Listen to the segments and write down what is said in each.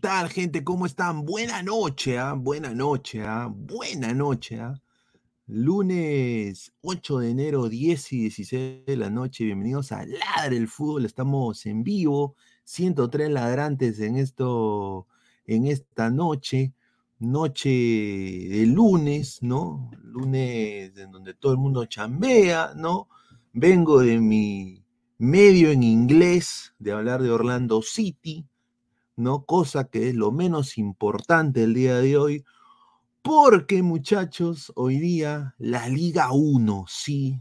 ¿Qué tal, gente? ¿Cómo están? Buena noche, ¿ah? Buena noche, ¿ah? Buena noche, ¿ah? Lunes 8 de enero, 10 y 16 de la noche. Bienvenidos a Ladre el Fútbol. Estamos en vivo. 103 ladrantes en esto, en esta noche. Noche de lunes, ¿no? Lunes en donde todo el mundo chambea, ¿no? Vengo de mi medio en inglés, de hablar de Orlando City, ¿no? Cosa que es lo menos importante el día de hoy, porque muchachos, hoy día la Liga 1, sí,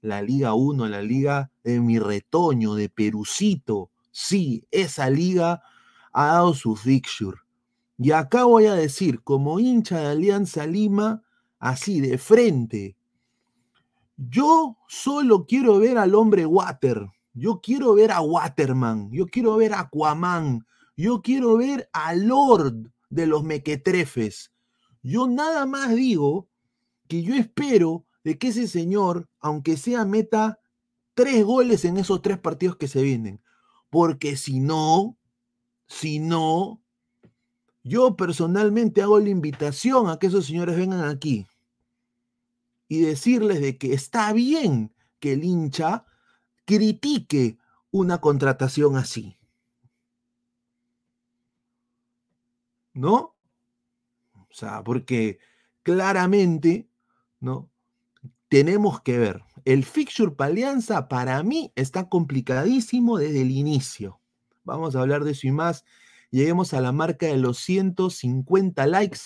la Liga 1, la Liga de mi retoño, de Perucito, sí, esa liga ha dado su fixture. Y acá voy a decir, como hincha de Alianza Lima, así de frente, yo solo quiero ver al hombre Water, yo quiero ver a Waterman, yo quiero ver a Aquaman, yo quiero ver a Lord de los mequetrefes. Yo nada más digo que yo espero de que ese señor, aunque sea meta tres goles en esos tres partidos que se vienen. Porque si no, si no, yo personalmente hago la invitación a que esos señores vengan aquí y decirles de que está bien que el hincha critique una contratación así. ¿No? O sea, porque claramente, ¿no? Tenemos que ver. El fixture para Alianza para mí está complicadísimo desde el inicio. Vamos a hablar de eso y más. Lleguemos a la marca de los 150 likes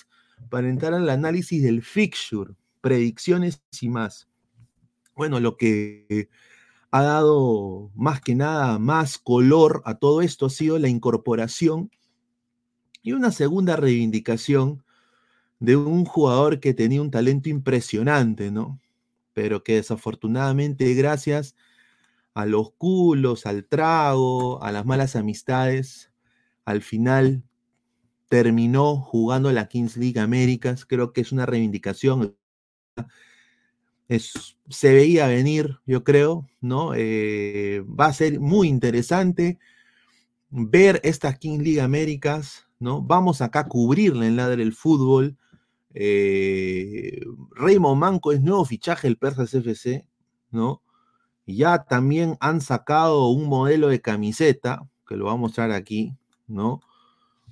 para entrar al análisis del fixture, predicciones y más. Bueno, lo que ha dado más que nada más color a todo esto ha sido la incorporación y una segunda reivindicación de un jugador que tenía un talento impresionante, ¿no? Pero que desafortunadamente, gracias a los culos, al trago, a las malas amistades, al final terminó jugando la Kings League Américas. Creo que es una reivindicación. Es, se veía venir, yo creo, ¿no? Eh, va a ser muy interesante ver estas Kings League Américas, ¿no? Vamos acá a cubrirla en Ladre el Fútbol. Eh, Raymond Manco es nuevo fichaje del Persas FC, ¿no? Ya también han sacado un modelo de camiseta, que lo voy a mostrar aquí, ¿no?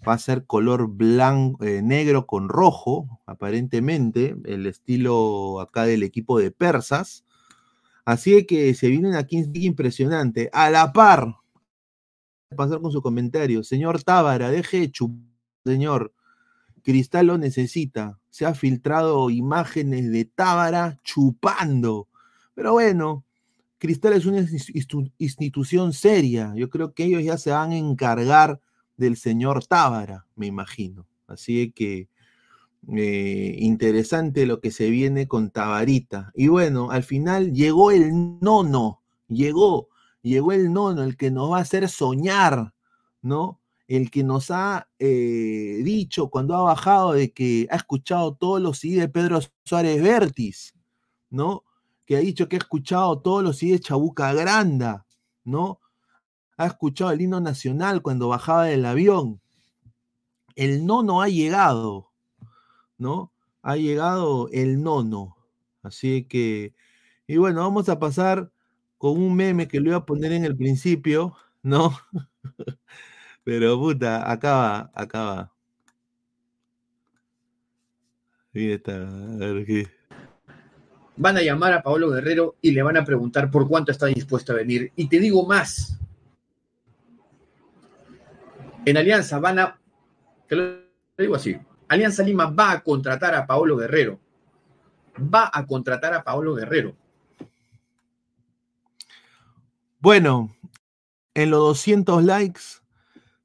Va a ser color blanco, eh, negro con rojo, aparentemente, el estilo acá del equipo de Persas. Así que se viene una Kings impresionante. A la par, pasar con su comentario. Señor Tábara, deje de señor. Cristal lo necesita. Se ha filtrado imágenes de Tábara chupando. Pero bueno, Cristal es una institución seria. Yo creo que ellos ya se van a encargar del señor Tábara, me imagino. Así que eh, interesante lo que se viene con Tabarita. Y bueno, al final llegó el nono, llegó llegó el nono, el que nos va a hacer soñar, ¿no? El que nos ha eh, dicho cuando ha bajado de que ha escuchado todos los CD de Pedro Suárez Vértiz, ¿no? Que ha dicho que ha escuchado todos los CD de Chabuca Granda, ¿no? Ha escuchado el himno nacional cuando bajaba del avión. El nono ha llegado, ¿no? Ha llegado el nono. Así que, y bueno, vamos a pasar con un meme que lo iba a poner en el principio, ¿no? Pero puta, acaba, acaba. Ahí está, a ver qué. Van a llamar a Pablo Guerrero y le van a preguntar por cuánto está dispuesto a venir. Y te digo más. En Alianza van a, te lo digo así, Alianza Lima va a contratar a Paolo Guerrero. Va a contratar a Paolo Guerrero bueno, en los 200 likes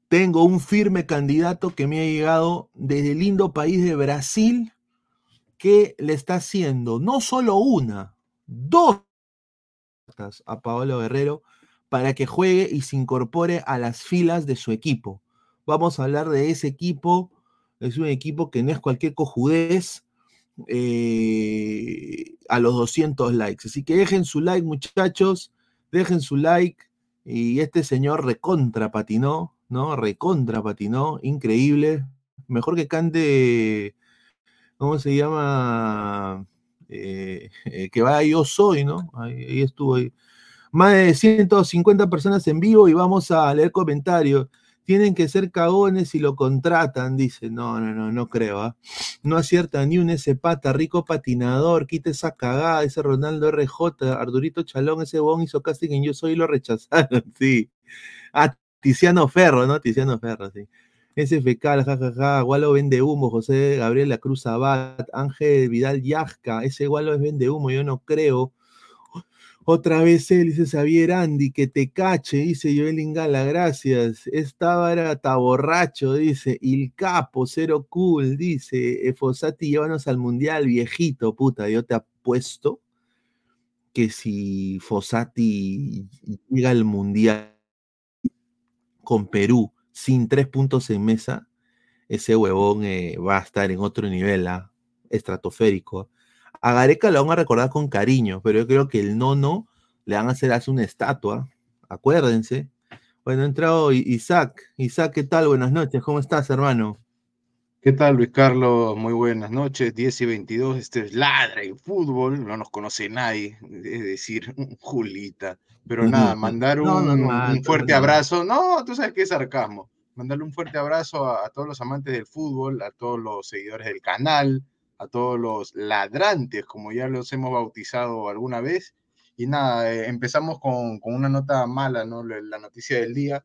tengo un firme candidato que me ha llegado desde el lindo país de Brasil que le está haciendo no solo una, dos a Paolo Guerrero para que juegue y se incorpore a las filas de su equipo. Vamos a hablar de ese equipo. Es un equipo que no es cualquier cojudez eh, a los 200 likes. Así que dejen su like, muchachos dejen su like y este señor recontra patinó, ¿no? Recontra patinó, increíble. Mejor que cante, ¿cómo se llama? Eh, eh, que va Yo Soy, ¿no? Ahí, estuvo ahí. Más de 150 personas en vivo y vamos a leer comentarios. Tienen que ser cagones y lo contratan, dice. No, no, no, no creo. ¿ah? No acierta ni un ese pata, rico patinador, quita esa cagada, ese Ronaldo RJ, Ardurito Chalón, ese bon hizo casting en Yo Soy y lo rechazaron, sí. Ah, Tiziano Ferro, ¿no? Tiziano Ferro, sí. SFK, jajaja, Gualo vende humo, José Gabriel La Cruz Abad, Ángel Vidal Yasca, ese Gualo es vende humo, yo no creo. Otra vez él, dice Xavier Andy, que te cache, dice Joel Ingala, gracias. Estaba era borracho, dice. Il Capo, cero cool, dice. Eh, Fosati, llévanos al mundial, viejito, puta. Yo te apuesto que si Fosati llega al mundial con Perú sin tres puntos en mesa, ese huevón eh, va a estar en otro nivel ¿ah? estratosférico. A Gareca lo van a recordar con cariño, pero yo creo que el nono le van a hacer hace una estatua, acuérdense. Bueno, ha entrado Isaac. Isaac, ¿qué tal? Buenas noches, ¿cómo estás, hermano? ¿Qué tal, Luis Carlos? Muy buenas noches. 10 y 22, este es Ladra y Fútbol, no nos conoce nadie, es decir, Julita. Pero nada, mandar un, fuerte abrazo. No, tú sabes que es sarcasmo. Mandarle un fuerte abrazo a, todos los amantes del fútbol, a todos los seguidores del canal, a todos los ladrantes, como ya los hemos bautizado alguna vez. Y nada, eh, empezamos con, una nota mala, ¿no? La, noticia del día,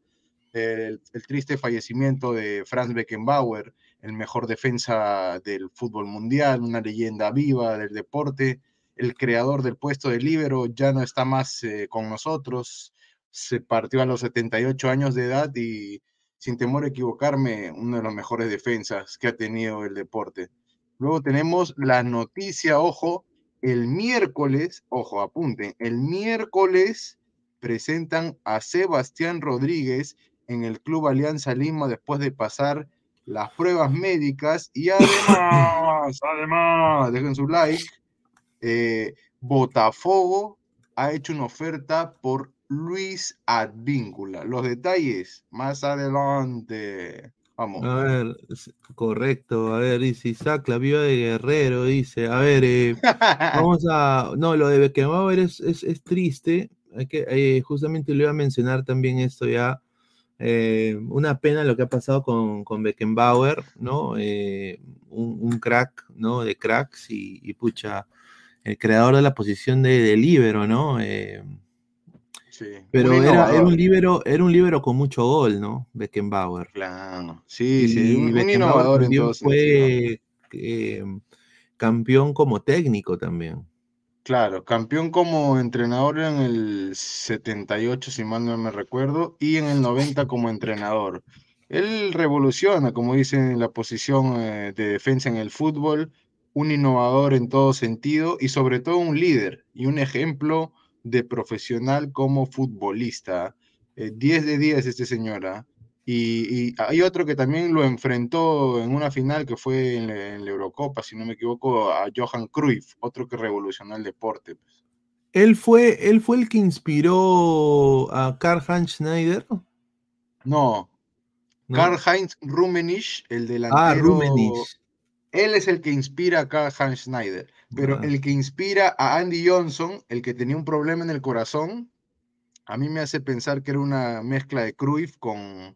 el, triste fallecimiento de Franz Beckenbauer, el mejor defensa del fútbol mundial, una leyenda viva del deporte el creador del puesto de líbero ya no está más eh, con nosotros, se partió a los 78 años de edad y sin temor a equivocarme, uno de los mejores defensas que ha tenido el deporte. Luego tenemos la noticia, ojo, el miércoles, ojo, apunten, el miércoles presentan a Sebastián Rodríguez en el Club Alianza Lima después de pasar las pruebas médicas y además, además, dejen su like, eh, Botafogo ha hecho una oferta por Luis Advíncula. Los detalles más adelante. Vamos. A ver, correcto. A ver, dice Isaac, la viva de Guerrero, dice. A ver, eh, vamos a. No, lo de Beckenbauer es, es, es triste. Hay que, eh, justamente le iba a mencionar también esto ya. una pena lo que ha pasado con, con Beckenbauer, ¿no? un, crack, ¿no? De cracks y pucha el creador de la posición de, de libero, ¿no? Sí. Pero era, un libero, era un libero con mucho gol, ¿no? Beckenbauer. Claro, sí, sí, un, innovador Fue eh, campeón como técnico también. Claro, campeón como entrenador en el 78, si mal no me recuerdo, y en el 90 como entrenador. Él revoluciona, como dicen, la posición eh, de defensa en el fútbol un innovador en todo sentido y sobre todo un líder y un ejemplo de profesional como futbolista. 10 eh, de 10 este señora. ¿ah? Y, hay otro que también lo enfrentó en una final que fue en la, Eurocopa, si no me equivoco, a Johan Cruyff, otro que revolucionó el deporte. Pues. ¿Él fue, ¿Él fue el que inspiró a Karl-Heinz Schneider? No. Karl-Heinz Rummenigge, el delantero. Ah, Rummenigge él es el que inspira a Hans Schneider, pero el que inspira a Andy Johnson, el que tenía un problema en el corazón, a mí me hace pensar que era una mezcla de Cruyff con,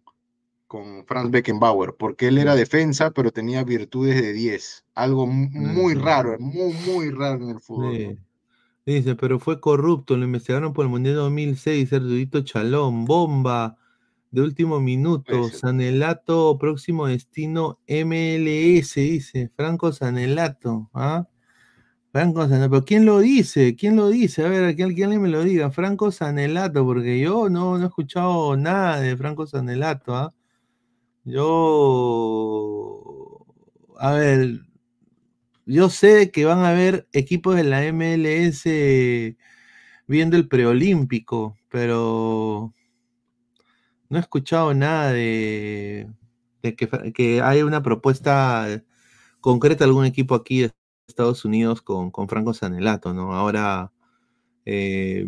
con Franz Beckenbauer, porque él era defensa, pero tenía virtudes de 10, algo muy raro, muy, muy raro en el fútbol. Dice, pero fue corrupto, lo investigaron por el Mundial 2006, Erdudito Chalón, bomba, de último minuto, Sanelato, próximo destino MLS, dice Franco Sanelato. ¿ah? Franco Sanelato, pero ¿quién lo dice? ¿Quién lo dice? A ver, que alguien me lo diga. Franco Sanelato, porque yo no, he escuchado nada de Franco Sanelato. ¿ah? Yo, a ver, yo sé que van a haber equipos de la MLS viendo el preolímpico, pero no he escuchado nada de, que, que hay una propuesta concreta algún equipo aquí de Estados Unidos con, Franco Sanelato, ¿no? Ahora, eh,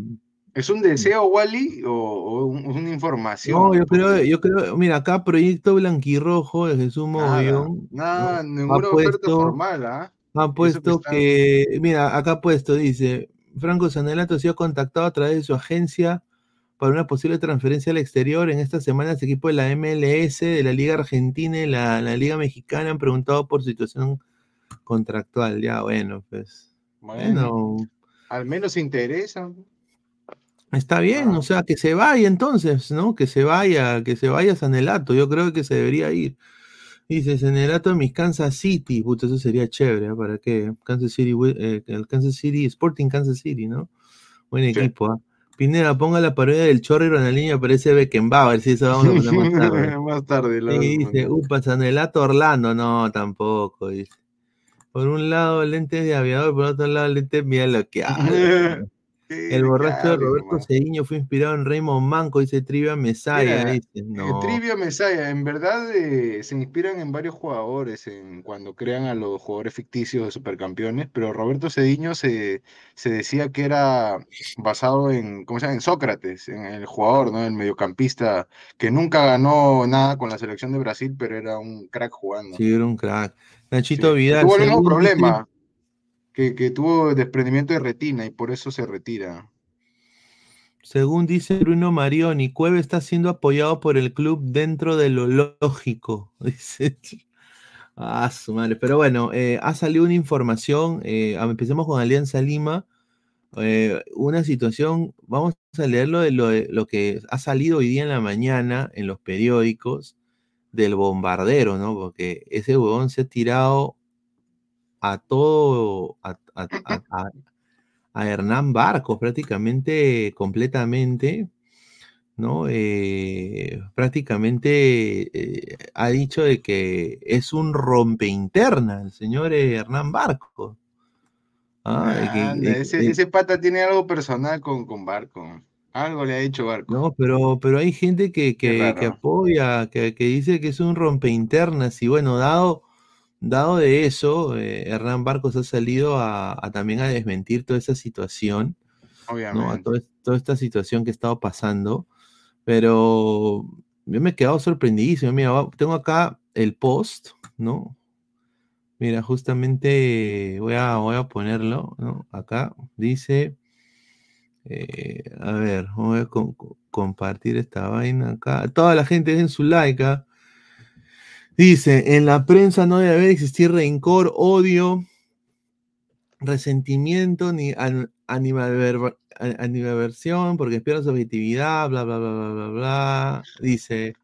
¿Es un deseo, Wally, o, una información? No, yo creo, yo creo, mira, acá Proyecto Blanquirrojo de Jesús Mogollón. Nada, ninguna oferta formal, ¿ah? Ha puesto que, mira, acá ha puesto, dice, Franco Sanelato ha sido contactado a través de su agencia para una posible transferencia al exterior. En estas semanas, equipo de la MLS, de la Liga Argentina y la, Liga Mexicana han preguntado por situación contractual. Ya, bueno, pues. Bueno, al menos interesa. Está bien, o sea, que se vaya entonces, ¿no? Que se vaya, que se vaya Sanelato. Yo creo que se debería ir. Dice, Sanelato en mis Kansas City. Puta, eso sería chévere, ¿eh? ¿para qué? Kansas City, eh, el Kansas City, Sporting Kansas City, ¿no? Buen equipo, ¿ah? Pineda, ponga la parodia del chorro y Ronaldinho aparece Beckenbauer, a ver si eso vamos a poner más tarde. más tarde, la sí, dice, upa, Sanelato Orlando, no, tampoco, dice. Por un lado, lentes de aviador, por otro lado, lentes, mira lo que. El borracho de Roberto Cediño fue inspirado en Raymond Manco, dice Trivia Mesaya. dice, no. Trivia Mesaya, en verdad eh, se inspiran en varios jugadores en, cuando crean a los jugadores ficticios de supercampeones, pero Roberto Cediño se, se decía que era basado en, ¿cómo se llama? En Sócrates, en el jugador, ¿no? El mediocampista que nunca ganó nada con la selección de Brasil, pero era un crack jugando. Sí, era un crack. Nachito Vidal. Tuvo el mismo problema que, tuvo desprendimiento de retina y por eso se retira. Según dice Bruno Marioni, Cueve está siendo apoyado por el club dentro de lo lógico. Dice. Ah, su madre. Pero bueno, eh, ha salido una información. Eh, empecemos con Alianza Lima. Eh, una situación, vamos a leerlo de lo, de lo, que ha salido hoy día en la mañana en los periódicos del bombardero, ¿no? Porque ese huevón se ha tirado a todo, a, Hernán Barcos prácticamente, completamente, ¿no? Eh, prácticamente eh, ha dicho de que es un rompe interna el señor Hernán Barcos. Ah, ese, pata tiene algo personal con, con Barco. Algo le ha dicho Barco. No, pero, pero hay gente que, que, apoya, que, dice que es un rompe internas y bueno, dado Dado de eso, eh, Hernán Barcos ha salido a, también a desmentir toda esa situación, Obviamente. toda, esta situación que ha estado pasando, pero yo me he quedado sorprendidísimo. Mira, tengo acá el post, ¿no? Mira, justamente voy a, voy a ponerlo, ¿no? Acá dice, eh, a ver, voy a compartir esta vaina acá. Toda la gente en su like, ¿ah? Dice, en la prensa no debe existir rencor, odio, resentimiento, ni animadversión, porque pierde su objetividad, bla, bla, bla, bla, bla, bla. Dice,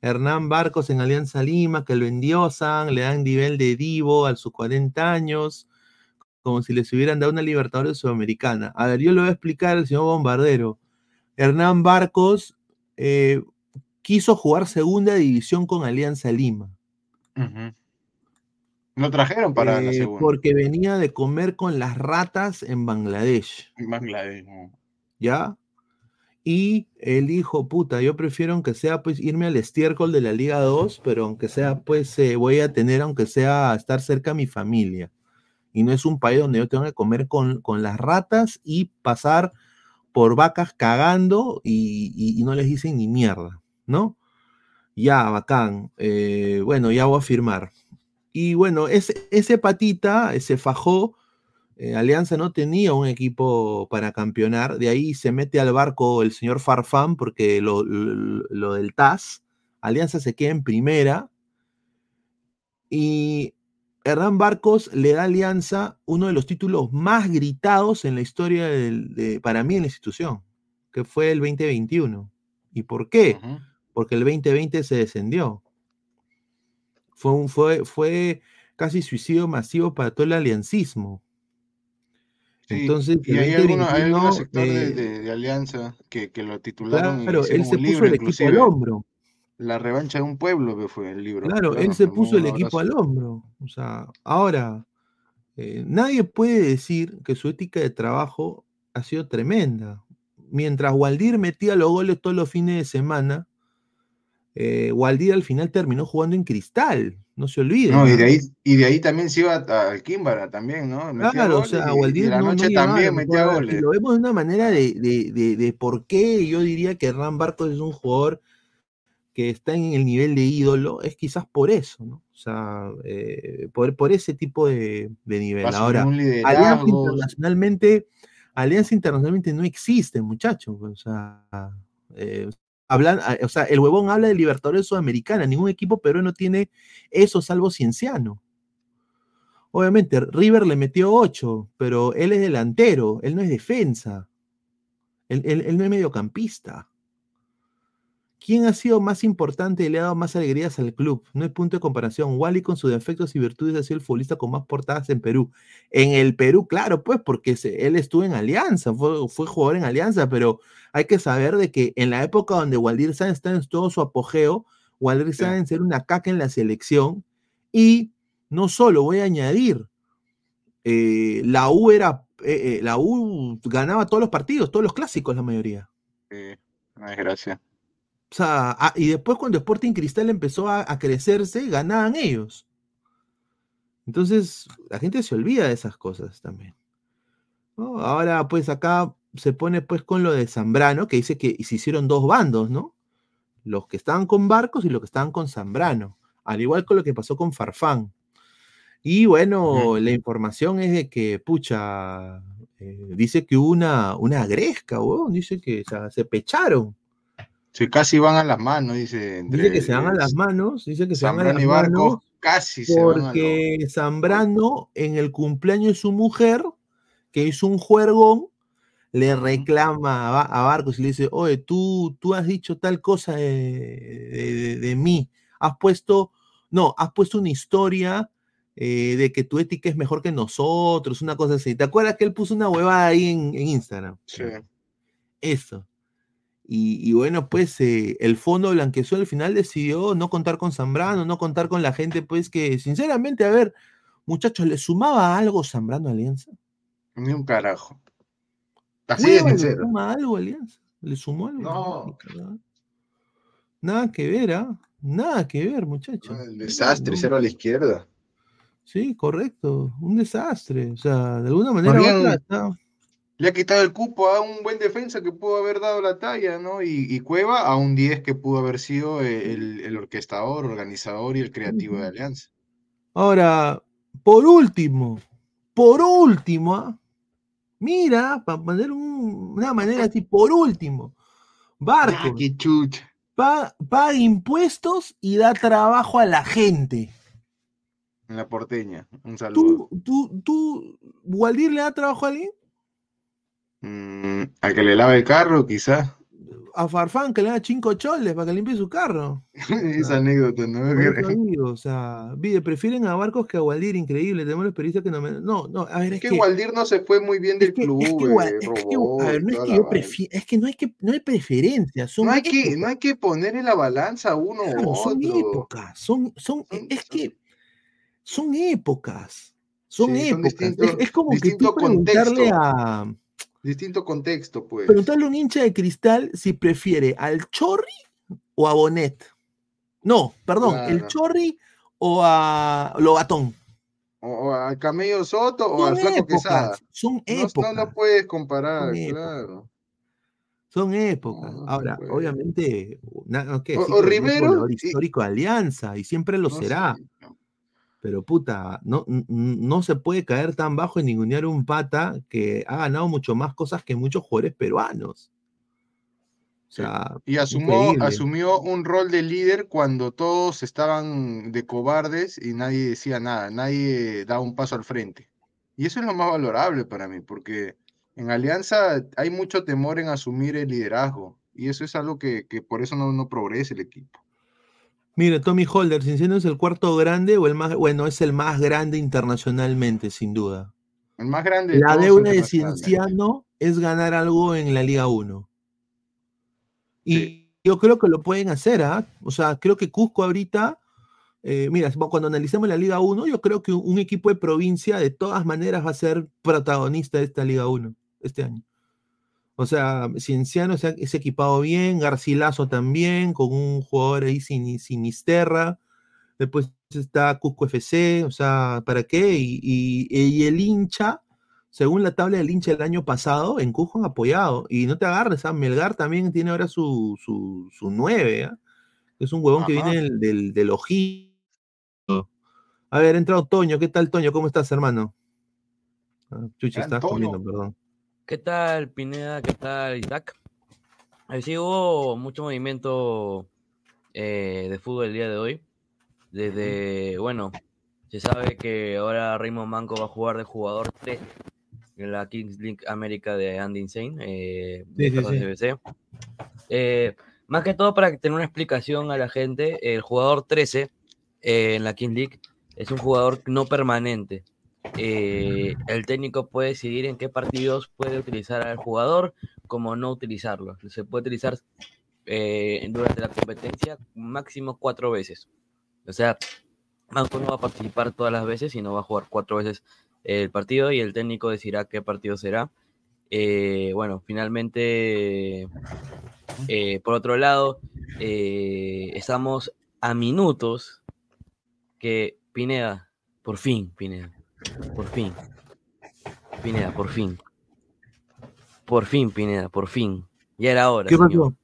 Hernán Barcos en Alianza Lima, que lo endiosan, le dan nivel de divo a sus 40 años, como si les hubieran dado una Libertadores Sudamericana. A ver, yo le voy a explicar al señor Bombardero. Hernán Barcos eh, quiso jugar segunda división con Alianza Lima. Lo trajeron para la eh, segunda. Porque venía de comer con las ratas en Bangladesh. En Bangladesh. ¿Ya? Y él dijo, puta, yo prefiero aunque sea pues irme al estiércol de la Liga 2, pero aunque sea pues eh, voy a tener, aunque sea estar cerca a mi familia. Y no es un país donde yo tengo que comer con, con las ratas y pasar por vacas cagando y no les dicen ni mierda, ¿no? Ya, bacán. Eh, bueno, ya voy a firmar. Y bueno, ese, ese patita, ese fajó. Eh, Alianza no tenía un equipo para campeonar. De ahí se mete al barco el señor Farfán, porque lo, del TAS. Alianza se queda en primera. Y Hernán Barcos le da a Alianza uno de los títulos más gritados en la historia de, para mí en la institución, que fue el 2021. ¿Y por qué? Porque el 2020 se descendió. Fue, un, fue, fue casi suicidio masivo para todo el aliancismo. Entonces, y hay, algunos, sectores eh, de, Alianza que, lo titularon. Claro, él se puso el equipo al hombro. La revancha de un pueblo que fue el libro. Claro, él se puso el equipo al hombro. O sea, ahora, eh, nadie puede decir que su ética de trabajo ha sido tremenda. Mientras Waldir metía los goles todos los fines de semana, eh, Waldir al final terminó jugando en Cristal, no se olvide. No, y de ahí, y de ahí también se iba al Kimbara también, ¿no? claro, o sea, y, la noche también metía goles. Y lo vemos de una manera de, de, de, por qué yo diría que Hernán Barcos es un jugador que está en el nivel de ídolo, es quizás por eso, ¿no? O sea, eh, por, por, ese tipo de, nivel. Ahora, Alianza internacionalmente, Alianza internacionalmente no existe, muchachos. O sea, eh, hablan, ah, o sea, el huevón habla de Libertadores Sudamericana, ningún equipo peruano tiene eso salvo Cienciano. Obviamente, River le metió 8, pero él es delantero, él no es defensa. Él, él no es mediocampista. ¿Quién ha sido más importante y le ha dado más alegrías al club? No hay punto de comparación. Wally con sus defectos y virtudes ha sido el futbolista con más portadas en Perú. En el Perú, claro, pues, porque él estuvo en Alianza, fue, fue, jugador en Alianza, pero hay que saber de que en la época donde Waldir Sáenz está en todo su apogeo, Waldir Sáenz era una caca en la selección y no solo, voy a añadir, eh, la U era, eh, eh, la U ganaba todos los partidos, todos los clásicos la mayoría. Sí, una desgracia. O sea, ah, y después cuando Sporting Cristal empezó a, crecerse, ganaban ellos. Entonces, la gente se olvida de esas cosas también. Ahora, pues acá se pone pues con lo de Zambrano, que dice que se hicieron dos bandos, ¿no? Los que estaban con Barcos y los que estaban con Zambrano. Al igual con lo que pasó con Farfán. Y bueno, la información es de que, pucha, eh, dice que hubo una, una gresca, dice que se pecharon. Sí, casi van a las manos, dice. dice que se van a las manos, dice que se van a las manos. Casi se Porque Zambrano, en el cumpleaños de su mujer, que hizo un juergón, le reclama a, Barcos y le dice, oye, tú, tú has dicho tal cosa de, mí, has puesto, no, has puesto una historia eh, de que tu ética es mejor que nosotros, una cosa así. ¿Te acuerdas que él puso una huevada ahí en, en Instagram? Sí. Eso. Y, bueno, pues eh, el fondo blanqueazul al final decidió no contar con Zambrano, no contar con la gente, pues que sinceramente, a ver, muchachos, ¿le sumaba algo Zambrano a Alianza? Ni un carajo. Así es ¿Le suma algo Alianza? ¿Le sumó algo? No. Nada que ver, ¿ah? Nada que ver, muchachos. el desastre, cero a la izquierda. Sí, correcto, un desastre. O sea, de alguna manera le ha quitado el cupo a un buen defensa que pudo haber dado la talla, ¿no? Y, Cueva a un 10 que pudo haber sido el, orquestador, organizador y el creativo de Alianza. Ahora, por último, por último, ¿ah? mira, para poner una manera así, por último, Barco. Ah, paga impuestos y da trabajo a la gente. En la porteña, un saludo. ¿Tú, tú, tú, Waldir le da trabajo a alguien? Mm, a que le lave el carro, quizás. A Farfán que le da cinco choles para que limpie su carro. Esa anécdota, ¿no? o sea, prefieren a Barcos que a Waldir, increíble. Tenemos la experiencia que no me. No, no, a ver, es, que, Waldir no se fue muy bien del club. Es que, no hay que no hay preferencia. no, hay que, no hay que poner en la balanza uno u Son épocas, son, son, es que son épocas. Son épocas. es, como que tú preguntarle a Distinto contexto, pues. Preguntarle a un hincha de cristal si prefiere al Chorri o a Bonet. No, perdón, el Chorri o a Lobatón. O, al Camello Soto o al Flaco Quesada. Son épocas. No, lo puedes comparar, claro. Son épocas. Ahora, obviamente, o, Rivero. histórico de Alianza y siempre lo será. Pero puta, no, no se puede caer tan bajo en ningunear un pata que ha ganado mucho más cosas que muchos jugadores peruanos. O sea, y asumió, asumió un rol de líder cuando todos estaban de cobardes y nadie decía nada, nadie daba un paso al frente. Y eso es lo más valorable para mí, porque en Alianza hay mucho temor en asumir el liderazgo y eso es algo que, que por eso no, no progresa el equipo. Mire, Tommy Holder, ¿Cienciano es el cuarto grande o el más, bueno, es el más grande internacionalmente, sin duda? El más grande. La deuda de Cienciano es ganar algo en la Liga 1. Y yo creo que lo pueden hacer, ¿ah? O sea, creo que Cusco ahorita, eh, mira, cuando analicemos la Liga 1, yo creo que un equipo de provincia de todas maneras va a ser protagonista de esta Liga 1 este año. O sea, Cienciano se es equipado bien, Garcilaso también, con un jugador ahí sin, Sinisterra. después está Cusco FC, o sea, ¿para qué? Y, el hincha, según la tabla del hincha del año pasado, en Cusco han apoyado. Y no te agarres, ¿ah? Melgar también tiene ahora su, su, su 9, ¿ah? es un huevón que viene del, del, ojito. A ver, entra Toño, ¿qué tal Toño? ¿Cómo estás, hermano? Ah, Chuchi, estás comiendo, perdón. ¿Qué tal, Pineda? ¿Qué tal, Isaac? Sí hubo mucho movimiento eh, de fútbol el día de hoy. Desde, bueno, se sabe que ahora Raymond Manco va a jugar de jugador 3 en la Kings League América de Andy Insane, eh, de eh, más que todo para tener una explicación a la gente, el jugador 13 en la Kings League es un jugador no permanente. El técnico puede decidir en qué partidos puede utilizar al jugador como no utilizarlo. Se puede utilizar eh, durante la competencia máximo cuatro veces. O sea, Manco no va a participar todas las veces, sino va a jugar cuatro veces el partido y el técnico decidirá qué partido será. Eh, bueno, finalmente, eh, por otro lado, estamos a minutos que Pineda, por fin, Pineda, por fin, Pineda, por fin, por fin, Pineda, por fin. Ya era hora. ¿Qué pasó?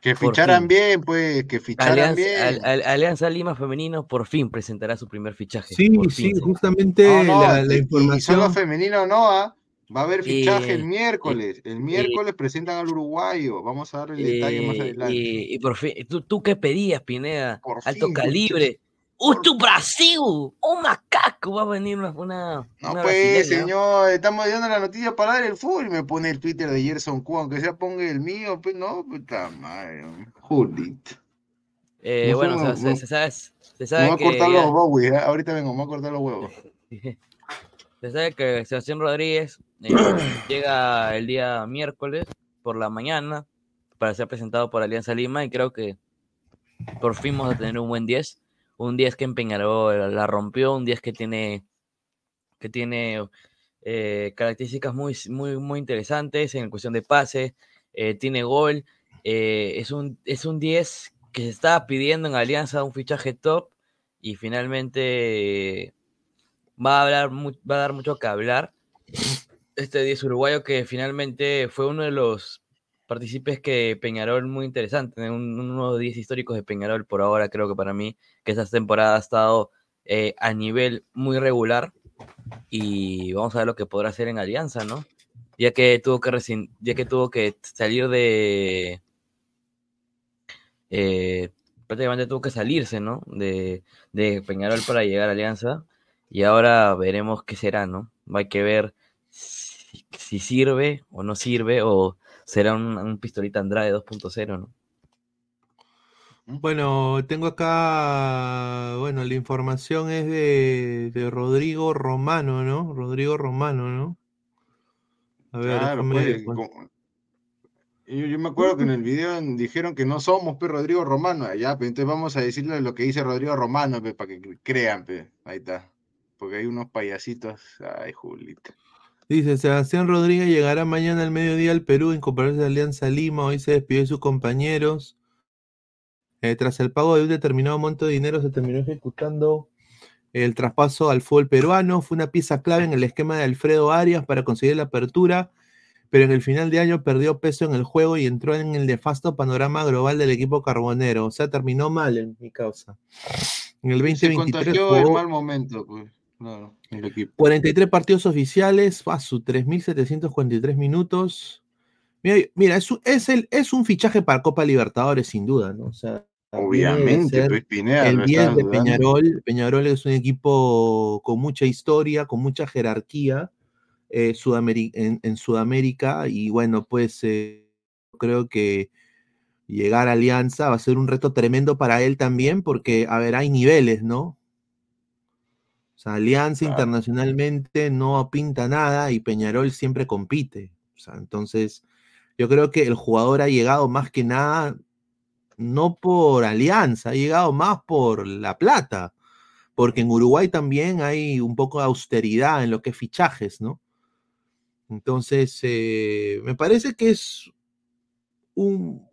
Que ficharan bien, pues, que ficharan bien. Alianza Lima Femenino por fin presentará su primer fichaje. Sí, sí, justamente la, información. Y solo femenino no, ¿ah? Va a haber fichaje el miércoles. El miércoles presentan al uruguayo. Vamos a darle el detalle más adelante. Y, por fin, ¿tú, ¿tú, qué pedías, Pineda? Alto calibre. ¡Un Brasil! ¡Un macaco! Va a venir una. una no, pues, señor, estamos dando la noticia para dar el fútbol y me pone el Twitter de Gerson Q, aunque sea ponga el mío, pues no, puta madre. Judith. Eh, bueno, se, sabe. Se sabe me voy a cortar los huevos, ¿eh? ahorita vengo, me voy a cortar los huevos. se sabe que Sebastián Rodríguez eh, llega el día miércoles por la mañana para ser presentado por Alianza Lima y creo que por fin vamos a tener un buen 10 un 10 que en Peñarol la rompió, un 10 que tiene, que tiene eh, características muy, muy, muy interesantes en cuestión de pase, eh, tiene gol, eh, es, un, es un 10 que se estaba pidiendo en Alianza un fichaje top y finalmente va a, hablar, va a dar mucho que hablar. Este 10 uruguayo que finalmente fue uno de los participes que Peñarol muy interesante, un, uno de 10 históricos de Peñarol por ahora, creo que para mí, que esta temporada ha estado eh, a nivel muy regular y vamos a ver lo que podrá hacer en Alianza, ¿no? Ya que tuvo que, ya que, tuvo que salir de... Eh, prácticamente tuvo que salirse, ¿no? De, de Peñarol para llegar a Alianza y ahora veremos qué será, ¿no? Hay que ver si sirve o no sirve o será un, pistolita Andrade 2.0, ¿no? Bueno, tengo acá, bueno, la información es de, Rodrigo Romano, ¿no? Rodrigo Romano, ¿no? A ver, pues, yo, me acuerdo que en el video dijeron que no somos, pues, Rodrigo Romano, ya, pues, entonces vamos a decirle lo que dice Rodrigo Romano, pues, para que crean, pues, ahí está. Porque hay unos payasitos, ay, Julita. Dice, Sebastián Rodríguez llegará mañana al mediodía al Perú en compararse de Alianza Lima. Hoy se despidió de sus compañeros. Eh, tras el pago de un determinado monto de dinero, se terminó ejecutando el traspaso al fútbol peruano. Fue una pieza clave en el esquema de Alfredo Arias para conseguir la apertura, pero en el final de año perdió peso en el juego y entró en el nefasto panorama global del equipo carbonero. O sea, terminó mal en mi causa. En el 2023 se contagió en mal momento, pues. 43 partidos oficiales, su 3.743 minutos. Mira, es, es, el, es un fichaje para Copa Libertadores, sin duda, ¿no? O sea, Obviamente, el bien de Peñarol. Peñarol es un equipo con mucha historia, con mucha jerarquía eh, en, Sudamérica. Y bueno, pues eh, creo que llegar a Alianza va a ser un reto tremendo para él también, porque, a ver, hay niveles, ¿no? Sea, Alianza internacionalmente no pinta nada y Peñarol siempre compite. O sea, entonces, yo creo que el jugador ha llegado más que nada, no por Alianza, ha llegado más por la plata. Porque en Uruguay también hay un poco de austeridad en lo que es fichajes, ¿no? Entonces, eh, me parece que es un,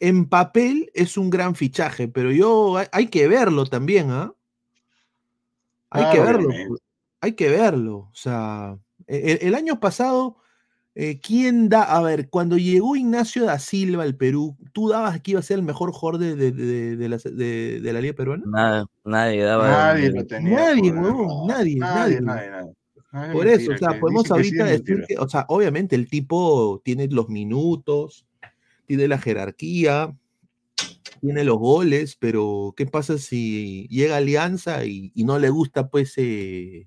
en papel es un gran fichaje, pero yo hay, que verlo también, ¿ah? Hay que verlo. Hay que verlo. O sea, e, e, el, año pasado, eh, ¿quién da? A ver, cuando llegó Ignacio da Silva al Perú, ¿tú dabas que iba a ser el mejor jugador de, de, la, de la, Liga Peruana? Nada, nadie daba. Nadie lo tenía. Nadie, nadie, nadie, nadie. Por eso, o sea, podemos ahorita decir que, o sea, obviamente el tipo tiene los minutos, tiene la jerarquía, tiene los goles, pero ¿qué pasa si llega Alianza y, no le gusta, pues, eh,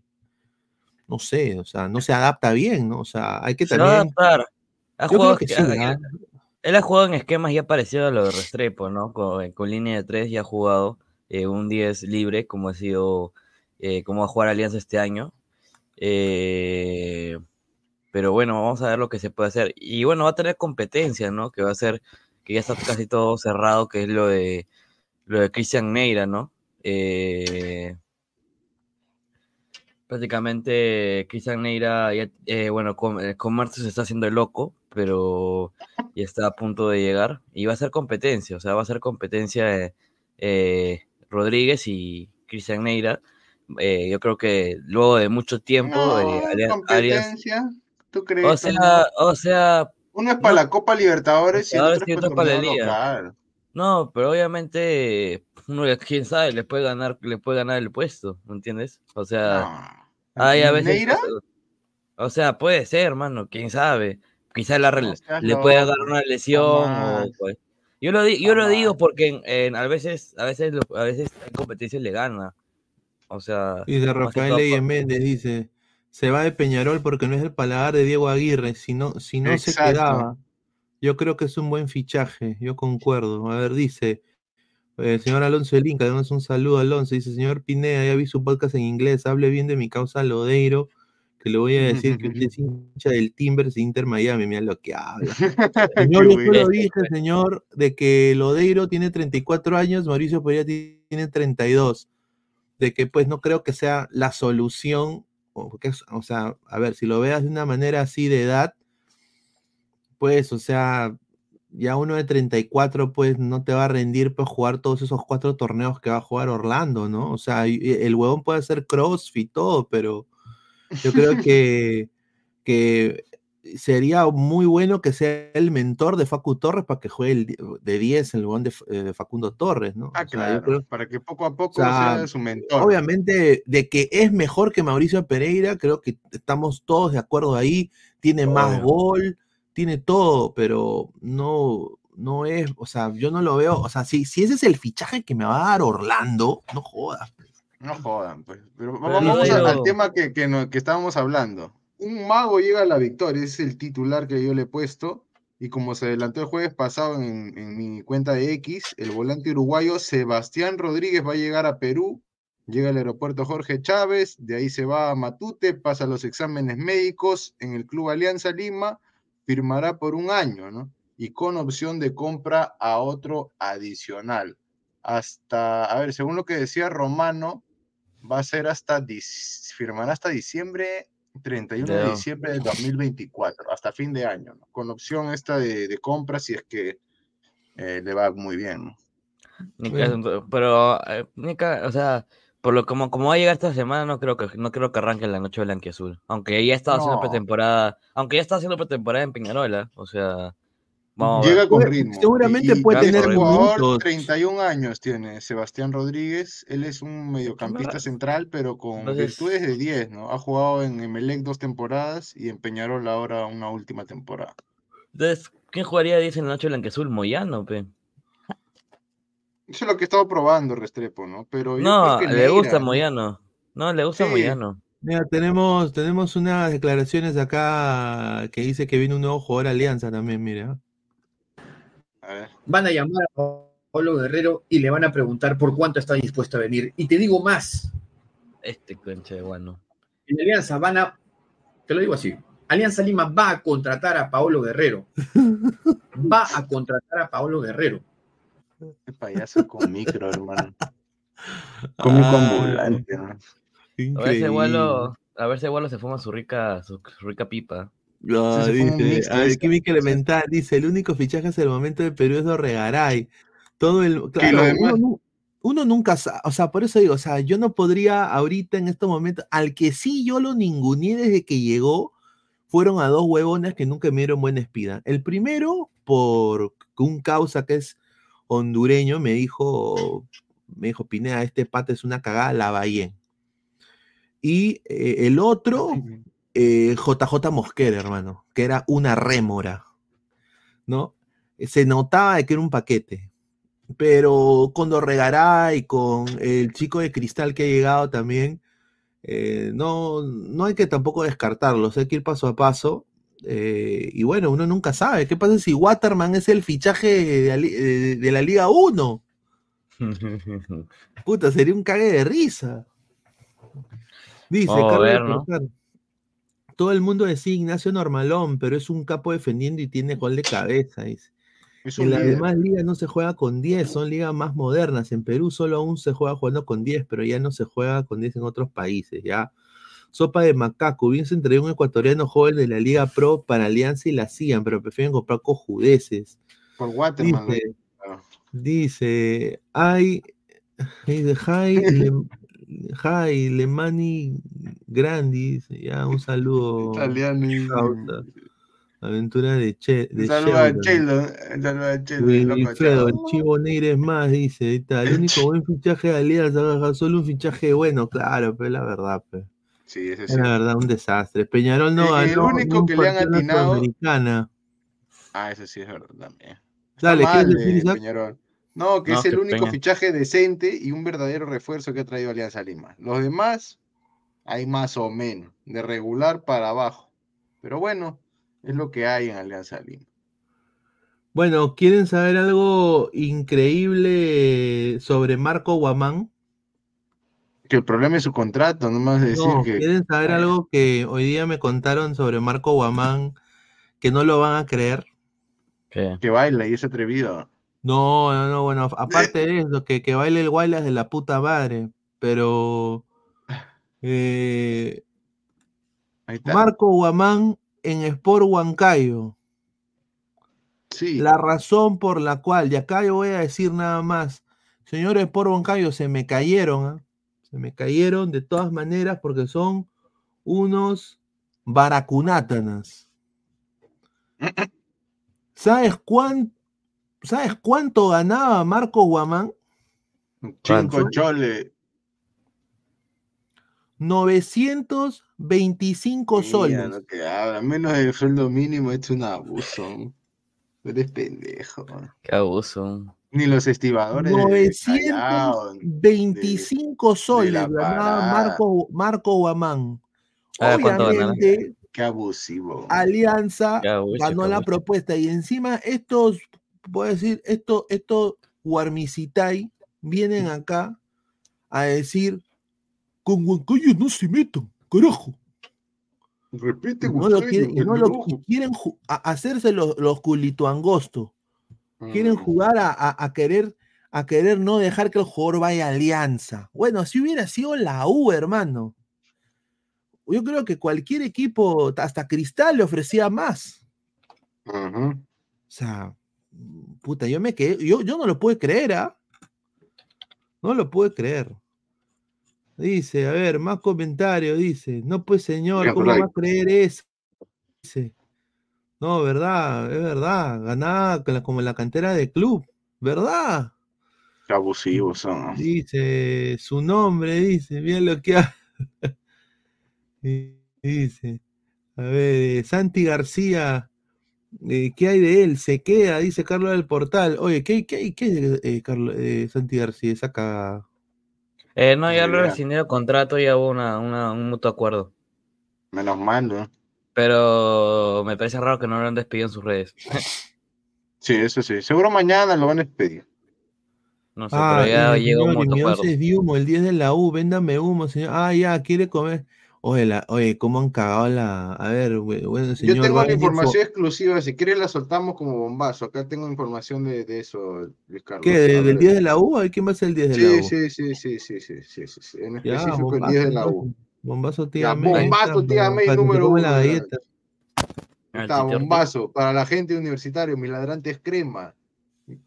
no sé, o sea, no se adapta bien, ¿no? O sea, hay que también... adaptar. Él ha jugado en esquemas ya parecidos a lo de Restrepo, ¿no? Con, con línea de tres ya ha jugado eh, un 10 libre, como ha sido, eh, como va a jugar Alianza este año. Eh, pero bueno, vamos a ver lo que se puede hacer. Y bueno, va a tener competencia, ¿no? Que va a ser, que ya está casi todo cerrado, que es lo de lo de Cristian Neira, ¿no? Eh, prácticamente Cristian Neira, eh, bueno, con, con Martes se está haciendo el loco, pero ya está a punto de llegar. Y va a ser competencia, o sea, va a ser competencia Rodríguez y Cristian Neira. yo creo que luego de mucho tiempo, competencia. ¿Tú crees? O sea, o sea. Uno es para la Copa Libertadores y otro es para el local. No, pero obviamente uno quién sabe, le puede ganar, le puede ganar el puesto, ¿me entiendes? O sea, hay a veces. O sea, puede ser, hermano, quién sabe. Quizás la, le pueda dar una lesión o, pues. Yo lo, yo lo digo porque en, a veces, a veces, a veces en competencia le gana. O sea. Y de Rafael Leyes Méndez dice: se va de Peñarol porque no es el paladar de Diego Aguirre, si no, si no se quedaba. Yo creo que es un buen fichaje, yo concuerdo. A ver, dice, eh, señor Alonso del Inca, damos un saludo a Alonso. Dice, señor Pineda, ya vi su podcast en inglés, hable bien de mi causa Lodeiro, que le voy a decir que usted es hincha del Timbers Inter Miami, mira lo que habla. señor, yo lo dije, señor, de que Lodeiro tiene 34 años, Mauricio Pereira tiene 32. De que pues no creo que sea la solución o sea, a ver, si lo veas de una manera así de edad, pues, o sea, ya uno de 34, pues no te va a rendir pues jugar todos esos cuatro torneos que va a jugar Orlando, ¿no? O sea, el huevón puede hacer crossfit, todo, pero yo creo que, que sería muy bueno que sea el mentor de Facu Torres para que juegue de 10 en lugar eh, de, Facundo Torres, ¿no? Ah, claro, para que poco a poco sea, su mentor. Obviamente, de que es mejor que Mauricio Pereira, creo que estamos todos de acuerdo ahí, tiene más gol, tiene todo, pero no, no es, o sea, yo no lo veo, o sea, si, si ese es el fichaje que me va a dar Orlando, no jodas. Pues. No jodan, pues. Pero vamos al tema que, que, que estábamos hablando un mago llega a la victoria, es el titular que yo le he puesto. Y como se adelantó el jueves pasado en, mi cuenta de X, el volante uruguayo Sebastián Rodríguez va a llegar a Perú, llega al aeropuerto Jorge Chávez, de ahí se va a Matute, pasa los exámenes médicos en el Club Alianza Lima, firmará por un año, ¿no? Y con opción de compra a otro adicional. Hasta, a ver, según lo que decía Romano, va a ser hasta, firmará hasta diciembre 31 de diciembre de 2024, hasta fin de año, con opción esta de, compra si es que eh, le va muy bien. pero, eh, o sea, por lo como, como va a llegar esta semana, no creo que no creo que arranque la noche blanquiazul. Aunque ya está haciendo pretemporada, aunque ya está haciendo pretemporada en Peñarola, o sea, Llega con ritmo. Seguramente puede tener jugador, 31 años tiene Sebastián Rodríguez. Él es un mediocampista central, pero con virtudes de 10, ¿no? Ha jugado en Emelec dos temporadas y en Peñarol ahora una última temporada. Entonces, ¿quién jugaría 10 en la noche blanquezul? Moyano, pe. Eso es lo que he estado probando, Restrepo, ¿no? Pero no, le gusta Moyano. No, le gusta Moyano. Mira, tenemos, tenemos unas declaraciones acá que dice que viene un nuevo jugador Alianza también, mira. Van a llamar a Pablo Guerrero y le van a preguntar por cuánto está dispuesto a venir. Y te digo más. Este concha de guano. En Alianza van a, te lo digo así, Alianza Lima va a contratar a Paolo Guerrero. Va a contratar a Paolo Guerrero. Qué payaso con micro, hermano. Con ambulante, A ver si Abuelo, a ver si Abuelo se fuma su rica, su rica pipa. No, dice, a ver, Química Elemental dice, el único fichaje hasta el momento de Perú es Dorregaray. Todo el, claro, uno, nunca sabe, o sea, por eso digo, o sea, yo no podría ahorita en estos momentos, al que sí yo lo ninguneé desde que llegó, fueron a dos huevones que nunca me dieron buena espida. El primero, por un causa que es hondureño, me dijo, me dijo, Pineda, este pata es una cagada, la Bahía. Y eh, el otro, JJ eh, Mosquera, hermano, que era una rémora, ¿no? Se notaba que era un paquete. Pero con y con el chico de cristal que ha llegado también, eh, no, no hay que tampoco descartarlos, hay que ir paso a paso. Eh, y bueno, uno nunca sabe. ¿Qué pasa si Waterman es el fichaje de, la Liga 1? Puta, sería un cague de risa. Dice Carlos todo el mundo decía Ignacio Normalón, pero es un capo defendiendo y tiene gol de cabeza. Dice. En las demás ligas no se juega con 10, son ligas más modernas. En Perú solo aún se juega jugando con 10, pero ya no se juega con 10 en otros países. Ya. Sopa de macaco, bien se entregó un ecuatoriano joven de la Liga Pro para Alianza y la hacían, pero prefieren comprar cojudeces. Por Waterman. Dice, dice hay, dice, Hi, Lemani Grandis, ya un saludo. Italiano. Aventura de Che. De saludo a Chelo. Saludo a Chelo. Chivo Negre es más, dice. El único buen fichaje de Alianza, solo un fichaje bueno, claro, pero la verdad, pues. Sí, ese. Es la verdad, un desastre. Peñarol no ganó. El único que le han atinado. Ah, ese sí es verdad también. Dale, ¿qué decir, Peñarol. No, que es el único fichaje decente y un verdadero refuerzo que ha traído Alianza Lima. Los demás hay más o menos, de regular para abajo. Pero bueno, es lo que hay en Alianza Lima. Bueno, ¿quieren saber algo increíble sobre Marco Guamán? Que el problema es su contrato, no más decir que. ¿Quieren saber algo que hoy día me contaron sobre Marco Guamán que no lo van a creer? Que baila y es atrevido. No, no, no, bueno, aparte de eso, que, que baile el Guaylas de la puta madre, pero eh, Marco Guamán en Sport Huancayo. Sí. La razón por la cual, y acá yo voy a decir nada más, señores Sport Huancayo, se me cayeron, ¿ah? se me cayeron de todas maneras porque son unos baracunátanas. ¿Sabes cuánto? ¿Sabes cuánto ganaba Marco Guamán? Cinco chole. 925 soles. Lo que habla. Menos del sueldo mínimo, es un abuso. Eres pendejo. Qué abuso. Ni los estibadores. 925 soles ganaba Marco, Marco Guamán. Obviamente, Qué abusivo. Alianza ganó la propuesta y encima estos voy a decir, esto, esto, Guarmicitai, vienen acá a decir, con Huancayo no se metan, carajo. Repite, no lo quieren, no lo, quieren hacerse los, los culitoangostos. Quieren mm. jugar a, querer a querer no dejar que el jugador vaya a alianza. Bueno, si hubiera sido la U, hermano. Yo creo que cualquier equipo, hasta Cristal, le ofrecía más. O sea, puta, yo me quedé, yo, yo no lo puedo creer, ¿ah? No lo puedo creer. Dice, a ver, más comentarios, dice, no pues señor, ¿cómo va a creer eso? Dice, no, verdad, es verdad, ganaba como en la cantera de club, ¿verdad? Qué abusivos son. Dice, su nombre, dice, bien lo que ha... dice, a ver, Santi García, eh, ¿Qué hay de él? Se queda, dice Carlos del Portal. Oye, ¿qué, qué, qué eh, Carlos, eh, Santi García? Saca. Eh, no, ya lo rescindió el contrato, ya hubo una, un mutuo acuerdo. Menos mal, ¿no? Pero me parece raro que no lo han despedido en sus redes. sí, eso sí. Seguro mañana lo van a despedir. No sé, ah, pero ya llegó un mutuo acuerdo. el 10 de la U, véndame humo, señor. Ah, ya, quiere comer. Oye, oye, ¿cómo han cagado la. A ver, bueno, señor. Yo tengo la información exclusiva, si quieres la soltamos como bombazo. Acá tengo información de, de eso, Luis Carlos. ¿Qué? ¿Del 10 de la U? ¿Quién va a ser el 10 de la U? Sí, sí, sí, sí, sí, sí, sí, En específico el 10 de la U. Bombazo, tía Bombazo, tía May, número uno. La galleta. Está, bombazo. Para la gente universitaria, mis ladrantes crema.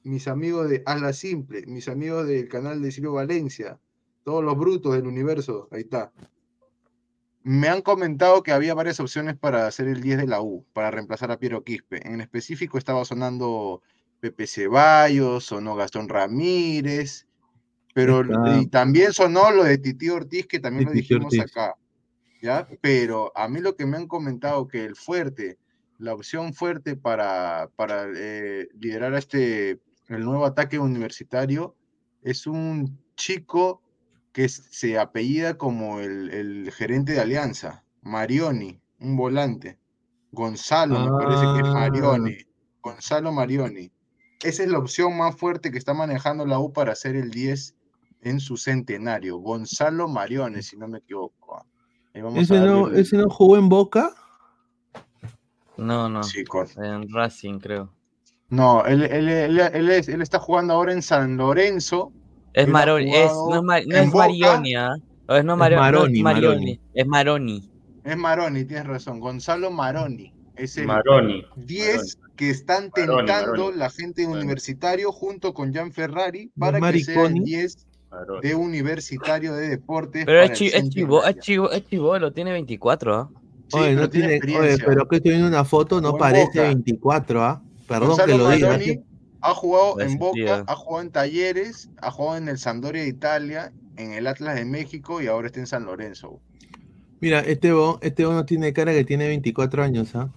Mis amigos de Hazla Simple. Mis amigos del canal de Silvio Valencia. Todos los brutos del universo. Ahí está. Me han comentado que había varias opciones para hacer el 10 de la U, para reemplazar a Piero Quispe. En específico estaba sonando Pepe Ceballos, sonó Gastón Ramírez, pero y también sonó lo de Titi Ortiz, que también lo dijimos acá. ¿ya? Pero a mí lo que me han comentado que el fuerte, la opción fuerte para, para eh, liderar este, el nuevo ataque universitario es un chico que se apellida como el, gerente de Alianza, Marioni, un volante. Gonzalo, me parece que es ah. Marioni. Gonzalo Marioni. Esa es la opción más fuerte que está manejando la U para hacer el 10 en su centenario. Gonzalo Marioni, si no me equivoco. Ah. ¿Ese, no, jugó en Boca? No, no. Sí, en Racing, creo. No, él, él, está jugando ahora en San Lorenzo. Es Maroni, es, no es, Mar, no es Marioni, ¿ah? es, no Maroni, Maroni, es Maroni. Es Maroni, tienes razón. Gonzalo Maroni. Es el Maroni. 10 que están tentando la gente universitario junto con Jan Ferrari para que sea el 10 de universitario de deportes. Pero es, chivo, es, chivo, es chivolo, tiene 24, ¿ah? oye, no tiene, oye, pero que estoy viendo una foto, no parece 24, ¿ah? Perdón que lo diga. Ha jugado en Boca, ha jugado en Talleres, ha jugado en el Sampdoria de Italia, en el Atlas de México y ahora está en San Lorenzo. Mira, este este no tiene cara que tiene 24 años, ¿ah?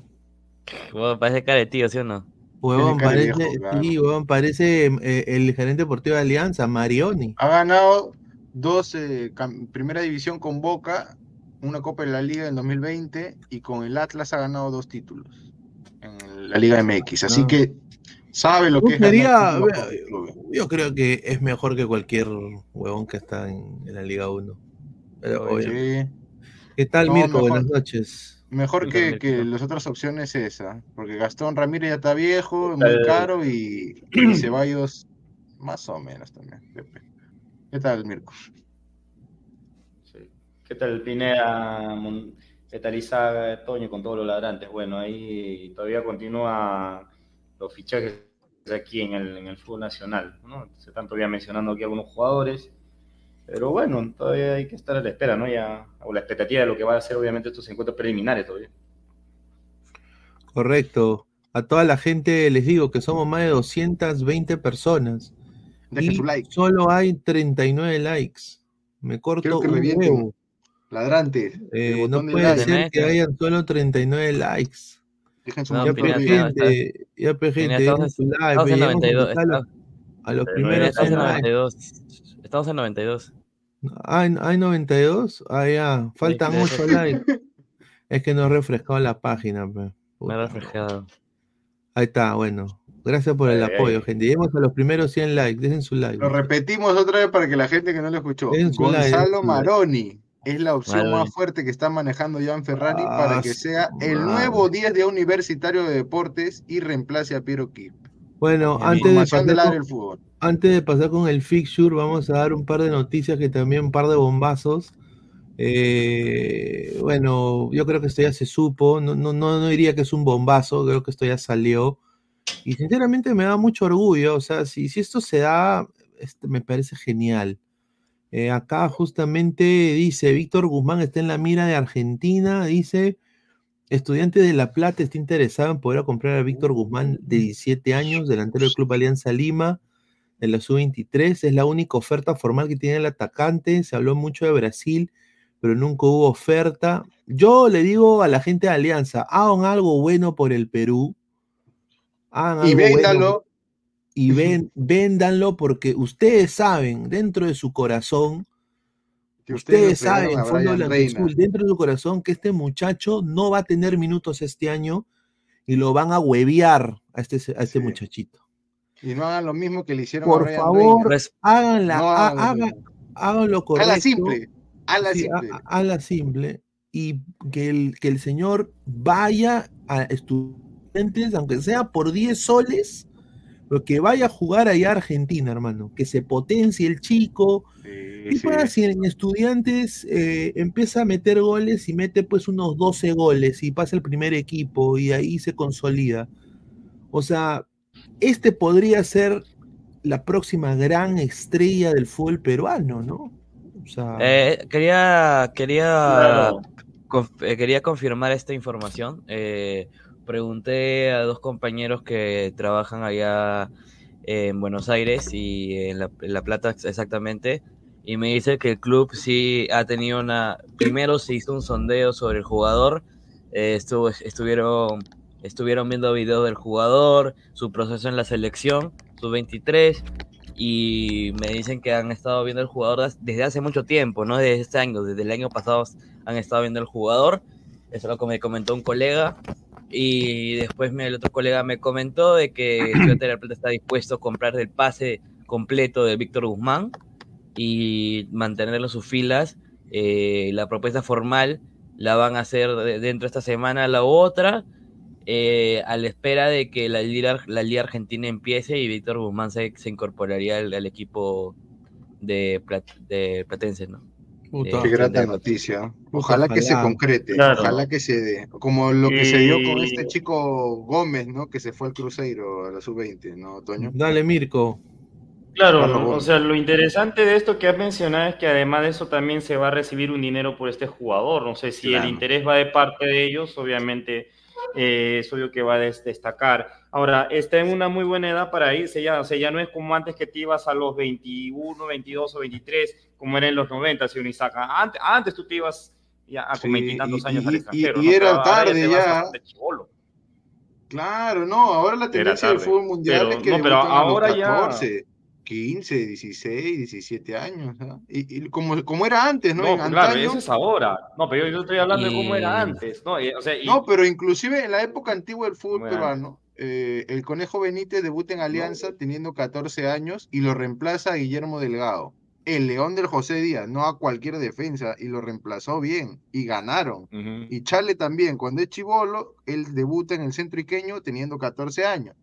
parece cara de tío, ¿sí o no? Huevón, parece, sí, huevón, parece eh, el gerente deportivo de Alianza, Marioni. Ha ganado dos primera división con Boca, una Copa de la Liga en 2020 y con el Atlas ha ganado dos títulos en la Liga MX. Así ah. que sabe lo que es. yo creo que es mejor que cualquier huevón que está en, la Liga 1. ¿Qué tal, Mirko? Buenas noches. Mejor que, que, las otras opciones esa, porque Gastón Ramírez ya está viejo, muy caro y, Ceballos más o menos también. ¿Qué tal, Mirko? ¿Qué tal Pineda? ¿Qué tal Isaga, Toño con todos los ladrantes? Bueno, ahí todavía continúa los fichajes aquí en el, en el fútbol nacional. ¿no? Se están todavía mencionando aquí algunos jugadores. Pero bueno, todavía hay que estar a la espera, ¿no? Ya, o la expectativa de lo que va a ser, obviamente, estos encuentros preliminares todavía. Correcto. A toda la gente les digo que somos más de 220 personas. y solo hay 39 likes. Me corto que un huevo. Ladrantes. Eh, no puede ser que hayan solo 39 likes. Dejen su ya, pues, gente, ya, pues, gente, su like. A los primeros 92. Estamos en 92. ¿Hay, hay 92? Ah, ya. Faltan 8 likes. Es que no he refrescado la página. Me he refrescado. Ahí está, bueno. Gracias por el apoyo, gente. Lleguemos a los primeros 100 likes. Dejen su like. Lo repetimos otra vez para que la gente que no lo escuchó. Gonzalo Maroni es la opción más fuerte que está manejando Jan Ferrari para que sea el nuevo 10 de Universitario de Deportes y reemplace a Piero Kip. Bueno, antes de, pasar con, el fútbol. antes de pasar con el fixture, vamos a dar un par de noticias que también un par de bombazos. Eh, bueno, yo creo que esto ya se supo, no, no, no, diría que es un bombazo, creo que esto ya salió. Y sinceramente me da mucho orgullo, o sea, si, si esto se da, este, me parece genial. Eh, acá justamente dice, Víctor Guzmán está en la mira de Argentina, dice, Estudiante de La Plata está interesado en poder comprar a Víctor Guzmán, de 17 años, delantero del Club Alianza Lima, en la sub-23. Es la única oferta formal que tiene el atacante. Se habló mucho de Brasil, pero nunca hubo oferta. Yo le digo a la gente de Alianza, hagan algo bueno por el Perú. y véndalo. Y ven, véndanlo porque ustedes saben dentro de su corazón ustedes, saben, dentro de su corazón, que este muchacho no va a tener minutos este año y lo van a hueviar a este, a este muchachito. Y no hagan lo mismo que le hicieron Por a favor, pues, háganla, háganlo correcto. A la simple, a la simple. A, la simple. Y que el, que el señor vaya a estudiantes, aunque sea por 10 soles, Pero que vaya a jugar allá a Argentina, hermano. Que se potencie el chico. y para si en estudiantes eh, empieza a meter goles y mete pues unos 12 goles y pasa el primer equipo y ahí se consolida. O sea, este podría ser la próxima gran estrella del fútbol peruano, ¿no? Eh, quería, quería, eh, quería confirmar esta información. Eh, pregunté a dos compañeros que trabajan allá en Buenos Aires y en La, Plata exactamente, y me dice que el club sí ha tenido una... Primero se hizo un sondeo sobre el jugador, estuvo, estuvieron, estuvieron viendo videos del jugador, su proceso en la selección, su 23, y me dicen que han estado viendo el jugador desde hace mucho tiempo, no desde este año, desde el año pasado han estado viendo el jugador. Eso es lo que me comentó un colega. Y después el otro colega me comentó de que Estudiante de Plata está dispuesto a comprar el pase completo de Víctor Guzmán y mantenerlo en sus filas. Eh, la propuesta formal la van a hacer dentro de esta semana la otra eh, a la espera de que la Liga, la Liga Argentina empiece y Víctor Guzmán se, incorporaría al, equipo de, de Platense, ¿no? qué grata noticia. Ojalá, que se concrete, ojalá que se dé. Como lo que se dio con este chico Gómez, ¿no? Que se fue al Cruzeiro a la sub-20, ¿no, Toño? Dale, Mirko. Claro, o sea, lo interesante de esto que has mencionado es que además de eso también se va a recibir un dinero por este jugador. No sé si el interés va de parte de ellos, obviamente eh, es obvio que va a destacar. Ahora, está en una muy buena edad para irse ya, o sea, ya no es como antes que te ibas a los 21, 22 o 23, como era en los 90, si Isaac. Antes, antes tú te ibas ya con veintitantos años al extranjero. Y, era tarde ya. Claro, no, ahora la tendencia del fútbol mundial es que no, pero ahora ya 15, 16, 17 años. Y, como, como era antes, ¿no? No, claro, eso es ahora. No, pero yo, estoy hablando de cómo era antes. No, no, pero inclusive en la época antigua del fútbol peruano, eh, el Conejo Benítez debuta en Alianza teniendo 14 años y lo reemplaza a Guillermo Delgado. El León del José Díaz, no a cualquier defensa, y lo reemplazó bien, y ganaron. Y Chale también, cuando es chivolo, él debuta en el centro iqueño teniendo 14 años.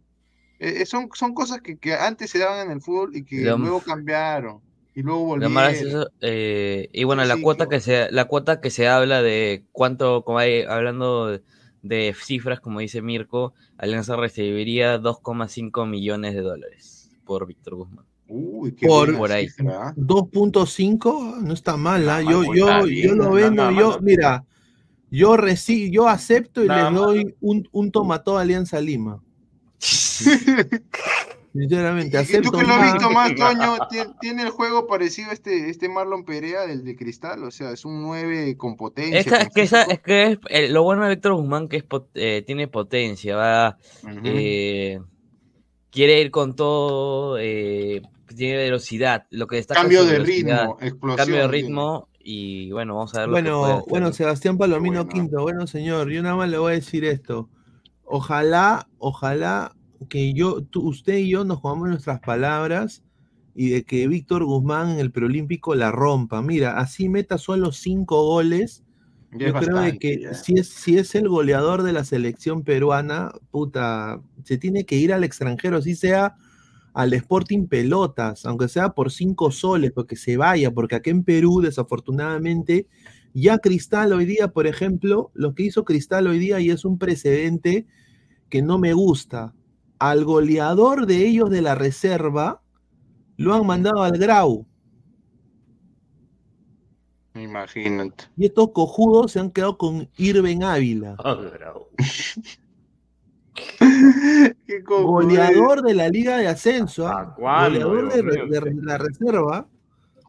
Eh, son, son cosas que, que, antes se daban en el fútbol y que luego cambiaron y luego volvieron. Eh, y bueno, la cuota que se la cuota que se habla de cuánto, como hay, hablando de, cifras, como dice Mirko, Alianza recibiría 2,5 millones de dólares por Víctor Guzmán. Uy, qué por, por ahí. 2.5 no está mal, ¿ah? yo, yo, yo lo vendo, yo, mira, yo recibo, yo acepto y le doy un, un tomato a Alianza Lima. Sinceramente, acepto. ¿Y tú que lo has visto más, Toño? ¿Tiene el juego parecido a este, este Marlon Perea del de Cristal? O sea, es un 9 con potencia. es, que es que eh, lo bueno de Víctor Guzmán que es, eh, tiene potencia, va. Eh, quiere ir con todo, tiene velocidad. Lo que está Cambio de ritmo, explosión. Cambio de ritmo. Y bueno, vamos a ver. Bueno, bueno, Sebastián Palomino Quinto, bueno señor, yo nada más le voy a decir esto ojalá, ojalá que yo, usted y yo nos jugamos nuestras palabras y de que Víctor Guzmán en el preolímpico la rompa. Mira, así meta solo cinco goles. yo creo que si es, si es el goleador de la selección peruana, puta, se tiene que ir al extranjero, así sea al Sporting Pelotas, aunque sea por cinco soles, porque se vaya, porque aquí en Perú, desafortunadamente, ya Cristal hoy día, por ejemplo, lo que hizo Cristal hoy día y es un precedente que no me gusta. Al goleador de ellos de la reserva lo han mandado al Grau. Imagínate. Y estos cojudos se han quedado con Irben Ávila. goleador de la Liga de Ascenso. ¿ah? Goleador de, la reserva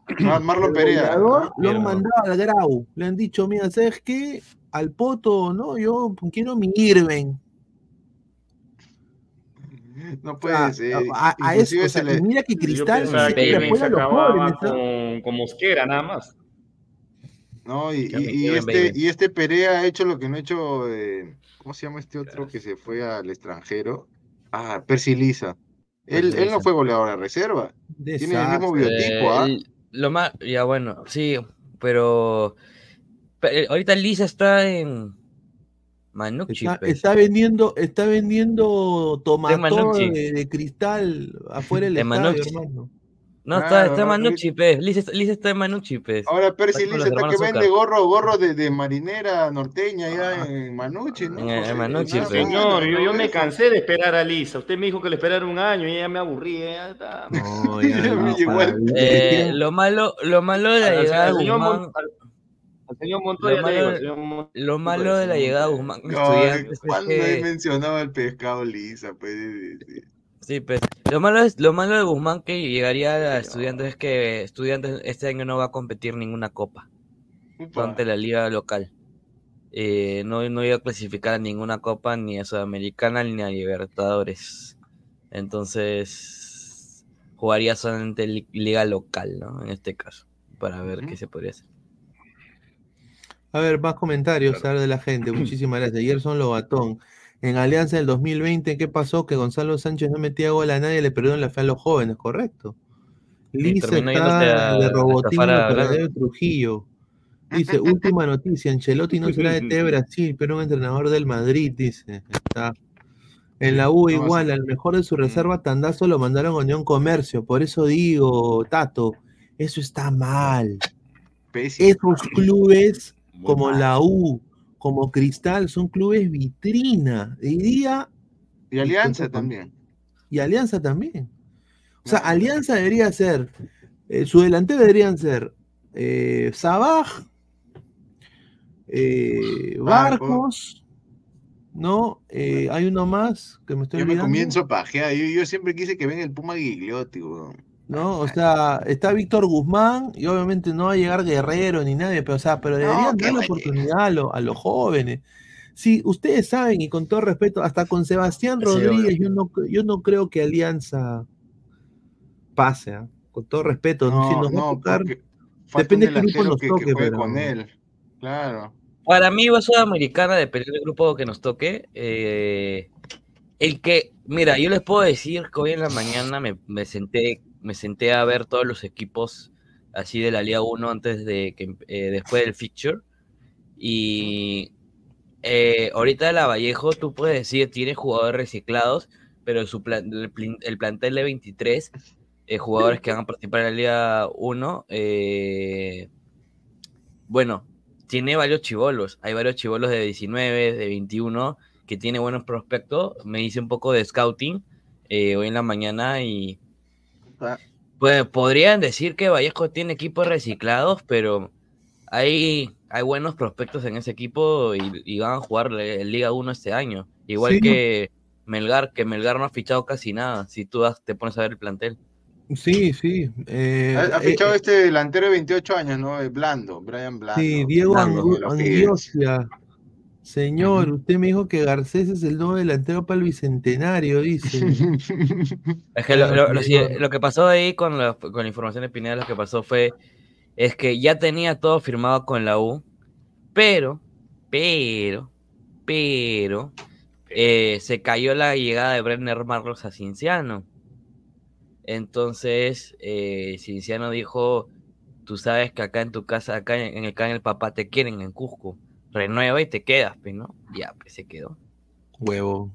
Marlon Perea. Lo han mandado al Grau. Le han dicho, mira, ¿sabes qué? Al Poto, no, yo quiero mi Irven. No puede ser. A, eso, mira que Cristal se, se acababa con, con, Mosquera nada más. No, y, y, este, y este Perea ha hecho lo que no ha hecho, eh, ¿cómo se llama este otro que se fue al extranjero? Ah, Persilisa. Él, él no fue goleador de reserva. Tiene el mismo biotipo, ¿ah? Lo más, ya bueno, sí, pero, eh, ahorita Lisa está en Manucci. Está, está, vendiendo, está vendiendo tomatón de, de, cristal afuera del estadio, hermano. No, está, está Manucci, pez. Liz, está en Manucci, pez. Ahora Percy Liz está que vende gorro, gorro de, de, marinera norteña allá en Manucci, ¿no? En, Manucci, Señor, yo, yo, me cansé de esperar a Lisa. Usted me dijo que le esperara un año y ya me aburrí. ¿eh? Ya está. No, ya no, eh, lo malo, lo malo de la llegada de Guzmán. Al señor Montoya lo malo, digo, lo malo de la llegada de Guzmán. No, ¿Cuándo he mencionado el pescado Lisa? Pues, Sí, pues lo malo es lo malo de Guzmán que llegaría a estudiantes es que estudiantes este año no va a competir ninguna copa ante la liga local. Eh, no, no iba a clasificar a ninguna copa ni a Sudamericana ni a Libertadores. Entonces jugaría solamente liga local, ¿no? En este caso, para ver qué se podría hacer. A ver, más comentarios a ver, de la gente. Muchísimas gracias. Gerson Lobatón. En Alianza del 2020, ¿qué pasó? Que Gonzalo Sánchez no metía gol a nadie, le perdieron la fe a los jóvenes, ¿correcto? Lisa está de Robotín de Trujillo. Dice, última noticia, Ancelotti no será de T Brasil, pero un entrenador del Madrid, dice. Está. En la U igual, al mejor de su reserva, Tandazo lo mandaron a Unión Comercio. Por eso digo, Tato, eso está mal. Esos clubes como la U, como Cristal, son clubes vitrina, diría. Y Alianza también. Y Alianza también. O sea, Alianza debería ser, eh, su delantero deberían ser eh, Sabaj, eh, Barcos, ¿no? Eh, hay uno más que me estoy yo olvidando. Me comienzo pajear. Yo, yo, siempre quise que venga el Puma Gigliotti, ¿no? O sea, está Víctor Guzmán y obviamente no va a llegar Guerrero ni nadie, pero, o sea, pero deberían dar la oportunidad a, los jóvenes. Sí, ustedes saben, y con todo respeto, hasta con Sebastián Rodríguez, yo no, yo no creo que Alianza pase, ¿ah? con todo respeto, no, si nos depende de qué grupo nos toque, pero... con él, claro. Para mí va a Sudamericana, depende del grupo que nos toque. Eh, el que, mira, yo les puedo decir que hoy en la mañana me, me senté me senté a ver todos los equipos así de la Liga 1 antes de que eh, después del fixture. Y eh, ahorita de la Vallejo tú puedes decir tiene jugadores reciclados pero su el, plantel de 23 eh, jugadores que van a participar en la Liga 1 bueno tiene varios chivolos. Hay varios chivolos de 19 de 21 que tiene buenos prospectos. Me hice un poco de scouting hoy en la mañana y pues podrían decir que Vallejo tiene equipos reciclados, pero hay, hay buenos prospectos en ese equipo y, van a jugar en Liga 1 este año. Igual que Melgar, que Melgar no ha fichado casi nada, si tú te pones a ver el plantel. Sí, sí. Eh, ha, fichado eh, este delantero de 28 años, ¿no? Blando, Brian Blando. Sí, Diego Angiosia. Señor, usted me dijo que Garcés es el nuevo delantero para el bicentenario, dice. Es que lo, que pasó ahí con la, con información de Pineda, lo que pasó fue, es que ya tenía todo firmado con la U, pero, pero, pero, eh, se cayó la llegada de Brenner Marlos a Cinciano. Entonces, eh, Cinciano dijo, tú sabes que acá en tu casa, acá en, acá en el papá te quieren en Cusco renueva y te quedas, pues, ¿no? Ya, pues se quedó. Huevo.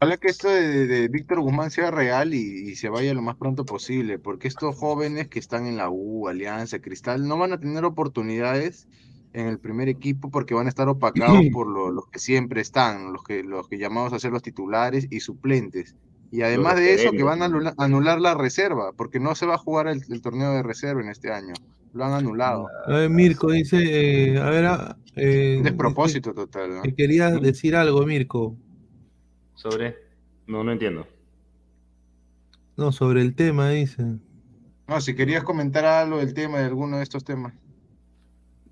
Ojalá que esto de, Víctor Guzmán sea real y, se vaya lo más pronto posible, porque estos jóvenes que están en la U, Alianza, Cristal, no van a tener oportunidades en el primer equipo porque van a estar opacados por los que siempre están, los que, los que llamamos a ser los titulares y suplentes. Y además de eso, que van a anular, la reserva, porque no se va a jugar el torneo de reserva en este año lo han anulado. A ver, Mirko dice, eh, a ver, ah, eh, despropósito total. ¿no? quería decir algo, Mirko. Sobre, no, no entiendo. No, sobre el tema, dice. No, si querías comentar algo del tema, de alguno de estos temas.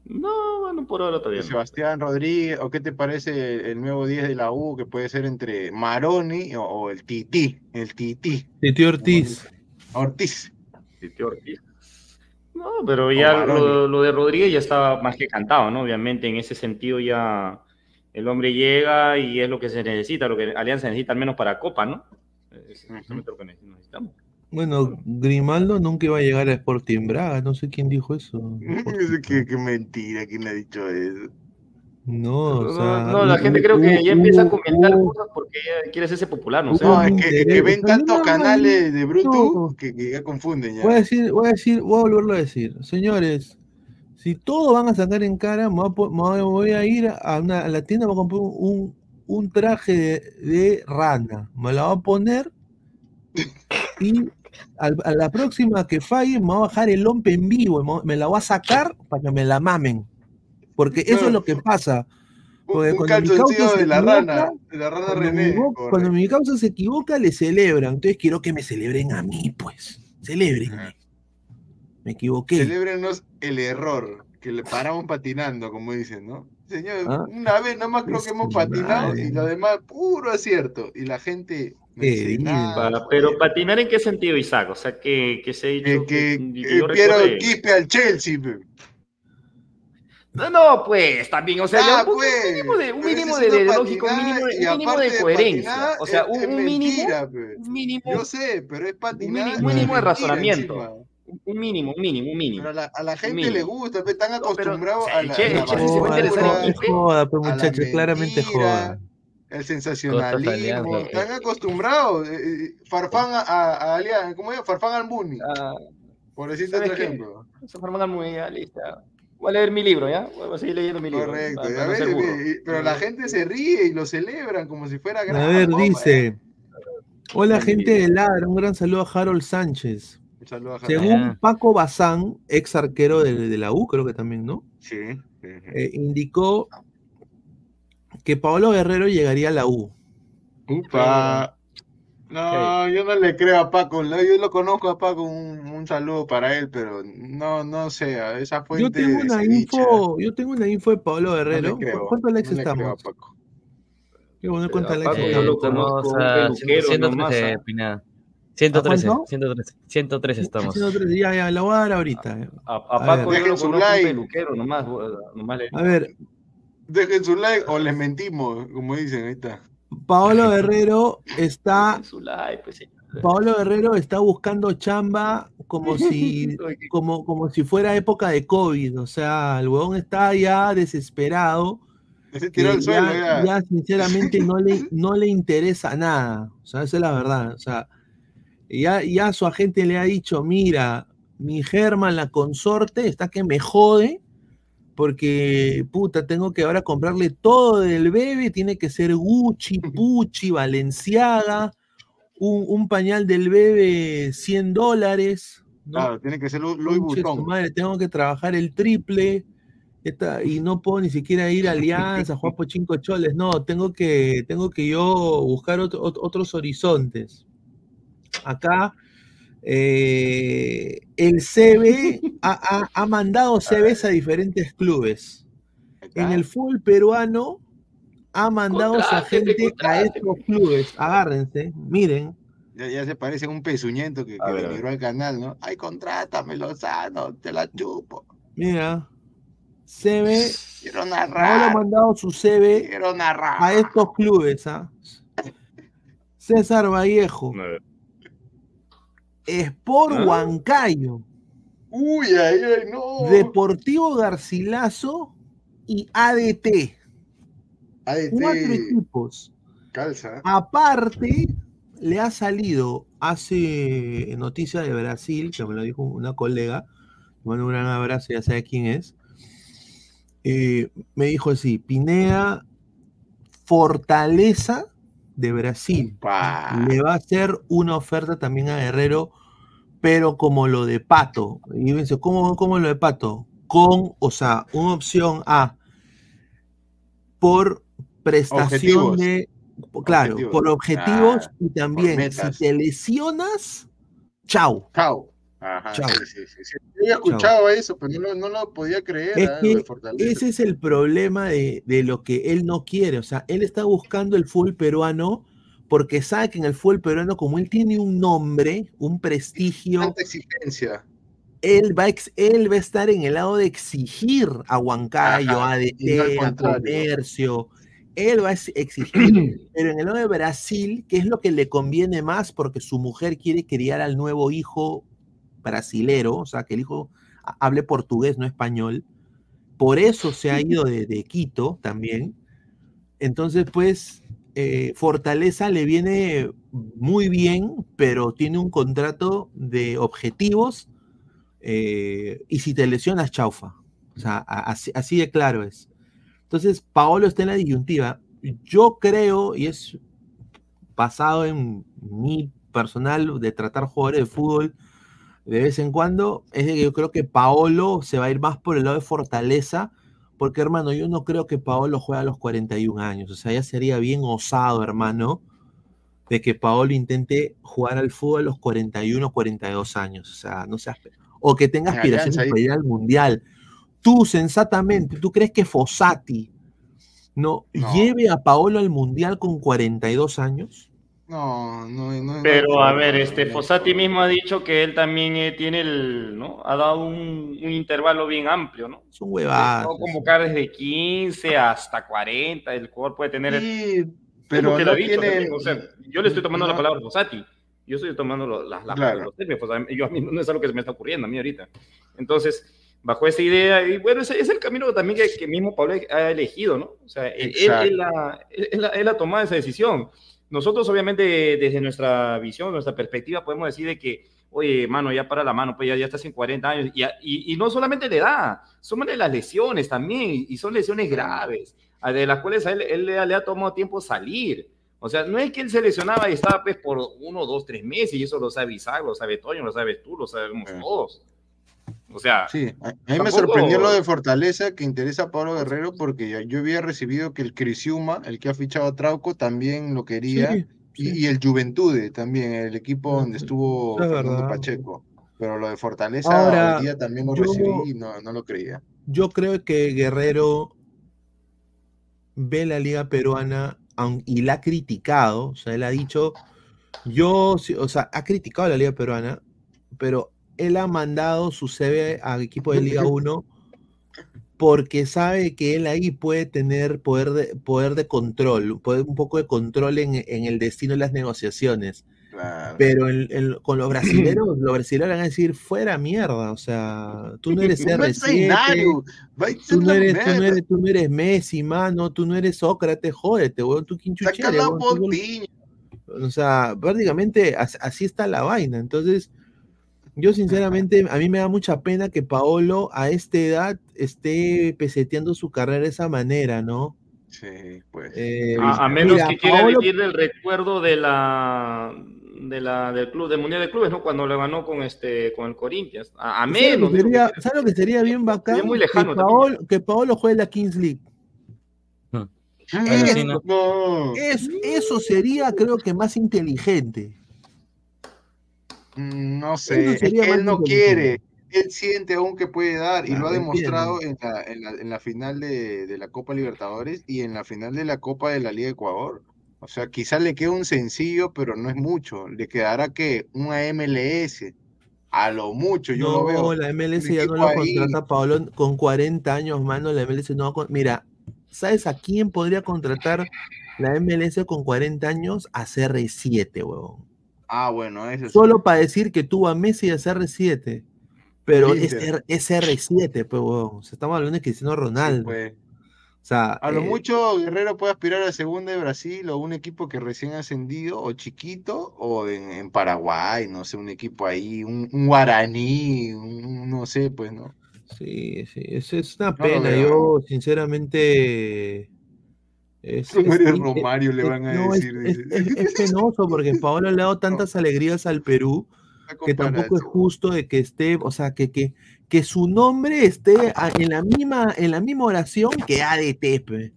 No, bueno, por ahora todavía. Sebastián Rodríguez, ¿o qué te parece el nuevo 10 de la U que puede ser entre Maroni o, el Titi? El Titi. Titi Ortiz. Ortiz. Titi Ortiz. No, pero ya lo, de Rodríguez ya estaba más que cantado, ¿no? Obviamente en ese sentido ya el hombre llega y es lo que se necesita, lo que Alianza necesita al menos para Copa, ¿no? Es lo que necesitamos. Bueno, Grimaldo nunca iba a llegar a Sporting Braga, no sé quién dijo eso. qué, qué mentira, quién ha dicho eso. No, o sea, no, la gente creo que ya empieza a comentar cosas porque quiere hacerse popular, no sé. No, es que, ven tantos canales de Bruto que, ya confunden ya. Voy a decir, voy a decir, voy a volverlo a decir. Señores, si todos van a sacar en cara, me voy a, ir a, una, la tienda, voy a comprar un, un traje de, rana. Me la voy a poner y a, la próxima que falle me voy a bajar el lompe en vivo, me la voy a sacar para que me la mamen. Porque eso es lo que pasa. un, calzoncillo de la rana, de la rana René. cuando mi causa se equivoca, le celebran. Entonces quiero que me celebren a mí, pues. Celebrenme. Me equivoqué. Celebrenos el error, que le paramos patinando, como dicen, ¿no? Señor, ah. una vez nomás creo que hemos patinado y lo demás, puro acierto. Y la gente. pero patinar en qué sentido, Isaac? O sea, que, que se ha dicho. Que, que, que al Chelsea. No, no, pues, también, o sea, ah, un, pues, mínimo de, un mínimo de, lógico, un mínimo de, un mínimo de coherencia. o sea, un, un, mínimo, pues. un, mínimo. Yo sé, pero es patinar. Un mínimo, de razonamiento. Un mínimo, un mínimo, un mínimo. Pero a la, a la gente le gusta, pues, están acostumbrados a la. Che, la che, se joda, pues, muchachos, claramente joda. El sensacionalismo, están acostumbrados. Eh, eh, farfán a, a, ¿cómo es? Farfán al Muni. Ah, por decirte otro ejemplo. Farfán al Muni, ya, listo. Voy a leer mi libro, ¿ya? Voy a seguir leyendo mi libro. Correcto. a ver, pero la gente se ríe y lo celebran como si fuera grande. A ver, dice. Hola, gente de Ladra. Un gran saludo a Harold Sánchez. Un saludo a Harold. Según Paco Bazán, ex arquero de, la U, creo que también, ¿no? Sí. Eh, indicó que Pablo Guerrero llegaría a la U. Upa. No, yo no le creo a Paco. Yo lo conozco a Paco, un, saludo para él, pero no, no sé, esa fuente yo tengo una info, Yo tengo una info de Pablo Guerrero. ¿Cuánto Alex no estamos? Le Paco. Qué bueno, ¿cuánto Alex estamos? a 113, Pinada. 113, 113, 113 estamos. 113, ya, ya, la voy a dar ahorita. A, a, a Paco dejen su like. Peluquero, nomás, nomás le... A ver. Dejen su like o les mentimos, como dicen, ahí está. Paolo Guerrero está. Pues, Paolo Guerrero está buscando chamba como si, como, como si fuera época de COVID. O sea, el huevón está ya desesperado. ya, sinceramente no le, no le interesa nada. O sea, esa es la verdad. O sea, ya, ya su agente le ha dicho: Mira, mi Germán, la consorte, está que me jode porque, puta, tengo que ahora comprarle todo del bebé, tiene que ser Gucci, Pucci, Valenciaga, un, pañal del bebé 100 dólares. Claro, tiene que ser Louis Vuitton. Madre, tengo que trabajar el triple y no puedo ni siquiera ir a Alianza, jugar por cinco choles. No, tengo que, tengo que yo buscar otros horizontes. Acá eh, el CB ha, mandado CBs a diferentes clubes. En el fútbol peruano ha mandado a gente a estos clubes. Agárrense, miren. Ya, se parece a un pezuñento que, que migró al canal, ¿no? Ay, contrátame, Lozano, te la chupo. Mira, CB. Quiero narrar. ha mandado su CB a estos clubes. ¿ah? César Vallejo. Sport ¿Ah? Huancayo. Uy, ay, ay, no. Deportivo Garcilaso y ADT. ADT. Cuatro equipos. Calza. Aparte, le ha salido hace noticia de Brasil, que me lo dijo una colega. Bueno, un gran abrazo, ya sabe quién es. Eh, me dijo así: Pinea, Fortaleza de Brasil. Le va a hacer una oferta también a Guerrero, pero como lo de Pato. Y ¿cómo, ¿cómo lo de Pato? Con, o sea, una opción A, por prestación de, claro, por objetivos y también si te lesionas, chao. Chao. Ajá, sí, sí, sí, Yo había escuchado eso, pero no, lo podía creer. ¿eh? ese es el problema de, lo que él no quiere. O sea, él está buscando el full peruano porque sabe que en el fútbol peruano, como él tiene un nombre, un prestigio. Tanta exigencia. Él va, a él va a estar en el lado de exigir a Huancayo, a ADT, a Comercio. Él va a exigir. pero en el lado de Brasil, ¿qué es lo que le conviene más? Porque su mujer quiere criar al nuevo hijo brasilero, o sea, que el hijo hable portugués, no español. por eso se ha ido de, Quito también. Entonces, pues, eh, Fortaleza le viene muy bien, pero tiene un contrato de objetivos eh, y si te lesionas, chaufa. O sea, así, de claro es. Entonces, Paolo está en la disyuntiva. Yo creo, y es basado en mi personal de tratar jugadores de fútbol de vez en cuando, es que yo creo que Paolo se va a ir más por el lado de fortaleza, porque hermano, yo no creo que Paolo juegue a los 41 años. O sea, ya sería bien osado, hermano, de que Paolo intente jugar al fútbol a los 41 42 años. O sea, no seas o que tenga aspiraciones para ir al mundial. Tú, sensatamente, ¿tú crees que Fossati no, lleve a Paolo al mundial con 42 años? No, no, no. Pero a ver, este Fossati mismo ha dicho que él también eh, tiene el, ¿no? Ha dado un, intervalo bien amplio, ¿no? Es un huevado. Puede convocar desde 15 hasta 40, el jugador puede tener. Sí, pero no tiene... yo le estoy tomando la palabra a Fossati. Yo estoy tomando las la, los pues, yo a mí no es algo que se me está ocurriendo a mí ahorita. Entonces, bajo esa idea, y bueno, ese es el camino también que, que mismo Pablo ha elegido, ¿no? O sea, él, él, él, ha tomado esa decisión. Nosotros, obviamente, desde nuestra visión, nuestra perspectiva, podemos decir de que, oye, mano, ya para la mano, pues ya, ya estás en 40 años, y, y, y no solamente le da, son las lesiones también, y son lesiones graves, de las cuales a él, él le, le ha tomado tiempo salir. O sea, no es que él se lesionaba y estaba pues por uno, dos, tres meses y eso lo sabe Isaac, lo sabe Toño, lo sabes tú, lo sabemos todos. O sea, sí, a, mí me sorprendió lo de Fortaleza que interesa a Pablo Guerrero porque yo había recibido que el Crisiuma, el que ha fichado a Trauco, también lo quería Y, el Juventude también, el equipo donde estuvo Fernando Pacheco. Pero lo de Fortaleza hoy día también lo recibí y no, no lo creía. Yo creo que Guerrero ve la liga peruana y la ha criticado, o sea, él ha dicho, yo, o sea, ha criticado a la Liga Peruana, pero él ha mandado su CV al equipo de Liga 1 porque sabe que él ahí puede tener poder de, poder de control, poder, un poco de control en, en el destino de las negociaciones. Pero con los brasileños, los brasileños van a decir, fuera mierda, o sea, tú no eres R7, tú no eres, tú, no eres, tú no eres Messi, mano, tú no eres Sócrates, jódete, weón, tú quinchuchere, O sea, prácticamente así está la vaina, entonces... Yo sinceramente, a mí me da mucha pena que Paolo a esta edad esté peseteando su carrera de esa manera, ¿no? Sí, pues. Eh, a, menos que quiera vivir el recuerdo de la de la, del club, del Mundial de Clubes, ¿no? Cuando le ganó con este, con el Corinthians. A, menos. ¿Sabes lo que sería bien bacán? muy lejano que, Paolo, que Paolo juegue la Kings League. Ah. Eso, sería, creo que, más inteligente. Mm, no sé, él no quiere, él siente aún que puede dar y lo ha demostrado en la, en la, en la final de, de, la Copa Libertadores y en la final de la Copa de la Liga de Ecuador. O sea, quizás le queda un sencillo, pero no es mucho. Le quedará que una MLS. A lo mucho, yo no, lo veo. la MLS ya no lo contrata Pablo con 40 años, mano. La MLS no Mira, ¿sabes a quién podría contratar la MLS con 40 años? A CR7, huevón. Ah, bueno, eso Solo para decir que tuvo a Messi a CR7. Pero es, R7, pues. O sea, estamos hablando de Cristiano Ronaldo. pues a lo eh, mucho Guerrero puede aspirar a segunda de Brasil o un equipo que recién ha ascendido o chiquito o en, Paraguay, no sé, un equipo ahí, un, guaraní, no sé, pues, ¿no? Sí, sí, es, es una pena. Yo, sinceramente. Es, Romario le van a decir. Es, penoso porque Paolo le ha dado tantas alegrías al Perú que tampoco es justo de que esté, o sea, que, que, que su nombre esté en la misma, en la misma oración que ADT.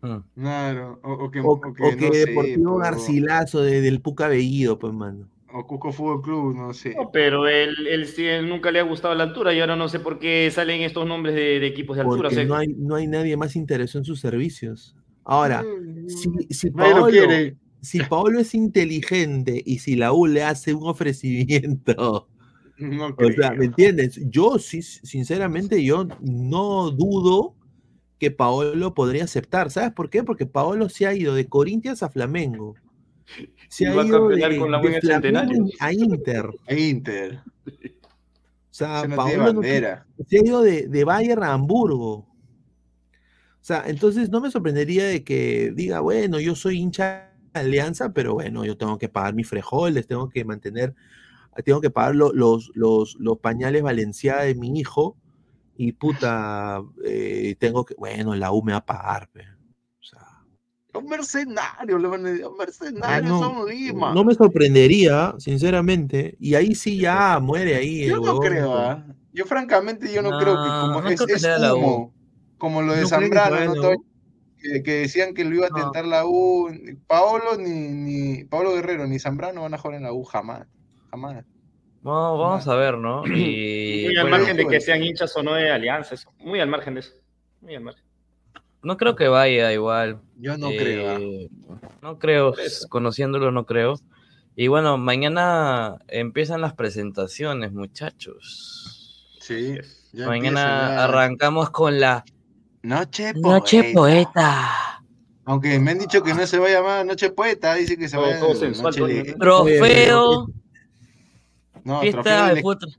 Ah. Claro, o, que, o, que, Deportivo Garcilaso de, del Puca Bellido, pues, mano. O Cuco Fútbol Club, no sé. pero él, él, nunca le ha gustado la altura y ahora no sé por qué salen estos nombres de, equipos de altura. no, hay, no hay nadie más interesado en sus servicios. Ahora, mm, si, si si Paolo es inteligente y si la U le hace un ofrecimiento o sea, ¿me entiendes? Yo sí, sinceramente, yo no dudo que Paolo podría aceptar. ¿Sabes por qué? Porque Paolo se ha ido de Corintias a Flamengo. Se ha ido de, a Inter. A Inter. O sea, Paolo se ha ido de, de Bayern a Hamburgo. O sea, entonces no me sorprendería de que diga, bueno, yo soy hincha de Alianza, pero bueno, yo tengo que pagar mis frejoles, tengo que mantener, tengo que pagar los, los, los, pañales Valenciaga de mi hijo y puta, eh, tengo que, bueno, la U me va a pagar, pero un mercenario, le van a decir, un mercenario, ah, no, Lima. No me sorprendería, sinceramente. Y ahí sí ya muere ahí. Yo no creo, ¿ah? Yo francamente yo no, creo que como es, humo, como lo de Zambrano, que, que, decían que lo iba a tentar la U. Paolo ni, ni Paolo Guerrero ni Zambrano van a jugar en la U jamás. Jamás. No, vamos a ver, ¿no? Y, muy al margen de que sean hinchas o no de alianzas. Muy al margen de eso. Muy al margen. No creo que vaya igual. Yo no creo. ¿ah? Eh, no creo, conociéndolo no creo. Y bueno, mañana empiezan las presentaciones, muchachos. Sí. mañana arrancamos con la Noche Poeta. Noche Poeta. Aunque me han dice que no se va a llamar Noche Poeta, dice que se va a llamar Trofeo. No, fiesta de fútbol.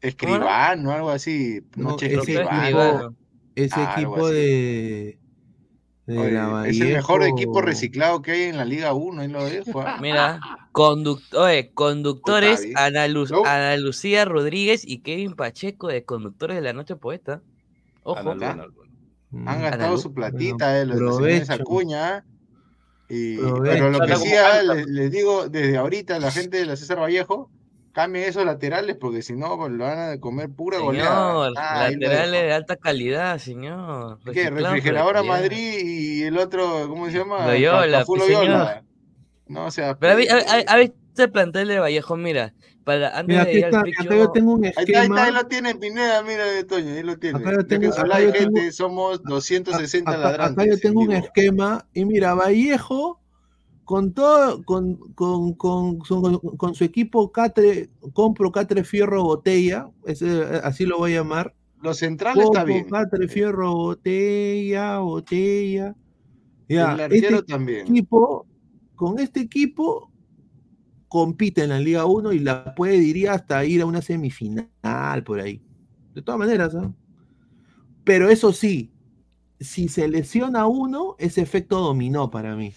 Escribano, algo así. Noche no, escribano ese equipo de, es el mejor equipo reciclado que hay en la Liga 1, ahí lo dejo. ¿ah? Mira, conductores Ana, Lucía Rodríguez y Kevin Pacheco de Conductores de la Noche Poeta. Ojo. Mm. Han gastado su platita, eh, los de esa cuña. Y, pero lo que sí, ah, les, digo desde ahorita, la gente de la César Vallejo, cambien esos laterales porque si no pues, lo van a comer pura señor, goleada. Ah, laterales de alta calidad, señor. ¿Qué? Refrigeradora Madrid y el otro, ¿cómo se llama? Loyola, Loyola. No, o sea. Pero ¿ha visto el plantel de Vallejo? Mira, para antes de ir al acá yo tengo un esquema. Ahí, está, ahí lo tiene Pineda, mira de Toño, ahí lo tiene. Acá yo tengo, acá yo gente, tengo, somos 260 acá, ladrantes. Acá yo tengo un esquema y mira, Vallejo con todo, con, con, con, con, su equipo Catre, compro Catre Fierro Botella, ese, así lo voy a llamar. Los centrales está bien. Catre Fierro Botella, Botella. Ya, El este también. Equipo, con este equipo compite en la Liga 1 y la puede, diría, hasta ir a una semifinal por ahí. De todas maneras, ¿eh? Pero eso sí, si se lesiona uno, es efecto dominó para mí.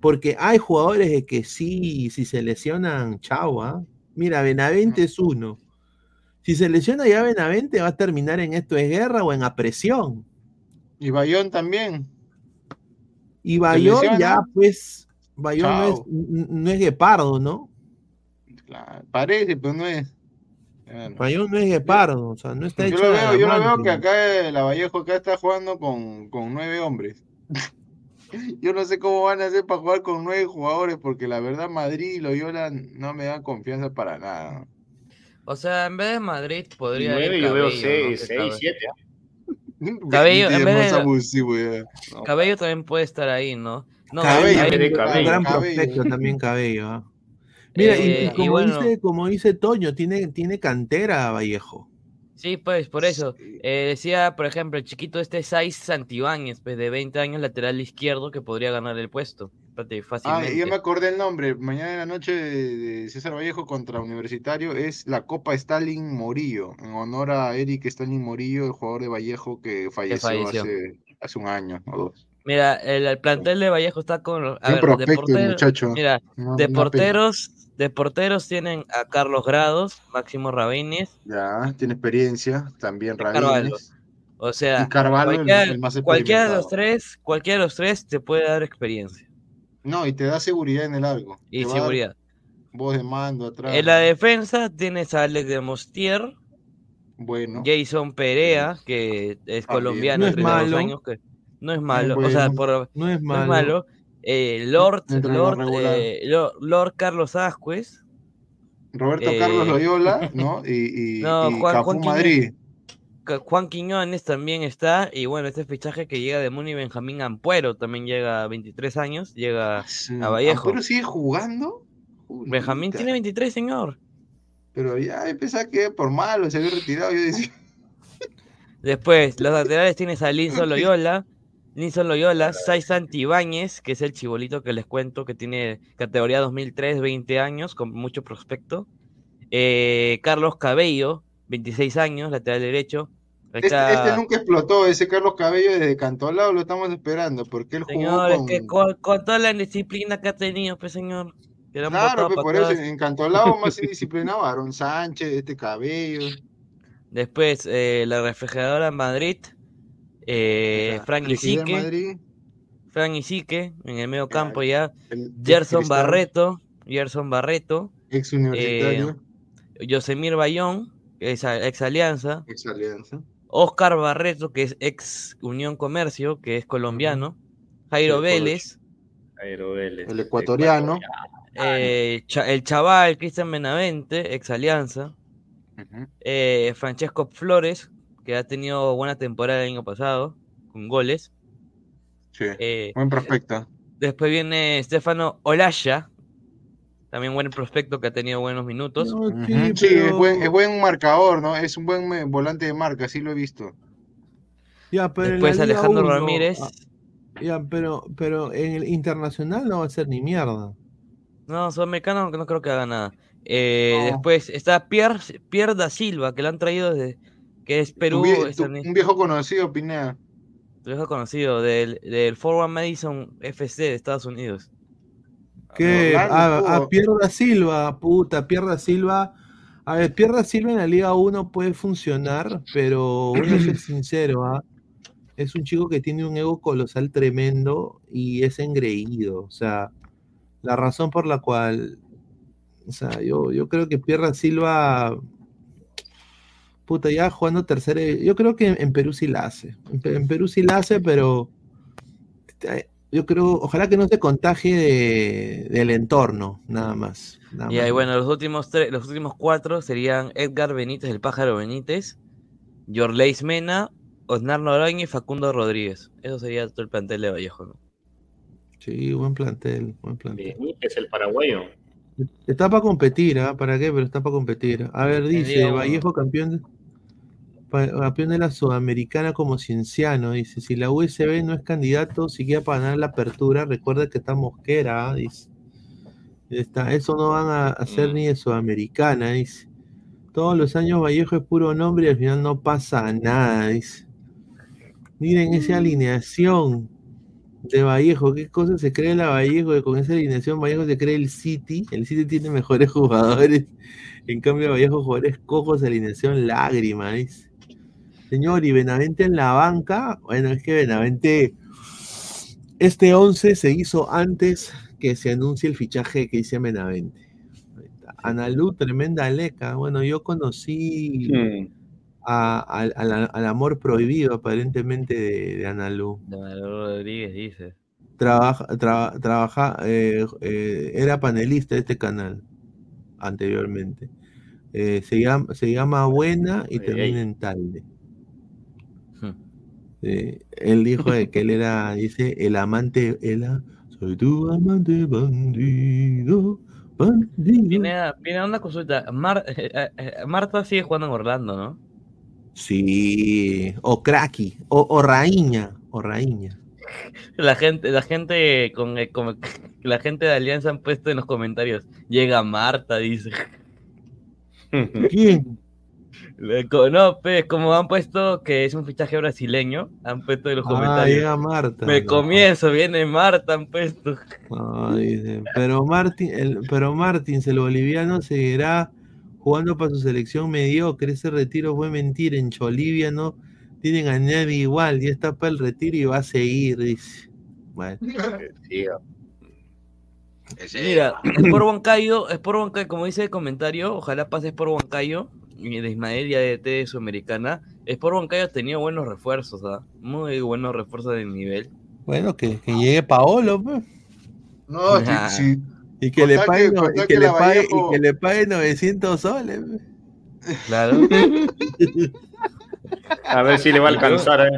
Porque hay jugadores que sí, si se lesionan, chau, ¿ah? Mira, Benavente es uno. Si se lesiona ya Benavente, va a terminar en esto de guerra o en apresión. Y Bayón también. Y Bayón ya, pues, Bayón no es, no es, guepardo, ¿no? parece, pero no es. Bayón no es guepardo, o sea, no está yo Lo veo, yo lo veo que acá la Vallejo acá está jugando con, con nueve hombres. Yo no sé cómo van a hacer para jugar con nueve jugadores, porque la verdad Madrid y Loyola no me dan confianza para nada. O sea, en vez de Madrid podría nueve, yo veo seis, seis, siete. Cabello, en vez de... Cabello también puede estar ahí, ¿no? No cabello, cabello, cabello, gran prospecto también Cabello. ¿ah? Mira, y, eh, como, dice, como dice Toño, tiene, tiene cantera Vallejo. Sí, pues por eso. Eh, decía, por ejemplo, el chiquito este Saiz Santibáñez, pues de 20 años, lateral izquierdo, que podría ganar el puesto. Fácilmente. Ah, yo me acordé el nombre. Mañana en la noche de César Vallejo contra Universitario es la Copa Stalin Morillo, en honor a Eric Stalin Morillo, el jugador de Vallejo que falleció, Hace, un año o dos. Mira, el, plantel de Vallejo está con. A ver, de porteros, Mira, de porteros de porteros tienen a Carlos Grados, Máximo Rabines. Ya, tiene experiencia, también Rabines. O sea, cualquiera, de los tres, cualquiera de los tres te puede dar experiencia. No, y te da seguridad en el largo. Y seguridad. Voz de mando atrás. En la defensa tienes a Alex de Mostier. Bueno. Jason Perea, que es colombiano, no es malo. Años, que no es malo. o sea, por, no es malo. Eh, Lord, eh, Lord, Lord, Carlos Ascuez. Roberto Carlos eh, Loyola, ¿no? Y, y, Juan, Madrid. Juan Quiñones también está, y bueno, este fichaje que llega de Muni Benjamín Ampuero, también llega a 23 años, llega a Vallejo. ¿Ampuero sigue jugando? Benjamín tiene 23, señor. Pero ya empezó que por malo se había retirado, yo decía. Después, los laterales tienes a Linzo Loyola, Nilson Loyola, Sai Santibáñez, que es el chibolito que les cuento, que tiene categoría 2003, 20 años, con mucho prospecto. Eh, Carlos Cabello, 26 años, lateral derecho. Este, este, nunca explotó, ese Carlos Cabello desde Cantolao lo estamos esperando, porque él jugó con... que con, toda la disciplina que ha tenido, pues señor. Claro, pues por eso en Cantolao más indisciplinado, Aaron Sánchez, este Cabello. Después, eh, la refrigeradora en Madrid, eh, Frank Isique. Frank Isique, en el medio campo ya. Gerson Barreto, Gerson Barreto. Ex universitario. Eh, Yosemir Bayón, ex, ex Alianza. Ex Alianza. Oscar Barreto, que es ex Unión Comercio, que es colombiano. Jairo Vélez. Jairo Vélez. El ecuatoriano. Eh, el chaval Cristian Benavente, ex Alianza. Eh, Francesco Flores, que ha tenido buena temporada el año pasado, con goles. Sí, eh, buen prospecto. Después viene Stefano Olaya, también buen prospecto que ha tenido buenos minutos. sí, es, buen, marcador, ¿no? Es un buen volante de marca, sí lo he visto. Ya, pero Después Alejandro Ramírez. Ah, ya, pero, pero en el internacional no va a ser ni mierda. No, sudamericano no creo que haga nada. Eh, después está Pierre, Pierre da Silva, que lo han traído desde que es Perú. Un, viejo conocido, Pinea. Un viejo conocido del, del Forward Madison FC de Estados Unidos. ¿Qué? A, Pierre da Silva, puta, Pierre da Silva. A ver, Pierre da Silva en la Liga 1 puede funcionar, pero voy a ser sincero, ¿ah? es un chico que tiene un ego colosal tremendo y es engreído. O sea, la razón por la cual, o sea, yo, yo creo que Pierra Silva, puta, ya jugando tercera, yo creo que en, Perú sí la hace. En, Perú sí la hace, pero eh, yo creo, ojalá que no se contagie del entorno, nada más. y ahí, bueno, los últimos tres, los últimos cuatro serían Edgar Benítez, el pájaro Benítez, Jorleis Mena, Osnar Noraña y Facundo Rodríguez. Eso sería todo el plantel de Vallejo, ¿no? Sí, buen plantel, buen plantel. Es el paraguayo. Está para competir, ¿ah? ¿Para qué? Pero está para competir. A ver, dice Vallejo campeón, campeón de la Sudamericana como cienciano. Dice, si la USB no es candidato, si quiere para ganar la apertura, recuerda que está Mosquera, dice. Está, eso no van a hacer mm. ni de Sudamericana, dice. Todos los años Vallejo es puro nombre y al final no pasa nada, dice. Miren esa mm. alineación de Vallejo. ¿Qué cosa se cree la Vallejo? Con esa alineación Vallejo se cree el City. El City tiene mejores jugadores. En cambio, Vallejo jugadores cojos, alineación lágrima. Señor, y Benavente en la banca. Bueno, es que Benavente. Este 11 se hizo antes que se anuncie el fichaje que hice Benavente. Analú, tremenda leca. Bueno, yo conocí. Hmm al amor prohibido aparentemente de, de Analú. De Rodríguez dice. Trabaja, trabaja, eh, eh, era panelista de este canal anteriormente. Eh, se, llama, se llama Buena y termina en Talde. Hmm. él dijo que él era, dice, el amante, él, soy tu amante bandido. bandido. Viene, viene una consulta. Marta sigue jugando en Orlando, ¿no? Sí, o Cracky, o, o Raíña, o Raíña. La gente, la gente con, eh, la gente de Alianza han puesto en los comentarios, llega Marta, dice. ¿Quién? No, pues como han puesto que es un fichaje brasileño, han puesto en los ah, comentarios. Llega Marta. Me comienzo, viene Marta, han puesto. pero Martín, el, pero Martín, el boliviano seguirá jugando para su selección mediocre. Ese retiro fue mentira. En Cholivia no tienen a nadie igual. Ya está para el retiro y va a seguir, dice. Bueno. Mira, es por Huancayo, es por Huancayo, como dice el comentario, ojalá pases por Huancayo de Ismael y de Sudamericana. Es por Huancayo ha tenido buenos refuerzos, ¿ah? muy buenos refuerzos de nivel. Bueno, que, llegue Paolo, pues. No, si, y que, le pague, y que, le pague, y que le pague 900 soles. Claro. a ver si le va a alcanzar, eh.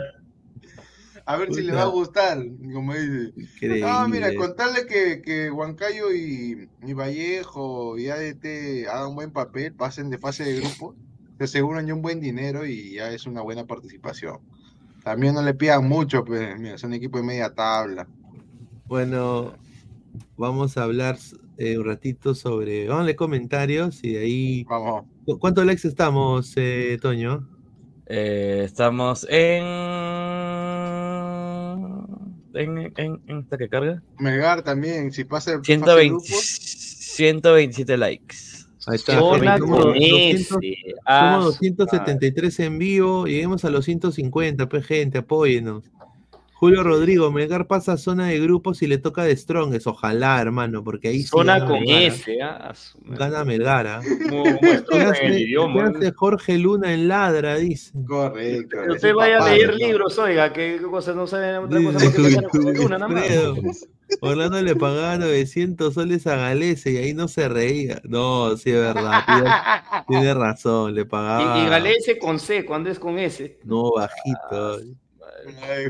A ver si le va a gustar, como dice. No, mira, contarle que, que Huancayo y, y, Vallejo y ADT hagan un buen papel, pasen de fase de grupo, se aseguran ya un buen dinero y ya es una buena participación. También no le pidan mucho, pues, mira, son equipo de media tabla. Bueno, vamos a hablar eh, un ratito sobre. Vamos a leer comentarios y de ahí. Vamos. ¿Cuántos likes estamos, eh, Toño? Eh, estamos en. En, en, en esta que carga. Megar también, si pasa el 120, 127 likes. Ahí está. Somos 273 en vivo. Lleguemos a los 150, pues, gente, apóyenos. Julio Rodrigo, Melgar pasa a zona de grupos y le toca de Strongest. Ojalá, hermano, porque ahí Zona con S, ¿ah? Gana Melgar, ¿ah? Jorge Luna en ladra, dice. Correcto. usted vaya a leer libros, oiga, que cosas no saben otra cosa más que Jorge Luna, nada más. Orlando le pagaba 900 soles a Galese y ahí no se reía. No, sí es verdad. Tiene, razón, le pagaba. Y, y, Galese con C, cuando es con S. No, bajito.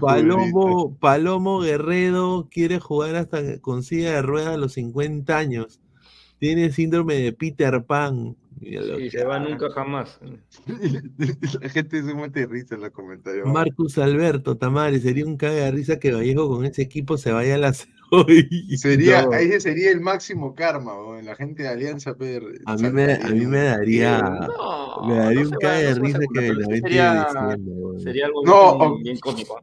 Palomo, Palomo Guerrero quiere jugar hasta con silla de ruedas a los 50 años. Tiene síndrome de Peter Pan. Y se va nunca jamás. La gente se mete de risa en los comentarios. Marcus Alberto Tamares, sería un caga de risa que Vallejo con ese equipo se vaya a la Sería, ese sería el máximo karma, en la gente de Alianza Per, a, mí me, a mí me daría, me daría un caga de risa que me sería, sería algo no, bien, cómico.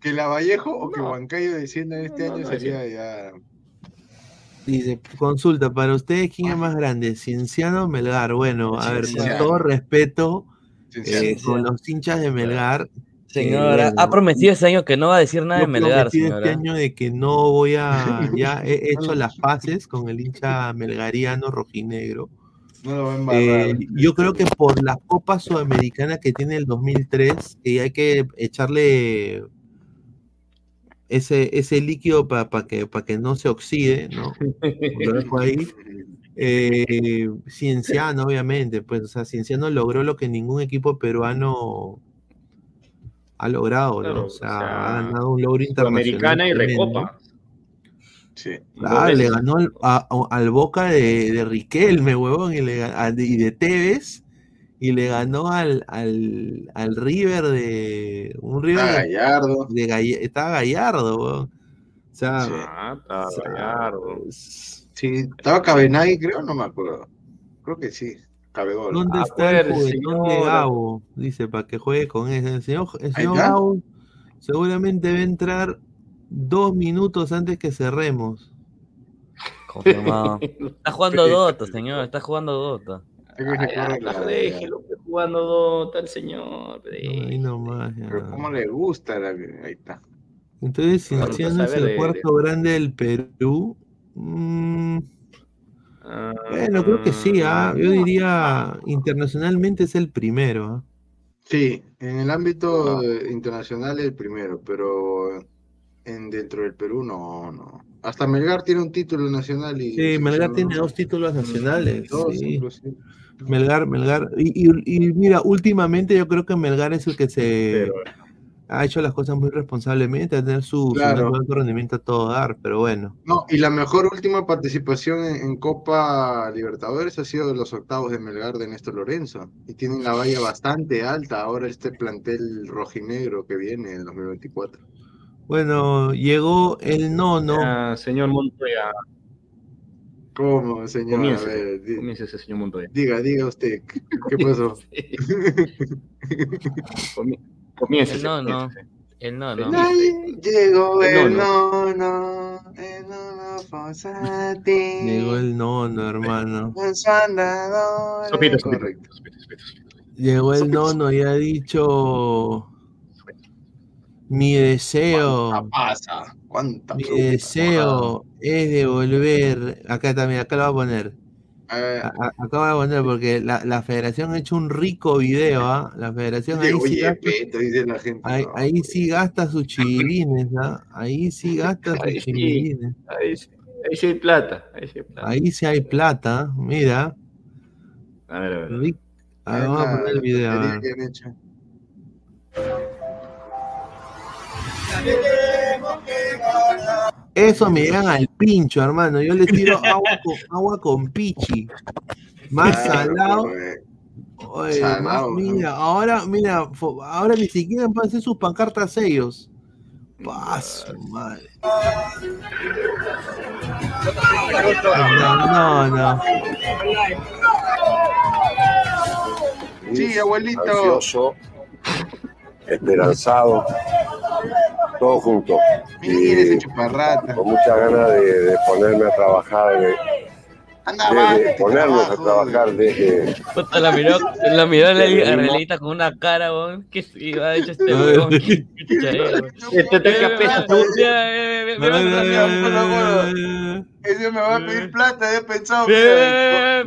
Que la Vallejo o que Huancayo descienda este año sería ya. Dice, consulta, para ustedes, ¿quién es más grande? ¿Cienciano o Melgar? Bueno, a ver, con todo respeto, eh, con los hinchas de Melgar, Señora, ha prometido este año que no va a decir nada de Melgar, señora. este año de que no voy a. Ya he hecho las paces con el hincha melgariano rojinegro. No eh, yo creo que por la Copa Sudamericana que tiene el 2003, y hay que echarle ese, ese líquido para que, que no se oxide, ¿no? Lo dejo ahí. Eh, Cienciano, obviamente, pues, o sea, Cienciano logró lo que ningún equipo peruano ha logrado, ¿no? o, sea, ha ganado un logro internacional. Americana y Recopa. Sí. Claro, le ganó al, Boca de, de, Riquelme, huevón, y, le, y de Tevez, y le ganó al, al, al River de. Un River. Está Gallardo. De, estaba Gallardo, huevón. O sea. Sí, ah, estaba Gallardo. Sí, estaba Cabenay, creo, no me acuerdo. Creo que sí. ¿Dónde está el de Gabo? Dice, para que juegue con ese. El señor, Gabo seguramente va a entrar dos minutos antes que cerremos. Confirmado. está jugando Dota, señor, está jugando Dota. déjelo jugando Dota el señor. ahí nomás, Pero cómo le gusta, ahí está. Entonces, si es el cuarto grande del Perú, mmm, bueno, creo que sí, ¿ah? yo diría internacionalmente es el primero. ¿ah? Sí, en el ámbito internacional es el primero, pero en, dentro del Perú no, no. Hasta Melgar tiene un título nacional. Y sí, Melgar tiene dos títulos nacionales. sí. Melgar, Melgar. Y, y, mira, últimamente yo creo que Melgar es el que se ha hecho las cosas muy responsablemente, a tener su, rendimiento a todo dar, pero bueno. No, y la mejor última participación en, Copa Libertadores ha sido de los octavos de Melgar de Néstor Lorenzo. Y tienen la valla bastante alta ahora este plantel rojinegro que viene en 2024. Bueno, llegó el nono. Ah, señor Montoya. ¿Cómo, señor? Comience, ese señor Montoya. Diga, diga usted, ¿qué pasó? Comienza. El no, no. El no, no. Llegó el no, no. El no, no, Llegó el no, no, hermano. Sopito, correcto. Llegó el nono y ha dicho mi deseo. ¿Cuánta pasa? ¿Cuánta mi deseo es de volver. Acá también, acá lo voy a poner. Acabo de poner porque la, la, federación ha hecho un rico video, ¿ah? La federación ahí, sí gasta, ahí, sí gasta sus chivilines, ¿ah? Ahí sí gasta sus chivilines. Ahí, ahí, sí hay plata. Ahí sí hay plata. Ahí sí hay plata, mira. A ver, a ver. A ver vamos a poner el video. Eso me dan al pincho, hermano. Yo le tiro agua con, agua con pichi. Más salado. mira, ahora, mira, ahora ni siquiera pueden hacer sus pancartas ellos. Paso, madre. No, no. Sí, abuelito esperanzado, todos juntos. Y, con mucha ganas de, ponerme a trabajar de ponernos a trabajar desde. Puta, la miró, la miró la Arrelita con una cara, weón. Que iba a hecho este weón. Este te capeta. Ese me va a pedir plata, he pensado. Dame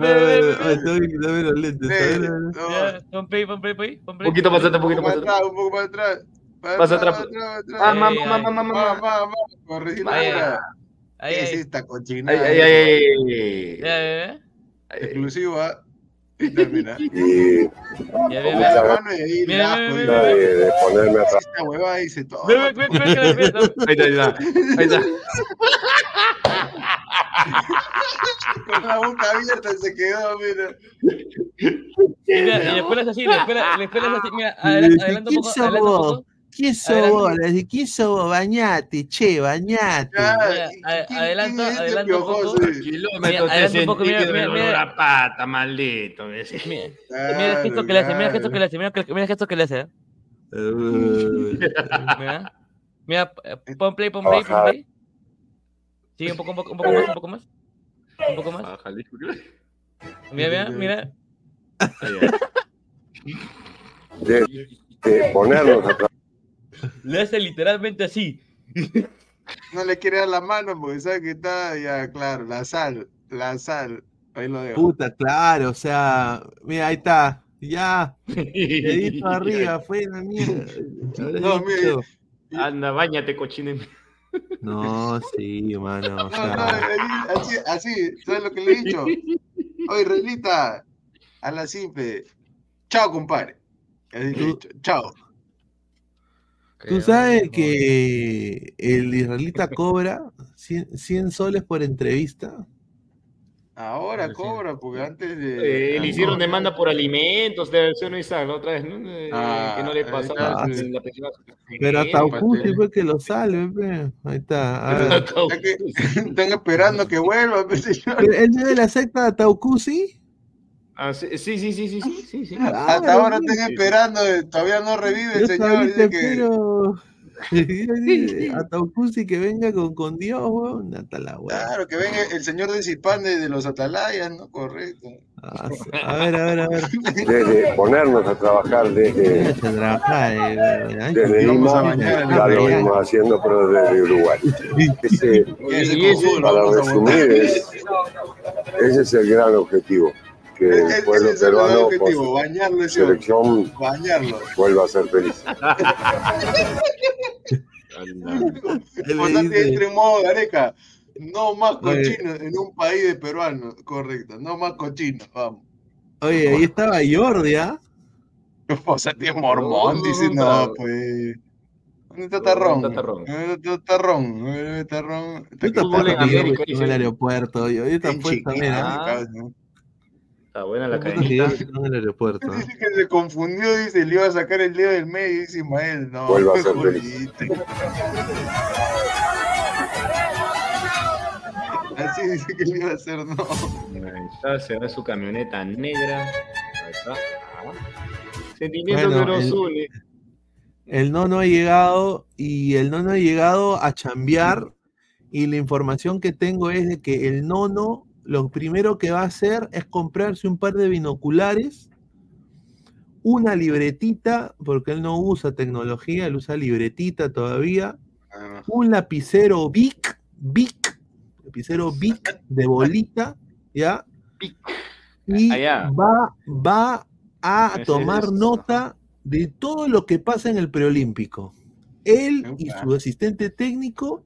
los lentes. Pon play, pon play, pon Un poquito más atrás, un poquito más atrás. Un poco más atrás. Más atrás. Mamá, mamá, mamá, mamá. Corregir Ahí, ¿Qué es esta cochinada? Ay, ay, ay, Exclusiva. Y termina. Mira, mira, De ponerme hueva todo. Ahí está, ahí está. Con la boca abierta se quedó, mira. Mira, y después es así, después, es así. Mira, adelanta un poco, un poco. ¿Quién sos ¿Quién sos vos? Bañate, che, bañate. Ya, Mira, ¿quién- a- quién adelanta, es este adelanta un poco. Kilómetros un poco, mira, mira, mira. olor a pata, maldito. Mira, mira el gesto que le hace, mira el gesto que le hace, mira, el gesto que le hace. ¿eh? Mira, mira, eh, pon play, pon play, pon play. Sigue un poco, un poco, un poco más, un poco más. Un poco más. Mira, mira, mira. De, de ponernos a trabajar. Le hace literalmente así. No le quiere dar la mano porque sabe que está, ya, claro, la sal, la sal. Ahí lo dejo. puta, claro, o sea, mira, ahí está. Ya, dedito arriba, fue la mierda. No, mira. Anda, bañate, cochino. No, sí, mano. O No, no, así, así, ¿sabes lo que le he dicho? Oye, Relita, a la simple. Chao, compadre. Así le he dicho, Chao. Tú sabes que el israelita cobra 100, 100 soles por entrevista. Ahora cobra, porque antes de. Eh, le hicieron demanda por alimentos, de versión Isaac, la otra vez, ¿no? Eh, Ah, que no le ahí pasaba la pensión. Pero hasta. Augusti fue que lo salve, pe. Ahí está. Están esperando que vuelva, pues, señor. Pero ¿Él es de la secta de Taucusi? Ah, sí, sí, sí, sí, sí, sí, sí. Hasta ahora están esperando, eh, todavía no revive el señor. Dice que... Hasta Ocusi que venga con, con Dios, weón. Claro, que venga el señor de Zipán de, de los Atalayas, ¿no? Correcto. Ah, a ver, a ver, a ver. Desde ponernos a trabajar desde. Trabajar, eh, desde Lima, ya lo venimos haciendo, pero desde Uruguay. Ese, para resumir, es, ese es el gran objetivo que el pueblo peruano objetivo, con bañarlo selección bañarlo. vuelva a ser feliz. Entre modo Gareca. No más cochinos en un país de peruanos, correcto. No más cochinos, vamos. Oye, ahí estaba Jordi, ¿ah? O sea, tío mormón, dice, no, pues. ¿Dónde está Tarrón? ¿Dónde está Tarrón? ¿Dónde está Tarrón? ¿Dónde está Tarrón? Yo tampoco en el aeropuerto. Yo, yo tampoco En también, ¿ah? Chiquita, ¿no? Está buena la cadenita. en el aeropuerto. Dice que se confundió, dice, le iba a sacar el dedo del medio, dice Ismael. No, Vuelva a ser jodiste. Así dice que le iba a hacer, no. Ahí está, se ve su camioneta negra. Ahí está. Ah. Sentimiento Bueno, que nos el- une. El nono ha llegado y el nono ha llegado a chambear y la información que tengo es de que el nono lo primero que va a hacer es comprarse un par de binoculares, una libretita, porque él no usa tecnología, él usa libretita todavía, un lapicero Bic, Bic, lapicero Bic de bolita, ¿ya? Y Allá. va, va a tomar nota de todo lo que pasa en el preolímpico. Él y su asistente técnico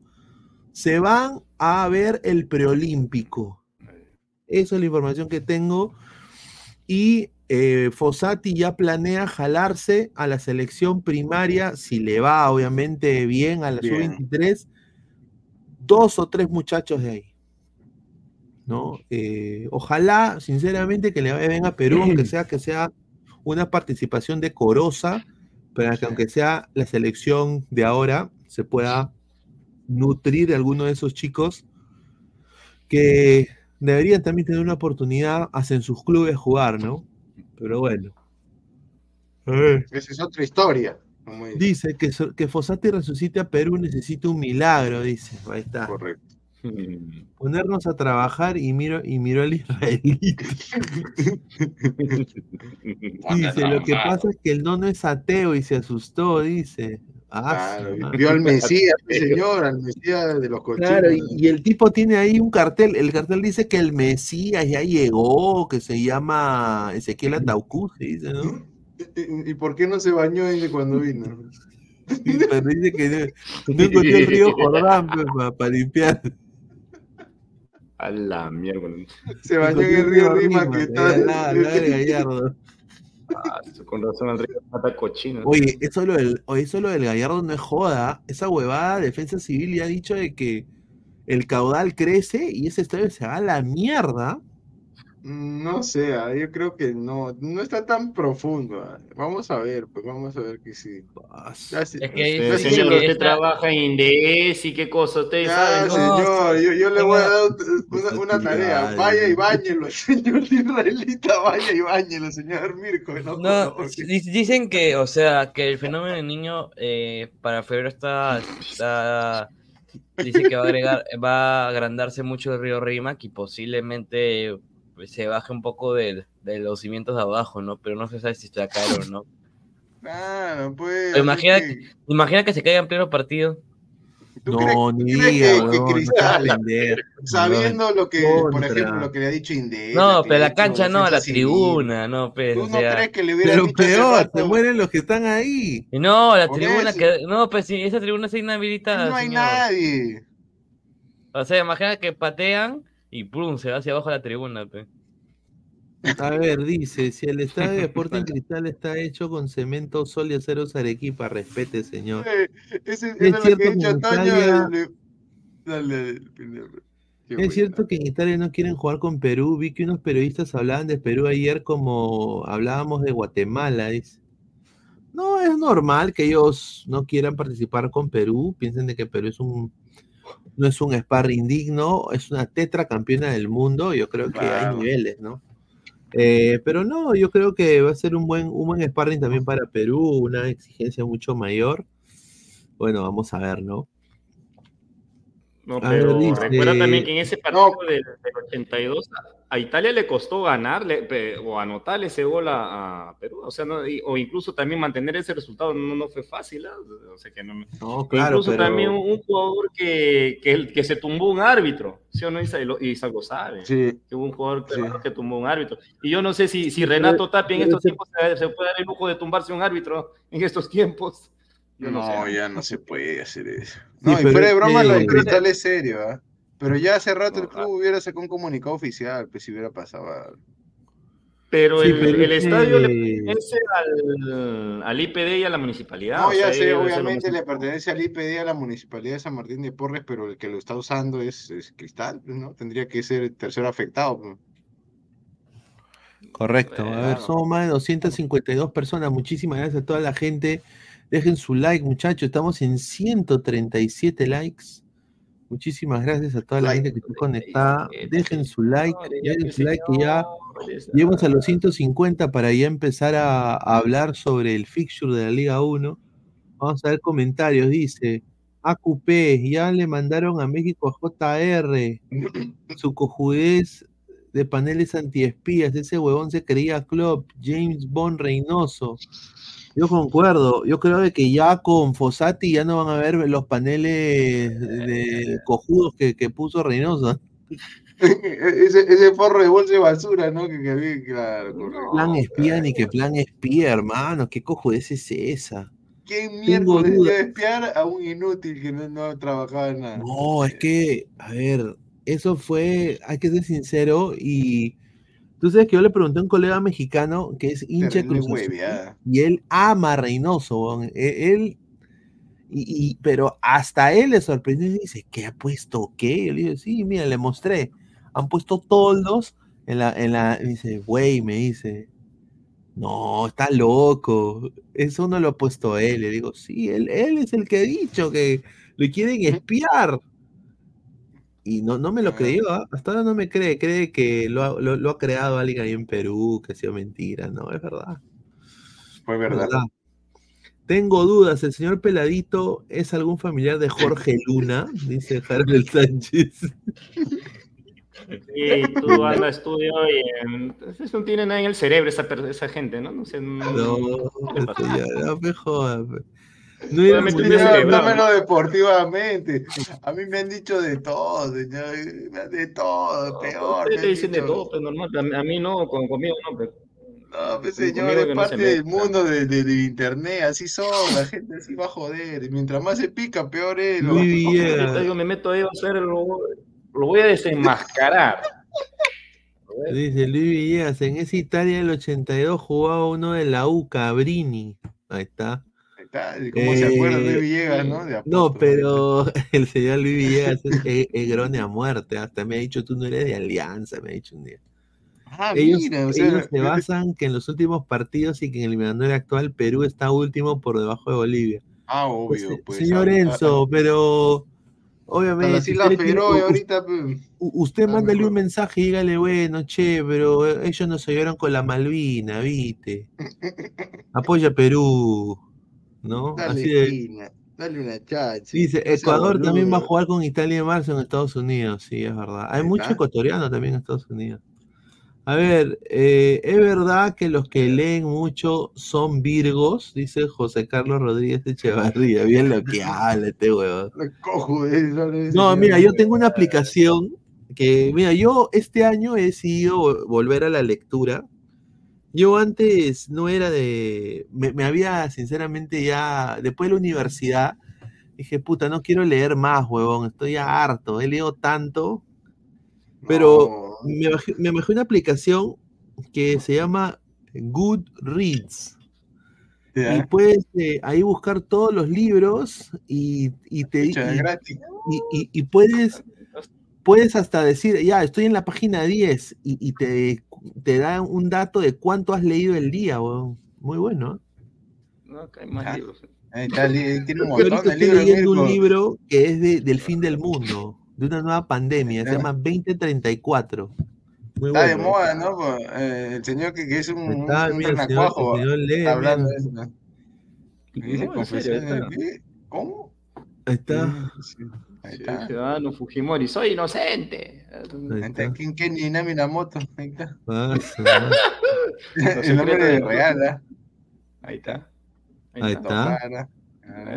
se van a ver el preolímpico. Esa es la información que tengo. Y eh, Fossati ya planea jalarse a la selección primaria, si le va obviamente bien a la Bien. sub-23, dos o tres muchachos de ahí. ¿no? Eh, ojalá, sinceramente, que le vaya bien a Perú, aunque sea que sea una participación decorosa, pero que aunque sea la selección de ahora se pueda nutrir de alguno de esos chicos que deberían también tener una oportunidad en sus clubes jugar, ¿no? Pero bueno. Esa es otra historia. Dice que, que Fosati resucite a Perú necesita un milagro, dice. Ahí está. Correcto. Ponernos a trabajar y miro, y miro al israelita. dice, lo que pasa es que el nono es ateo y se asustó, dice. Ah, vio al Mesías, señor, al Mesías de los cochinos. Claro, y, el tipo tiene ahí un cartel. El cartel dice que el Mesías ya llegó, que se llama Ezequiel Ataucú, dice, ¿no? ¿Y, por qué no se bañó cuando vino? pero dice que no, encontró el río Jordán pues, para, limpiar. A la mierda. Se bañó en el río Rima, que está. Nada, de Gallardo. Con razón río mata cochino. Oye, eso lo del, eso lo del Gallardo no es joda. Esa huevada, Defensa Civil ya ha dicho de que el caudal crece y ese estadio se va a la mierda no sé, ah, yo creo que no, no está tan profundo. Ah. Vamos a ver, pues vamos a ver que sí. es que señor, usted trabaja en Indes y qué cosa, usted sabe. señor, yo, le voy a dar una, tarea. Vaya y bañelo, señor israelita, vaya y bañelo, señor Mirko. No, dicen que, o sea, que el fenómeno del niño eh, para febrero está, está dice que va a agregar, va a agrandarse mucho el río Rimac y posiblemente se baje un poco de, de, los cimientos de abajo, ¿no? Pero no se sabe si está caro o no. Claro, pues. imagina, que... imagina que se caiga en pleno partido. No, ni diga, que, Cristal, sabiendo lo que, por ejemplo, lo que le ha dicho Inde. No, pero la cancha no, a la tribuna, no, pero. ¿Tú no crees que le hubiera pero dicho peor, se mueren los que están ahí. No, la tribuna que. No, pues si esa tribuna se inhabilita. No hay nadie. O sea, imagina que patean y ¡pum! se va hacia abajo la tribuna. A ver, dice, si el estadio de Sporting Cristal está hecho con cemento, sol y acero Arequipa, respete, señor. es, cierto que, Italia... es cierto que en Italia no quieren jugar con Perú. Vi que unos periodistas hablaban de Perú ayer como hablábamos de Guatemala. No, es normal que ellos no quieran participar con Perú. Piensen de que Perú es un no es un sparring digno, es una tetracampeona del mundo, yo creo que hay niveles, ¿no? Eh, pero no, yo creo que va a ser un buen, un buen sparring también para Perú, una exigencia mucho mayor. Bueno, vamos a ver, ¿no? No, pero recuerda también que en ese partido del, 82 a Italia le costó ganarle o anotarle ese gol a, Perú, o sea, o incluso también mantener ese resultado no, no fue fácil, ¿ah? o sea que no, claro, incluso también un, jugador que, que, que, se tumbó un árbitro, ¿sí o no? Y, algo sabe, sí. que hubo un jugador que tumbó un árbitro, y yo no sé si, si Renato Tapia en estos tiempos se, se puede dar el lujo de tumbarse un árbitro en estos tiempos no, ya no se puede hacer eso. No, y fuera de broma, lo de Cristal es serio, ¿ah? Pero ya hace rato el club hubiera sacado un comunicado oficial, pues si hubiera pasado Pero, el, estadio le pertenece al, al, IPD y a la municipalidad. No, ya sé, obviamente le pertenece al IPD y a la municipalidad de San Martín de Porres, pero el que lo está usando es, Cristal, pues, ¿no? Tendría que ser el tercero afectado. Pues. Correcto. A ver, somos más de 252 personas. Muchísimas gracias a toda la gente Dejen su like, muchachos. Estamos en 137 likes. Muchísimas gracias a toda la gente que está conectada. Dejen su like, dejen su like y ya llegamos a los 150 para ya empezar a, hablar sobre el fixture de la Liga 1. Vamos a ver comentarios. Dice AQP, ya le mandaron a México a JR su cojudez de paneles antiespías. Ese huevón se creía Club, James Bond Reynoso. Yo concuerdo, yo creo que ya con Fossati ya no van a ver los paneles de cojudos que, puso Reynoso. ese, ese forro de bolsa de basura, ¿no? Que, que claro, plan espía ni que plan espía, hermano, ¿qué cojudez es esa? ¿Quién mierda debe espiar a un inútil que no, no trabajaba en nada? No, es que, a ver, eso fue, hay que ser sincero, y Tú sabes que yo le pregunté a un colega mexicano que es hincha Cruz y él ama a Reynoso, e, él, y, pero hasta él le sorprendió y dice, ¿qué ha puesto qué? Yo le digo, sí, mira, le mostré, han puesto toldos en la, en la, dice, güey, me dice, No, está loco. Eso no lo ha puesto él. Le digo, sí, él, él es el que ha dicho que le quieren espiar. Y no, no me lo creyó, ¿ah? hasta ahora no me cree, cree que lo ha, lo, ha, creado alguien ahí en Perú, que ha sido mentira, no, es verdad. Fue verdad. Tengo dudas, ¿el señor Peladito es algún familiar de Jorge Luna? Dice Harold Sánchez. Sí, tú andas a estudio y entonces no tiene nada en el cerebro esa, esa gente, ¿no? No sé. No, no, ya, no No, no, deportivamente. A mí me han dicho de todo, señor. De todo, peor. Ustedes te dicen de todo, pero normal. A mí no, conmigo no, pero. No, pues señor, es parte del mundo de, de, internet, así son, la gente así va a joder. Y mientras más se pica, peor es. Lo... Yo me meto ahí a hacer lo, lo voy a desenmascarar. Dice Luis Villegas, en esa Italia del 82 jugaba uno de la U, Cabrini. Ahí está. ¿Cómo se acuerda de eh, Villegas, no? no, pero el señor Luis Villegas es, grone a muerte. Hasta me ha dicho, tú no eres de Alianza, me ha dicho un día. Ah, ellos, mira, se basan que en los últimos partidos y que en el eliminatorio actual Perú está último por debajo de Bolivia. Ah, obvio. Pues, pues, señor Enzo, pero obviamente. La pero ahorita, pues, usted mándale un mensaje y dígale, bueno, che, pero ellos no se llevaron con la Malvina, viste. Apoya Perú. ¿No? Dale, dale una chance. Dice, Ecuador también va a jugar con Italia en marzo en Estados Unidos, sí, es verdad. Hay mucho ecuatoriano también en Estados Unidos. A ver, eh, ¿es verdad que los que leen mucho son virgos? Dice José Carlos Rodríguez Echevarría. Bien lo que habla este huevo. No, mira, yo tengo una aplicación que, mira, yo este año he decidido volver a la lectura yo antes no era de. Me, había, sinceramente, ya. Después de la universidad, dije, puta, no quiero leer más, huevón. Estoy ya harto. He leído tanto. Pero me, bajé, me una aplicación que se llama Goodreads. Y puedes eh, ahí buscar todos los libros y, te. Y, y, y, puedes puedes hasta decir, ya, estoy en la página 10 y, te, te, da un dato de cuánto has leído el día, Muy bueno. ¿eh? No, hay más ah, libros. tiene un montón de libros. Estoy leyendo un libro que es de, del fin del mundo, de una nueva pandemia, se llama 2034. Muy está de moda, ¿no? Pues, eh, el señor que, que es un, está, un mira, hablando de eso. ¿Cómo? Ahí está. Ahí está. Ciudadano Fujimori, soy inocente. ¿Quién? Ahí está. Ah, el nombre de real, ¿eh? Ahí está. Ahí, está.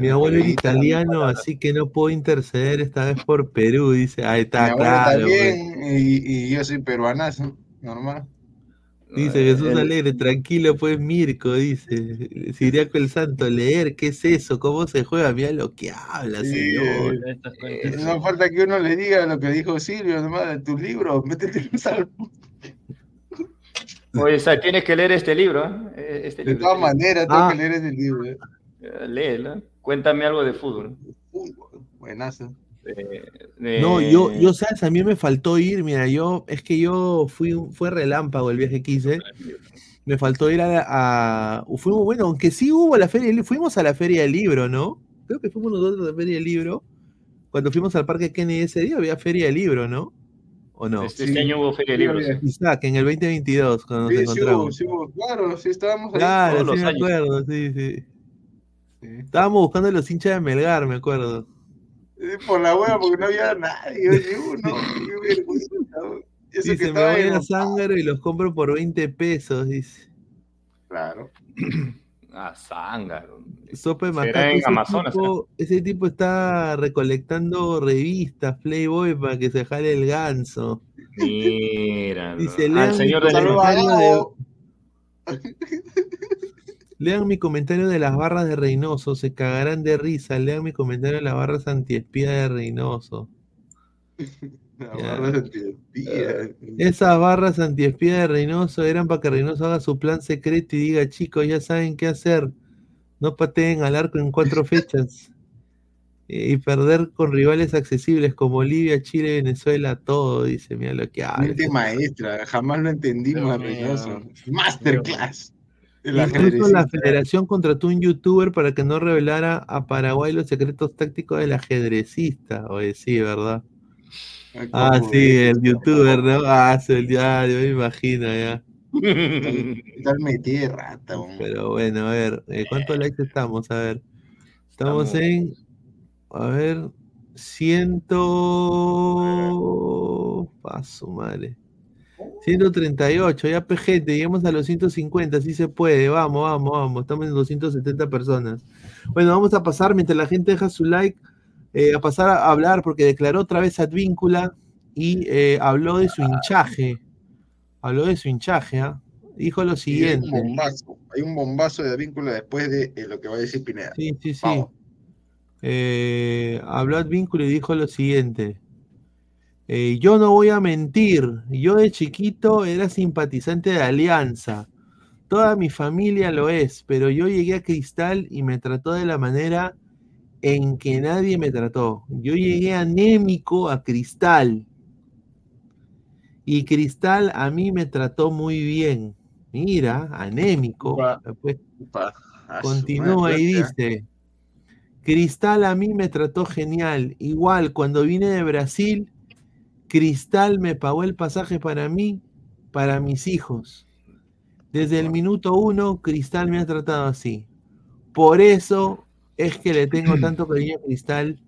Mi abuelo es italiano, así que no puedo interceder esta vez por Perú, dice. Ahí está, claro. También, y, y, yo soy peruanazo, normal. Dice Jesús Alegre, tranquilo pues Mirko, dice. Siriaco el Santo, leer, ¿qué es eso? ¿Cómo se juega? Mira lo que habla, señor. Eh, no falta que uno le diga lo que dijo Silvio, nomás en tus libros, métete en salvo. Oye, o sea, tienes que leer este libro. ¿eh? Este de todas maneras, tengo ah. que leer ese libro. ¿eh? Léelo. Cuéntame algo de fútbol. Fútbol, buenazo. No, yo, yo, sabes, a mí me faltó ir, mira, yo, es que yo fui, fue relámpago el viaje que hice. Me faltó ir a, a fuimos, bueno, aunque sí hubo la feria, fuimos a la feria del libro, ¿no? Creo que fuimos nosotros a la feria del libro. Cuando fuimos al Parque Kennedy ese día había feria del libro, ¿no? ¿O no? Este, este año hubo feria del libro. Sí. Isaac, en el 2022, cuando nos encontramos. Sí, sí, claro, sí estábamos ahí. Claro, sí me acuerdo, sí, sí. Estábamos buscando a los hinchas de Melgar, me acuerdo. Por la hueá, porque no había nadie, ni uno. Dice, que me voy a Zángaro y los compro por 20 pesos, dice. Claro. Ah, Zángaro. Sopa de macaco. Ese, tipo, ese tipo está recolectando revistas, Playboy, para que se jale el ganso. Mira. Dice, lean señor de... Lean mi comentario de las barras de Reynoso, se cagarán de risa. Lean mi comentario de las barras antiespía de Reynoso. barras Esas barras antiespía de Reynoso eran para que Reynoso haga su plan secreto y diga, chicos, ya saben qué hacer. No pateen al arco en cuatro fechas. y perder con rivales accesibles como Bolivia, Chile, Venezuela, todo, dice, mira lo que habla. Mente maestra, jamás lo entendimos a Reynoso. Masterclass. Incluso la federación contrató un youtuber para que no revelara a Paraguay los secretos tácticos del ajedrecista. Oye, sí, ¿verdad? Ah, sí, el youtuber, ¿no? Ah, el yo me imagino ya. Tal metí rata, Pero bueno, a ver, eh, ¿cuántos likes estamos? A ver. Estamos en. A ver. Ciento. Paso, madre. 138, ya gente, llegamos a los 150, si se puede, vamos, vamos, vamos, estamos en 270 personas. Bueno, vamos a pasar, mientras la gente deja su like, eh, a pasar a hablar, porque declaró otra vez Advíncula y eh, habló de su hinchaje, habló de su hinchaje, ¿ah? dijo lo siguiente. Hay un bombazo, hay un bombazo de Advíncula después de eh, lo que va a decir Pineda. Sí, sí, sí. habló Advíncula y dijo lo siguiente. Eh, yo no voy a mentir, yo de chiquito era simpatizante de Alianza. Toda mi familia lo es, pero yo llegué a Cristal y me trató de la manera en que nadie me trató. Yo llegué anémico a Cristal. Y Cristal a mí me trató muy bien. Mira, anémico. continúa y dice, Cristal a mí me trató genial. Igual, cuando vine de Brasil, Cristal me pagó el pasaje para mí, para mis hijos. Desde el minuto uno, Cristal me ha tratado así. Por eso es que le tengo tanto cariño a Cristal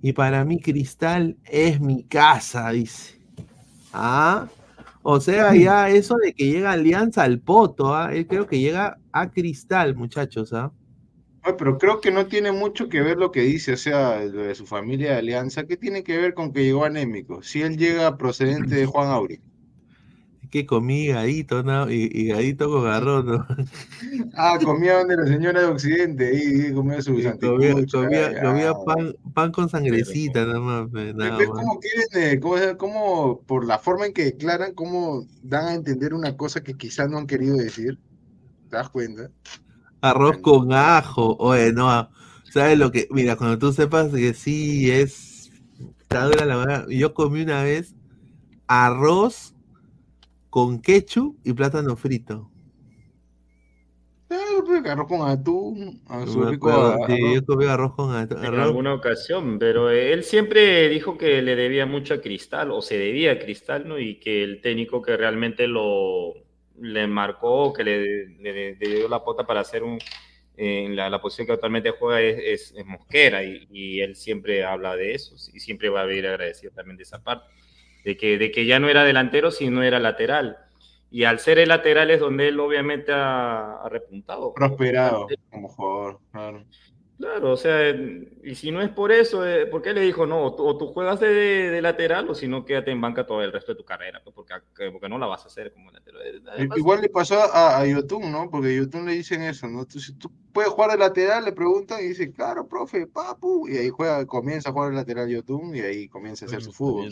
y para mí Cristal es mi casa, dice. Ah, o sea, ya eso de que llega Alianza al Poto, ¿ah? él creo que llega a Cristal, muchachos, ¿ah? Pero creo que no tiene mucho que ver lo que dice, o sea, lo de su familia de Alianza. ¿Qué tiene que ver con que llegó anémico? Si él llega procedente de Juan Auri. que comí gadito, ¿no? Y, gadito con garrón, ¿no? Ah, comía donde la señora de Occidente, ahí comía su comía, comía, comía pan, pan, con sangrecita, nada más. Nada ¿Ves cómo quieren, cómo, cómo, por la forma en que declaran, cómo dan a entender una cosa que quizás no han querido decir? ¿Te das cuenta? Arroz con ajo. Oye, no. ¿Sabes lo que? Mira, cuando tú sepas que sí es. Está dura la verdad. Yo comí una vez arroz con ketchup y plátano frito. Eh, arroz con atún. sí, yo comí arroz con atún. En alguna ocasión, pero él siempre dijo que le debía mucho a Cristal, o se debía a Cristal, ¿no? Y que el técnico que realmente lo, le marcó, que le, dio la pota para hacer un, en la, posición que actualmente juega es, Mosquera y, él siempre habla de eso y siempre va a vivir agradecido también de esa parte, de que, de que ya no era delantero, sino era lateral. Y al ser el lateral es donde él obviamente ha, repuntado. Prosperado como jugador, claro. Claro, o sea, y si no es por eso, eh, ¿por qué le dijo no? O tú, juegas de, lateral o si no, quédate en banca todo el resto de tu carrera, pues porque, porque no la vas a hacer como lateral. Eh, igual le pasó a, a Yotun, ¿no? Porque a Yotun le dicen eso, ¿no? Tú, si tú puedes jugar de lateral, le preguntan y dice, claro, profe, papu, y ahí juega, comienza a jugar de lateral Yotun y ahí comienza a hacer su fútbol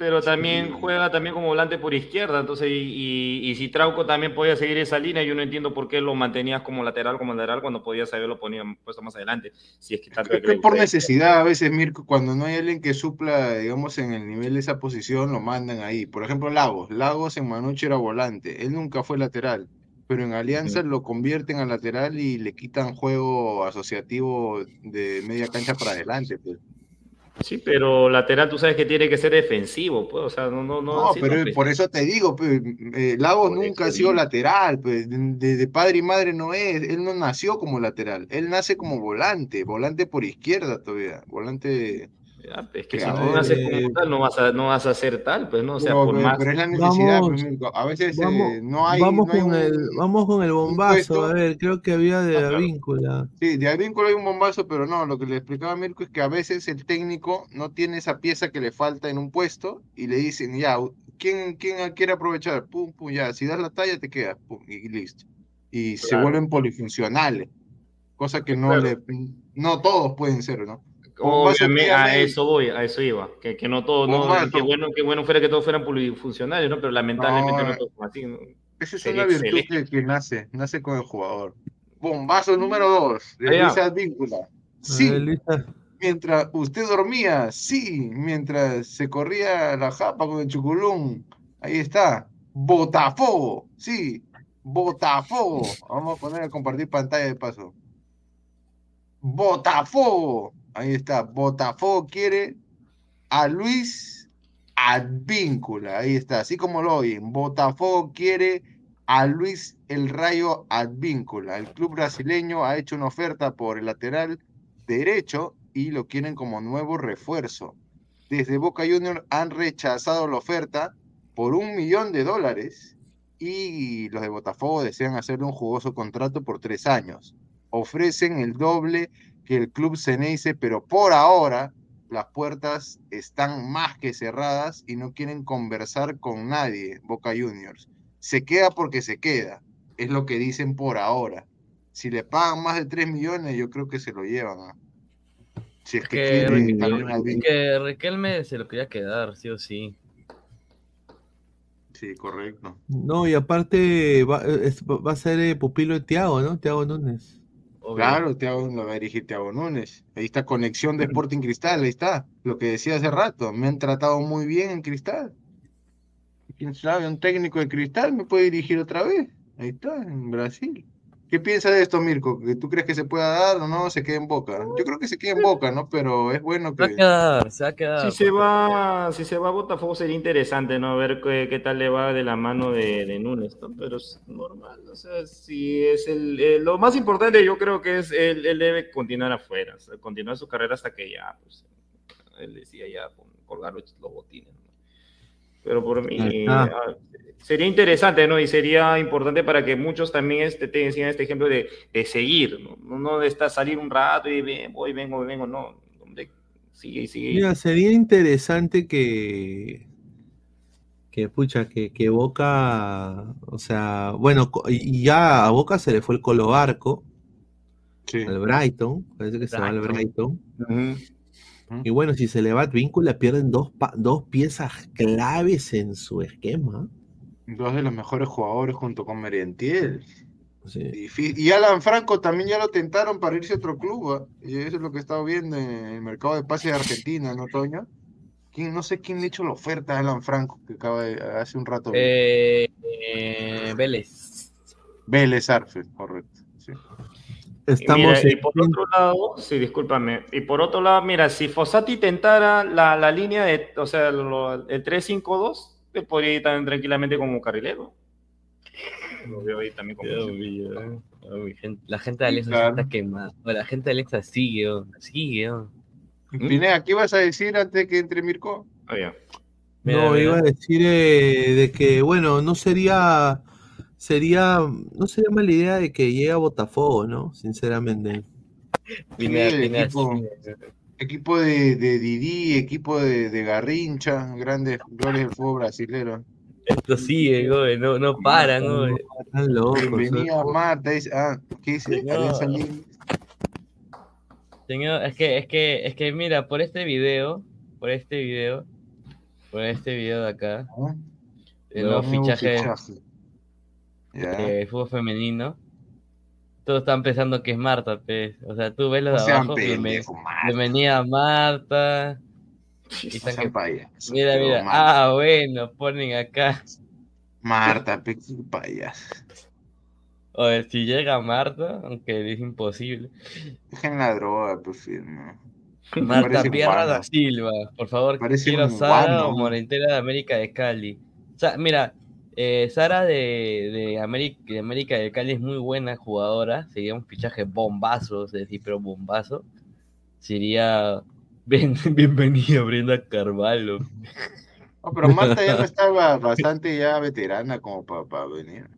pero también juega también como volante por izquierda, entonces, y, y, si Trauco también podía seguir esa línea, yo no entiendo por qué lo mantenías como lateral, como lateral, cuando podías haberlo ponía puesto más adelante, si es que tanto que por necesidad, a veces, Mirko, cuando no hay alguien que supla, digamos, en el nivel de esa posición, lo mandan ahí. Por ejemplo, Lagos, Lagos en Manuche era volante, él nunca fue lateral, pero en Alianza lo convierten a lateral y le quitan juego asociativo de media cancha para adelante, pues. Sí, pero lateral tú sabes que tiene que ser defensivo, pues, o sea, no, no, no. No, pero por eso te digo, pues, eh, Lagos nunca ha sido lateral, pues, de, padre y madre no es, él no nació como lateral, él nace como volante, volante por izquierda todavía, volante es que si no haces como tal, no vas, a, no vas a hacer tal, pues no, o sea, por pero, más... pero es la necesidad, pues, a veces eh, no hay... Vamos, con el, vamos con el bombazo, a ver, creo que había de Avíncula. Sí, de Avíncula hay un bombazo, pero no, lo que le explicaba a Mirko es que a veces el técnico no tiene esa pieza que le falta en un puesto y le dicen, ya, ¿quién, quién quiere aprovechar? Pum, pum, ya, si das la talla te quedas, pum, y listo. Y se vuelven polifuncionales, cosa que no, le, no todos pueden ser, ¿no? Obviamente, a eso voy, a eso iba. Que, que no todo, no, que bueno, que bueno fuera que todos fueran polifuncionales, ¿no? Pero lamentablemente no, todos son así. Esa es una virtud que, nace, nace con el jugador. Bombazo número dos, de Luisa Víncula. Sí, mientras usted dormía, sí, mientras se corría la japa con el chuculún, ahí está. Botafogo, sí, Botafogo. Vamos a poner a compartir pantalla de paso. Botafogo. Ahí está. Botafogo quiere a Luis Advíncula. Ahí está. Así como lo oyen. Botafogo quiere a Luis El Rayo Advíncula. El club brasileño ha hecho una oferta por el lateral derecho y lo quieren como nuevo refuerzo. Desde Boca Juniors han rechazado la oferta por un millón de dólares y los de Botafogo desean hacerle un jugoso contrato por tres años. Ofrecen el doble que el club Ceneice, pero por ahora las puertas están más que cerradas y no quieren conversar con nadie, Boca Juniors. Se queda porque se queda, es lo que dicen por ahora. Si le pagan más de 3 millones, yo creo que se lo llevan. ¿ah? Si es que, que, Riquelme se lo quería quedar, sí o sí. Sí, correcto. No, y aparte va, va a ser eh, pupilo de Tiago, ¿no? Tiago Núñez. Claro, Tiago lo va a dirigir Tiago Núñez. Ahí está conexión de Sporting Cristal, ahí está. Lo que decía hace rato, me han tratado muy bien en Cristal. Quién sabe, un técnico de Cristal me puede dirigir otra vez. Ahí está, en Brasil. ¿Qué piensas de esto, Mirko? ¿Tú crees que se pueda dar o no? Se queda en boca. Yo creo que se queda en boca, ¿no? Pero es bueno que. Se va a quedar, se va a quedar. Si se va, si se va a Botafogo sería interesante, ¿no? Ver qué, tal le va de la mano de, de Núñez, ¿no? Pero es normal, o sea, si es el, lo más importante, yo creo que es él, él debe continuar afuera, continuar su carrera hasta que ya, pues, él decía ya colgar los botines. ¿no? Pero por mí, sería interesante, ¿no? Y sería importante para que muchos también este, tengan este ejemplo de, de seguir, ¿no? No de estar salir un rato y ven, voy, vengo, vengo, no. Sigue, sigue. Mira, sería interesante que, que pucha, que, que Boca, o sea, bueno, y ya a Boca se le fue el Colo Barco, sí. al Brighton, parece que se va al Brighton. Y bueno, si se le va Advíncula, pierden dos, dos piezas claves en su esquema. Dos de los mejores jugadores junto con Merentiel. Y Alan Franco también ya lo tentaron para irse a otro club. ¿ah? Y eso es lo que he estado viendo en el mercado de pases de Argentina, ¿no, Toño? ¿Quién, no sé quién le ha hecho la oferta a Alan Franco, que acaba de, hace un rato. Eh, eh, Vélez. Vélez Arfe, correcto. Estamos y, por otro lado, sí, discúlpame. Y por otro lado, mira, si Fossati tentara la, la línea de, o sea, el 3-5-2, podría ir también tranquilamente como carrilero. Lo veo ahí también como. la gente de Alexa está quemada. La gente de Alexa sigue, sigue. Pineda, ¿qué vas a decir antes que entre Mirko? Ah, no, iba a decir eh, de que, bueno, no sería, sería, no sería mala idea de que llegue a Botafogo, ¿no? Sinceramente. Equipo de, de Didi, equipo de, de Garrincha, grandes glorias del fútbol brasilero. Esto sigue, güey, no, no paran, güey. Están locos. Bienvenida Marta, dice, ah, ¿qué dice? Señor, es que, es que, es que mira, por este video, por este video, por este video de acá, ¿Ah? el nuevo fichaje, fichaje. De fútbol femenino, todos están pensando que es Marta, pues. O sea, tú ves los de abajo, bienvenida Marta. Y están que... mira, mira, ah, bueno, ponen acá. Marta, pe, payas. O si llega Marta, aunque es imposible. Dejen la droga, pues firme. Marta Pierra da Silva, por favor, Parece quiero Sara o Morentera de América de Cali. O sea, mira, eh, Sara de, de, América, de América del Cali es muy buena jugadora. Sería un fichaje bombazo, es decir, pero bombazo. Sería bienvenida Brenda Carvalho. No, pero Marta ya no estaba bastante ya veterana como para venir.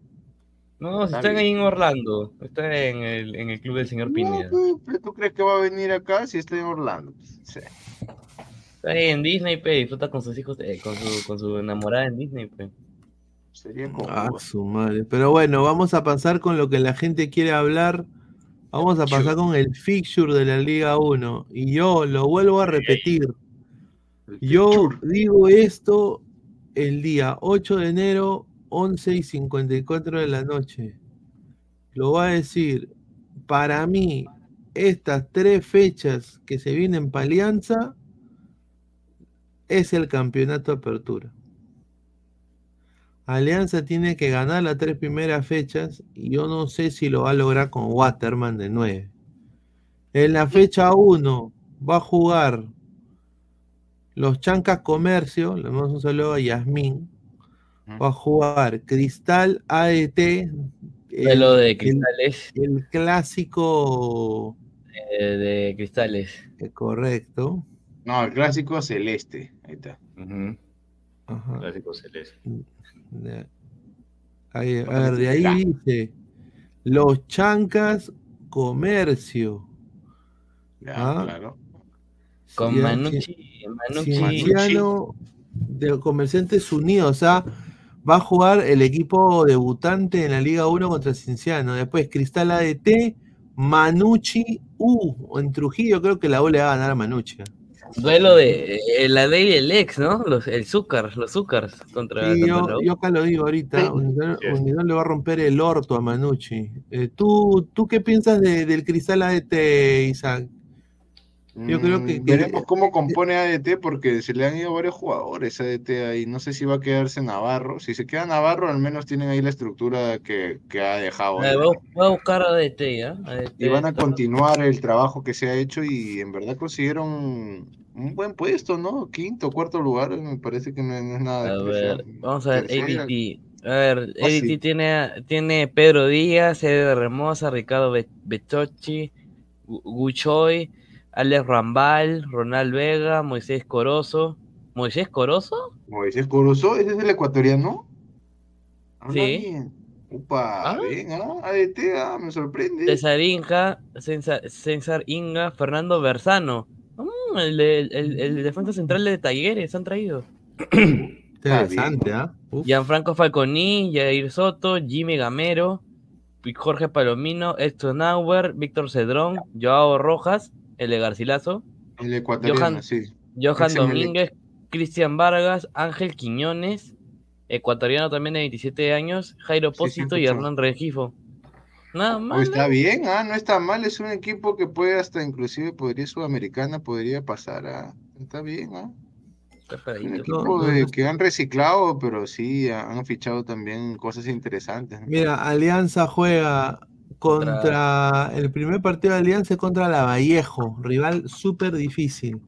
No, está están ahí en Orlando. Está en el, en el club del señor Pineda. ¿Tú crees que va a venir acá si está en Orlando? Sí. Está ahí en Disney, pe, disfruta con sus hijos, eh, con, su, con su enamorada en Disney, pe. Sería como. Ah, su madre. Pero bueno, vamos a pasar con lo que la gente quiere hablar. Vamos a pasar con el fixture de la Liga 1. Y yo lo vuelvo a repetir. Yo digo esto el día 8 de enero, 11 y 54 de la noche. Lo voy a decir. Para mí, estas tres fechas que se vienen para Alianza es el campeonato de apertura. Alianza tiene que ganar las tres primeras fechas y yo no sé si lo va a lograr con Waterman de 9. En la fecha 1 va a jugar los Chancas Comercio, le damos un saludo a Yasmín. Va a jugar Cristal AET. El, lo de cristales. El, clásico de, cristales. Correcto. No, el clásico celeste. Ahí está. Clásico celeste. A ver, de ahí dice los chancas comercio. ¿Ah? claro. Con Manucci, Manucci. de Comerciantes Unidos, o sea, va a jugar el equipo debutante en la Liga 1 contra Cinciano. Después Cristal ADT, Manucci U. En Trujillo creo que la U le va a ganar a Manucci. Duelo de eh, la D y el ex, ¿no? Los, el Zúcar, los Zúcars contra, sí, yo, yo, acá lo digo ahorita, Unidad, le va a romper el orto a Manucci. Eh, ¿tú, ¿Tú qué piensas del Cristal ADT, Isaac? Yo creo que, mm, veremos cómo compone ADT porque se le han ido varios jugadores a ADT ahí. No sé si va a quedarse Navarro. Si se queda Navarro, al menos tienen ahí la estructura que, ha dejado. Va, a buscar ADT ya. y van a continuar el trabajo que se ha hecho y en verdad consiguieron un buen puesto, ¿no? Quinto, cuarto lugar, me parece que no, es nada. A ver, vamos a ver, ADT. A ver, ADT tiene, tiene Pedro Díaz, Eder Remosa, Ricardo Bechochi, Guchoy. Alex Rambal, Ronald Vega, Moisés Corozo. ¿Moisés Corozo? Moisés Corozo, ese es el ecuatoriano. sí. Upa, ¿Ah? venga, ADT, ah, me sorprende. César Inga, César, Inga, Fernando Berzano. El, el, el, defensa central de Talleres, han traído. Interesante, ¿ah? Gianfranco Falconi, Jair Soto, Jimmy Gamero, Jorge Palomino, Héctor Nauer, Víctor Cedrón, Joao Rojas, el de Garcilaso. El ecuatoriano, Johan, sí. Johan Domínguez, Cristian Vargas, Ángel Quiñones, ecuatoriano también de 27 años, Jairo Pósito y Hernán Regifo. Nada está bien, ah, no está mal, es un equipo que puede hasta inclusive podría sudamericana, podría pasar a... Está bien, ¿ah? Un equipo que han reciclado, pero sí han fichado también cosas interesantes. Mira, Alianza juega contra el primer partido de Alianza contra la Vallejo, rival súper difícil.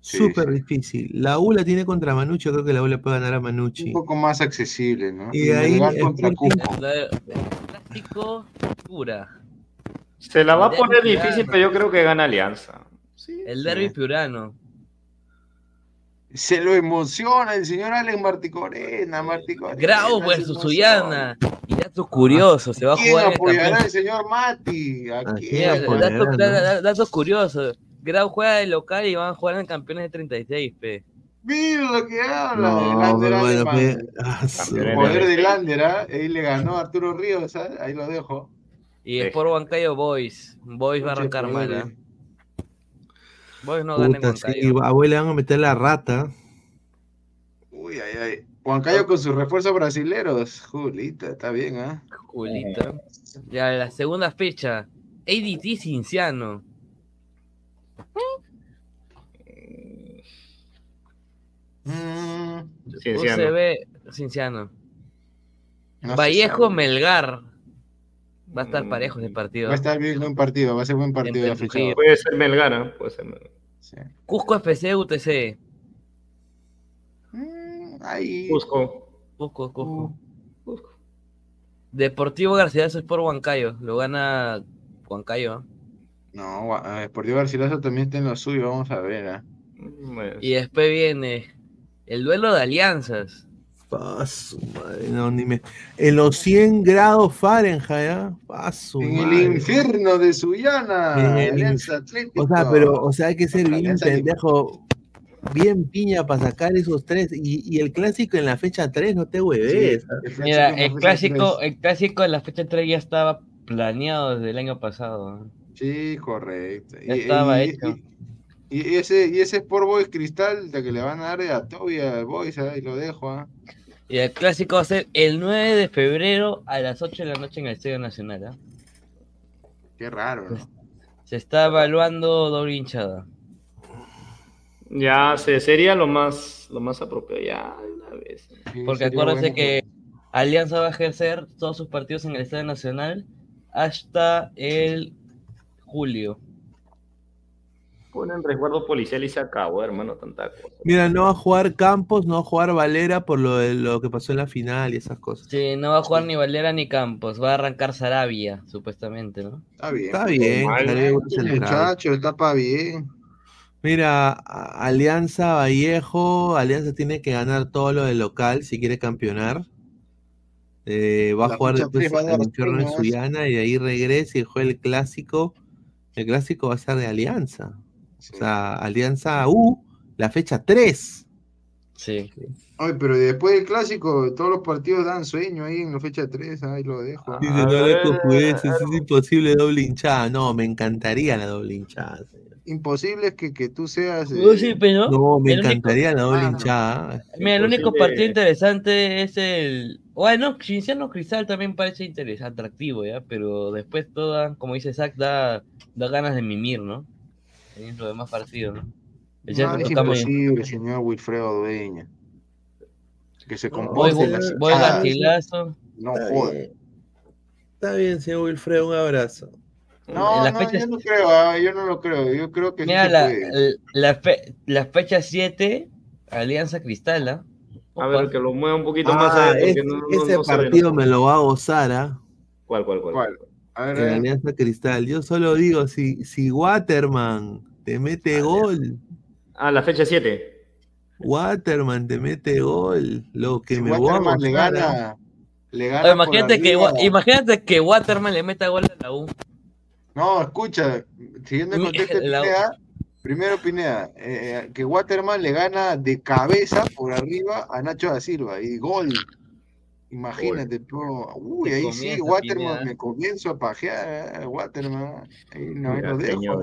súper difícil. La U la tiene contra Manucci, creo que la U le puede ganar a Manucci. Un poco más accesible, ¿no? Y, ahí contra Pura. Se la va a poner difícil, pero yo creo que gana Alianza. el derby piurano se lo emociona el señor Alex Marticorena, Marticorena. Grau versus Suyana. Y datos curiosos, se va a jugar. apoyará el señor Mati? ¿A quién datos, curiosos. Grau juega de local y van a jugar en campeones de 36, pe. Mira lo que habla. No, Lander bueno, ah, poder de Lander, ¿ah? Ahí le ganó a Arturo Ríos, ¿ah? ahí lo dejo. Y es por Bancayo Boys. Boys va a arrancar mal, ¿eh? Vos no Puta, sí, a vos le van a meter la rata. Uy, ay, ay. Huancayo con sus refuerzos brasileros. Julita, está bien, ¿ah? ¿eh? Julita. Ya, la segunda fecha. ADT Cinciano. Mm, UCB Cinciano. Vallejo Melgar. Va a estar parejo ese partido. Va a estar bien buen partido, va a ser buen partido. Puede ser Melgar, ¿no? Puede ser Cusco FC UTC. Mm, ahí. Cusco. Cusco, Cusco. Cusco. Deportivo Garcilaso es por Huancayo. Lo gana Huancayo. No, Deportivo Garcilaso también está en lo suyo. Vamos a ver. ¿eh? Y después viene el duelo de alianzas. Paso, madre, no, ni me... En los 100 grados Fahrenheit, ¿eh? Paso, En el infierno de Suyana, O sea, pero, o sea, hay que ser bien pendejo, bien piña para sacar esos tres. Y, el clásico en la fecha 3, no te hueves. Mira, el clásico, el clásico en la fecha 3 ya estaba planeado desde el año pasado. Sí, correcto. Ya estaba hecho. Y ese, y ese Sport Boys Cristal de que le van a dar a Toby al Boys, ahí lo dejo. ¿ah? Y el clásico va a ser el 9 de febrero a las 8 de la noche en el Estadio Nacional. ¿eh? Qué raro, ¿no? Se está evaluando doble hinchada. Ya se, sería lo más, lo más apropiado ya una vez. Porque acuérdense que Alianza va a ejercer todos sus partidos en el Estadio Nacional hasta el julio. Ponen resguardo policial y se acabó, hermano, tanta cosa. Mira, no va a jugar Campos, no va a jugar Valera por lo, de, lo que pasó en la final y esas cosas. Sí, no va a jugar ni Valera ni Campos, va a arrancar Sarabia, supuestamente, ¿no? Está bien. Está bien, muchacho, está para bien. Mira, Alianza Vallejo, Alianza tiene que ganar todo lo del local si quiere campeonar. Eh, va a jugar después el infierno en Suyana y de ahí regresa y juega el clásico. El clásico va a ser de Alianza. O sea, Alianza U, la fecha 3. Sí. Ay, pero después del clásico, todos los partidos dan sueño ahí en la fecha 3, ahí lo dejo. Dice, no le es imposible doble hinchada. No, me encantaría la doble hinchada. Imposible es que, que tú seas. Eh, no, me encantaría la doble hinchada. Mira, el único partido interesante es el. Bueno, Cinciano Cristal también parece interesante, atractivo, ¿ya? Pero después toda, como dice Zach, da, da ganas de mimir, ¿no? En los demás partidos, ¿no? El no, es imposible, señor Wilfredo Dueña. Que se comporte voy, voy No joder. Está bien, señor Wilfredo, un abrazo. No, no yo no creo, ah, yo no lo creo. Yo creo que Mira, la, la, la, fecha 7, Alianza Cristal, ¿ah? A ver, que lo mueva un poquito más. Ah, ese partido me lo va a gozar, ¿ah? ¿Cuál, cuál, cuál? ¿Cuál? A ver, Alianza Cristal. Yo solo digo, si, si Waterman te mete gol. Ah, la fecha 7. Waterman te mete gol. Lo que me voy a le gana. Le gana imagínate, que, imagínate que Waterman le meta gol a la U. No, escucha, siguiendo el contexto de Pineda, primero Pineda, eh, que Waterman le gana de cabeza por arriba a Nacho da Silva y gol. Imagínate, uy, ahí sí, Waterman, me comienzo a pajear, Waterman, ahí no, lo dejo.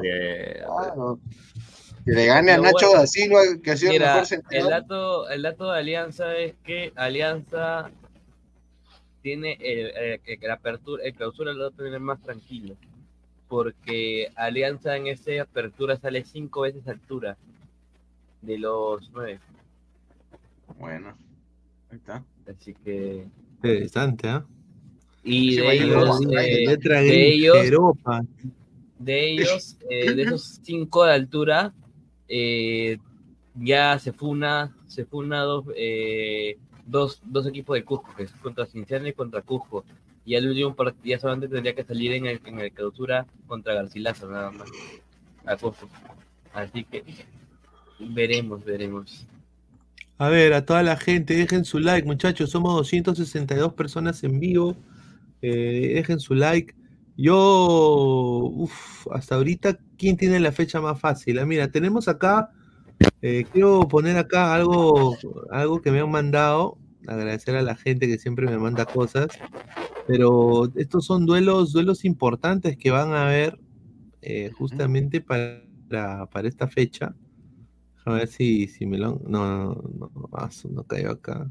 Que le gane a Nacho da Silva, que ha sido el mejor El dato, el dato de Alianza es que Alianza tiene el, el, apertura, el clausura lo va a tener más tranquilo porque Alianza en esa apertura sale cinco veces altura de los nueve. Bueno, ahí está. Así que. Interesante, ¿ah? Y de ellos, eh, de ellos, de ellos, eh, de esos cinco de altura, eh, ya se funa, se funa dos, dos, dos equipos de Cusco, que es contra Cinciano y contra Cusco y el último partido solamente tendría que salir en el, en el clausura contra Garcilaso, nada más. Así que veremos, veremos. A ver, a toda la gente, dejen su like, muchachos. Somos 262 personas en vivo. Eh, dejen su like. Yo, uff, hasta ahorita, ¿quién tiene la fecha más fácil? Ah, mira, tenemos acá, eh, quiero poner acá algo, algo que me han mandado. Agradecer a la gente que siempre me manda cosas. Pero estos son duelos, duelos importantes que van a haber eh, justamente para, para esta fecha. A ver si, si me lo. No, no, no, no, cayó acá.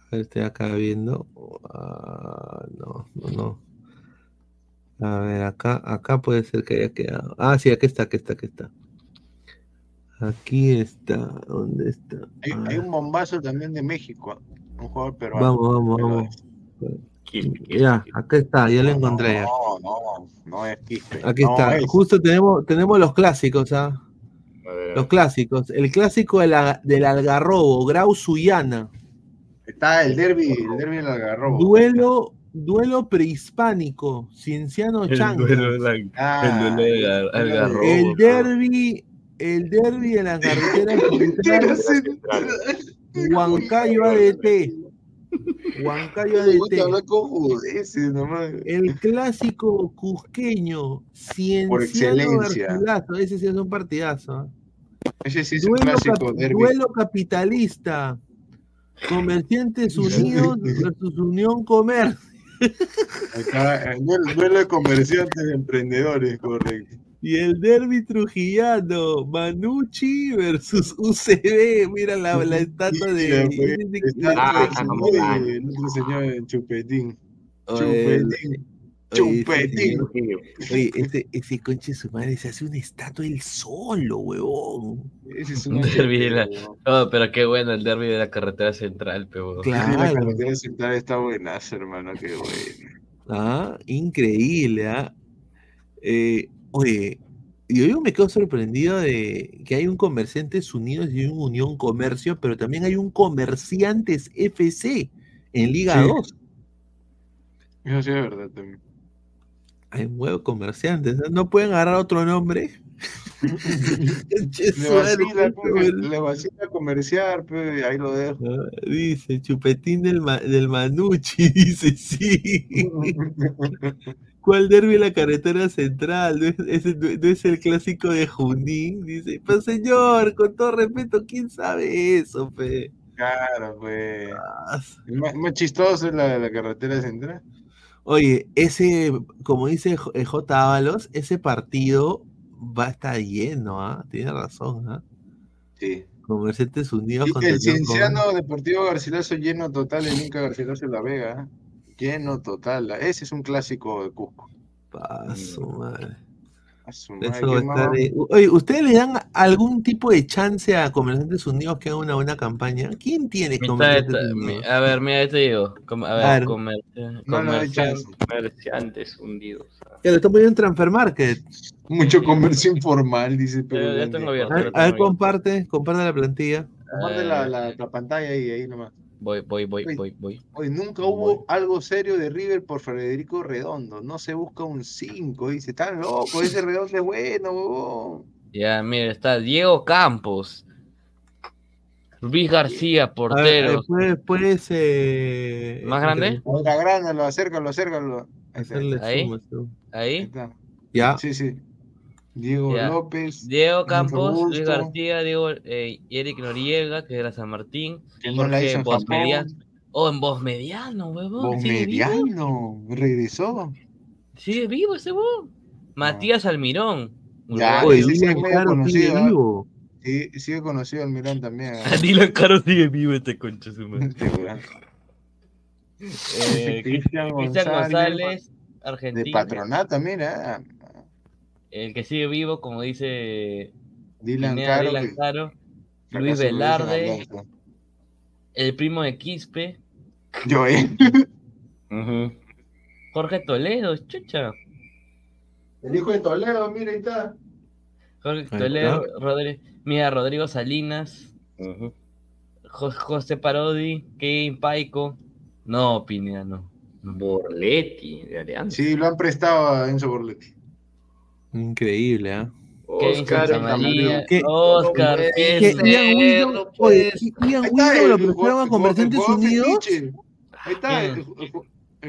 A ver, estoy acá viendo. Ah, no, no, no. A ver, acá, acá puede ser que haya quedado. Ah, sí, aquí está, aquí está, aquí está. Aquí está. ¿Dónde está? Hay, un bombazo también de México. Un jugador peruano. Vamos, vamos, vamos. Ya, acá está, ya lo encontré. No, no, no es Aquí está, justo tenemos, tenemos los clásicos, ¿ah? Los clásicos. El clásico del, del Algarrobo, Grau Suyana. Está el derby, el derby del Algarrobo. Duelo, duelo prehispánico, Cienciano Changa. El, ah, del Algarrobo. El derby, el derby de la carretera Huancayo ADT. Huancayo de El clásico cusqueño, Por excelencia. Ese sí es un partidazo. ¿eh? Ese sí es un clásico Duelo capitalista. Comerciantes Unidos versus Unión Comercio. duelo de comerciantes emprendedores, correcto. Y el derby trujillano, Manucci versus UCB. Mira la, la estatua de. Ah, el señor Chupetín. Chupetín. Chupetín. Oye, ese, ese conche su madre se hace un estatua él solo, huevón. Ese es un derby de la... Oh, pero qué bueno el derby de la carretera central, pero. Claro. La carretera central está buenazo, hermano, qué bueno. Ah, increíble, ¿ah? Eh, oye, yo me quedo sorprendido de que hay un Comerciantes Unidos y un Unión Comercio, pero también hay un Comerciantes FC en Liga 2. Eso sí es verdad también. Hay nuevos comerciantes, ¿no? pueden agarrar otro nombre. le vacila comerciar, pero ahí lo dejo. Ah, dice, chupetín del, del Manucci, dice, sí. ¿Cuál derby la carretera central? ¿No es, no es, el clásico de Junín? Dice, pues señor, con todo respeto, ¿quién sabe eso, fe? Claro, pues. Más, más, chistoso es la, la carretera central. Oye, ese, como dice J. Eh, Ábalos, ese partido va a estar lleno, ¿ah? Tiene razón, ¿ah? Sí. Comerciantes Unidos. Sí, el Cienciano Deportivo Garcilaso lleno total en Inca Garcilaso La Vega. ¿ah? Lleno total. Ese es un clásico de Cusco. Paso, madre. Oye, ¿ustedes le dan algún tipo de chance a Comerciantes Unidos que haga una buena campaña? ¿Quién tiene Comerciantes Unidos? A ver, mira, te digo. A ver, comerciantes Unidos. Ya lo estamos viendo en Transfer Market. Mucho comercio informal, dice. Pero ya tengo abierto, a ver, comparte, comparte la plantilla. Comparte la, la, la, pantalla ahí, ahí nomás. Voy, voy, voy, voy, voy. Hoy nunca hubo algo serio de River por Federico Redondo. No se busca un 5. Dice, tan loco, ese Redondo es bueno. Ya, mira, está Diego Campos. Luis García, portero. Puede ser ¿Más grande? Agrandalo, acércalo, acércalo. Ahí. Ahí. Ya. Sí, sí. Diego López. Diego Campos, Luis García, Diego, eh, Eric Noriega, que era San Martín. Jorge en Voz Mediano. Oh, en Voz Mediano, huevón. Voz Mediano, regresó. Sigue vivo ese huevón. Matías Almirón. Ya, Oye, sigue conocido. ¿eh? Vivo. Sí, sigue conocido Almirón también. ¿eh? Dylan Caro sigue vivo este concha su madre. eh, Cristian González, González, Argentina. De Patronato ¿eh? El que sigue vivo, como dice Dylan Caro, Luis Velarde, el primo de Quispe. Yo, eh. Jorge Toledo, chucha. El hijo de Toledo, mira, ahí está. Jorge Toledo, mira, Rodrigo Salinas, José Parodi, Kevin Paico. No, Pineda, no. Borletti, de Alianza. Sí, lo han prestado a Enzo Borletti. Increíble, ¿ah? Oscar, Oscar, Ian Wisdom, oye, Ian Wisdom lo prestaron a Comerciantes Unidos. Ahí está, el,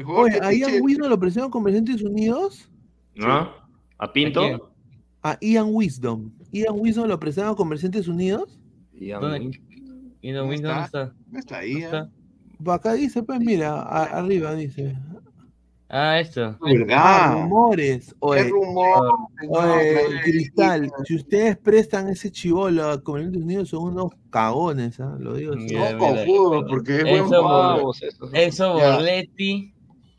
Oye, ¿a Ian Wisdom lo prestaron a Comerciantes Unidos? ¿No? ¿A Pinto? A Ian Wisdom. ¿Ian Wisdom lo prestaron a Comerciantes Unidos? Ian Wisdom está. No está ahí. Acá dice, pues mira, arriba dice. Ah, esto. ¿Verdad? rumores. Oye, rumor? Oye, Cristal, si ustedes prestan ese chivolo a Comunidades Unidos, son unos cagones, ¿ah? Lo digo así. No confudo, porque es buen jugador. Eso Borletti,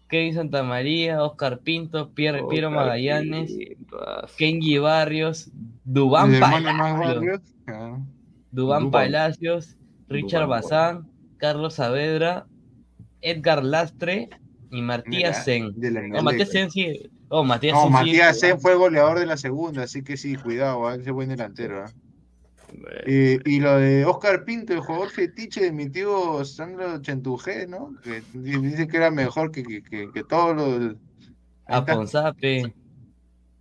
Kevin Santamaría, Oscar Pinto, Pierre, Piero Magallanes, Kenji Barrios, Dubán Palacios, Dubán Palacios, Richard Bazán, Carlos Saavedra, Edgar Lastre y Matías Sen. No, Matías Sen sí. Oh, Matías no, Matías Sen fue goleador de la segunda, así que sí, cuidado, ¿eh? ese buen delantero. ¿eh? Eh, y lo de Oscar Pinto, el jugador fetiche de mi tío Sandro Chentujé, ¿no? Que dice que era mejor que, que, que, que todos los. A Ponzá, pe.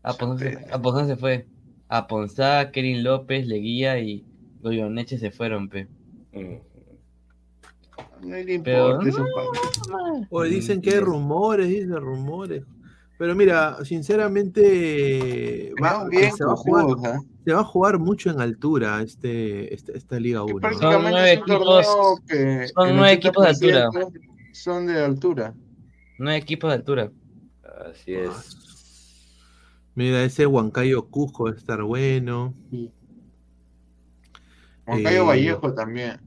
A Ponzá, se fue. A Ponzá, Kerin López, Leguía y Goyoneche se fueron, pe. Mm. No le importa dicen que hay rumores, dicen rumores. Pero mira, sinceramente, va, se, va a jugar, se, va a jugar, mucho en altura este, este esta Liga 1. Son nueve equipos, son nueve equipos de altura. Son de altura. Nueve equipos de altura. Así es. Mira, ese Huancayo Cusco va a estar bueno. Huancayo eh, Vallejo también.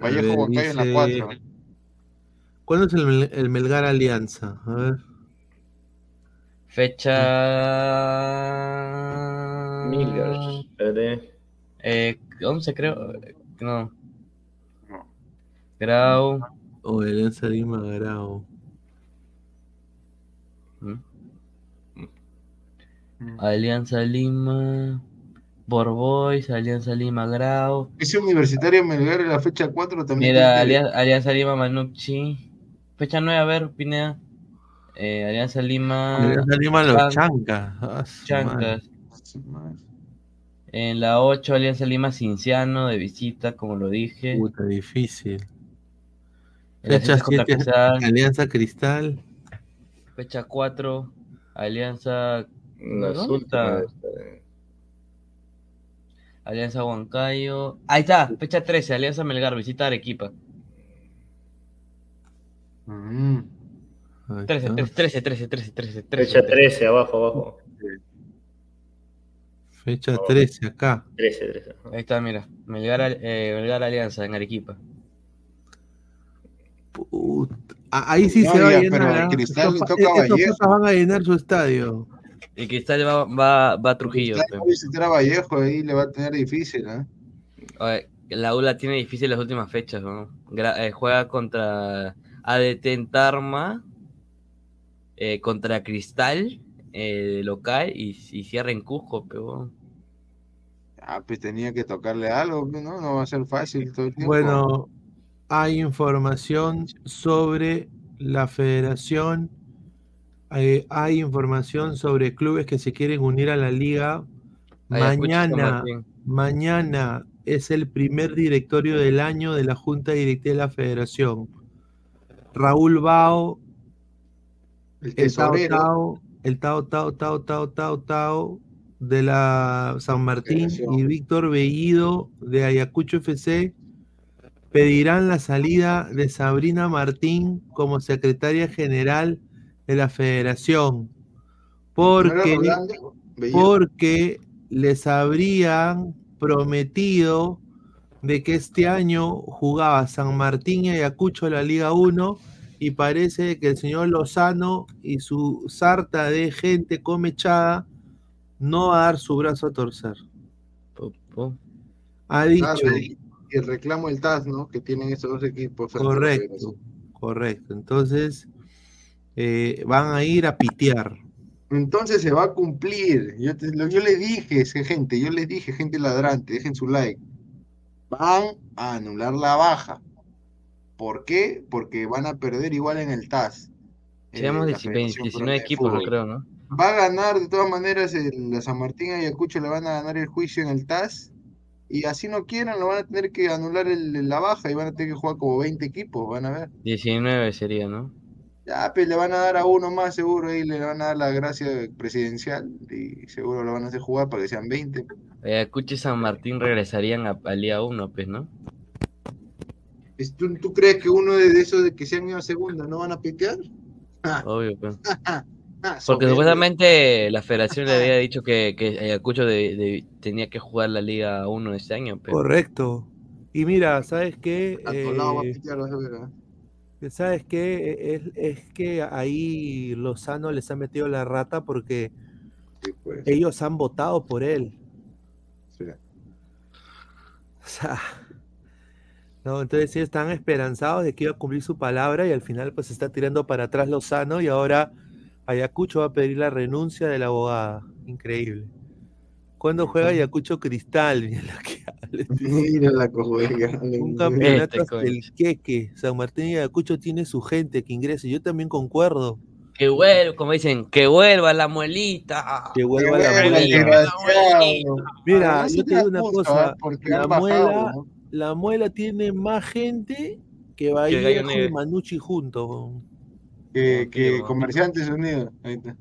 Vallejo Huancayo en la 4. ¿Cuándo es el, el, Melgar Alianza? A ver. Fecha. Milgers. Eh, 11 creo. No. Grau. O Alianza Lima Grau. ¿Mm? Alianza Lima. Borbois, Alianza Lima Grau. Ese Universitario Melgar en la fecha 4 también. Mira, Alianza, Lima Manucci. Fecha 9, a ver, Pineda. Eh, Alianza Lima. Alianza Lima Los Chancas. Ah, Chancas. En la 8, Alianza Lima Cinciano de visita, como lo dije. Puta, difícil. Fecha 7, Alianza Cristal. Fecha 4, Alianza. ¿no? Alianza Huancayo. Ahí está, fecha 13, Alianza Melgar, visita Arequipa. 13, 13, 13, 13, 13, Fecha 13, abajo, abajo. Fecha 13, acá. 13, 13. Ahí está, mira. Melgar, eh, Melgar Alianza en Arequipa. Puta. Ahí sí se va a llenar. Pero Cristal le toca Vallejo. van a llenar su estadio. Y Cristal va, va, va a Trujillo. Cristal va a visitar a Vallejo, ahí le va a tener difícil, ¿eh? La ULA tiene difícil las últimas fechas, ¿no? Eh, juega contra ADT en Tarma, eh, contra Cristal, eh, local, y, y, cierra en Cusco, pero... Ah, pues tenía que tocarle algo, ¿no? No va a ser fácil todo el tiempo. Bueno, hay información sobre la federación eh, hay información sobre clubes que se quieren unir a la liga. Mañana, mañana es el primer directorio del año de la Junta Directiva de la Federación. Raúl Bao, el, el Tao Tao, el Tao Tao Tao Tao Tao Tao de la San Martín y Víctor Bellido de Ayacucho FC pedirán la salida de Sabrina Martín como secretaria general de la federación, porque, porque les habrían prometido de que este año jugaba San Martín y Ayacucho la Liga 1 y parece que el señor Lozano y su sarta de gente comechada no va a dar su brazo a torcer. Ha dicho. y el reclamo el TAS, ¿no? Que tienen esos dos equipos. Correcto, correcto. Entonces, eh, van a ir a pitear. Entonces se va a cumplir. Yo, yo le dije, gente, yo les dije, gente ladrante, dejen su like. Van a anular la baja. ¿Por qué? Porque van a perder igual en el TAS. Tenemos 19 equipos, creo, ¿no? Va a ganar de todas maneras el, la San Martín y Ayacucho le van a ganar el juicio en el TAS. Y así no quieran, lo van a tener que anular el, la baja y van a tener que jugar como 20 equipos, van a ver. 19 sería, ¿no? Ya, pues le van a dar a uno más seguro y le van a dar la gracia presidencial y seguro lo van a hacer jugar para que sean 20. Ayacucho y San Martín regresarían a, al día 1, pues, ¿no? ¿Tú, ¿Tú, crees que uno de esos de que sean ido a segunda no van a piquear? Obvio, pues. Porque supuestamente la federación le había dicho que, que Ayacucho de, de, tenía que jugar la Liga 1 este año. Pero... Correcto. Y mira, ¿sabes qué? Eh... ¿Sabes qué? Es, es, que ahí Lozano les ha metido la rata porque sí, pues. ellos han votado por él. Sí. O sea, no, entonces sí están esperanzados de que iba a cumplir su palabra y al final pues se está tirando para atrás Lozano y ahora Ayacucho va a pedir la renuncia de la abogada. Increíble. ¿Cuándo juega Ayacucho Cristal? Mira la que Mira la juega. Un campeonato este, el queque. San Martín y Ayacucho tiene su gente que ingrese. Yo también concuerdo. Que vuelva, como dicen, que vuelva la muelita. Que vuelva, la, muelita. Mira, yo te digo una cosa. La muela, la muela tiene más gente que va a ir y Manucci juntos. Que, que Comerciantes Unidos. Ahí está.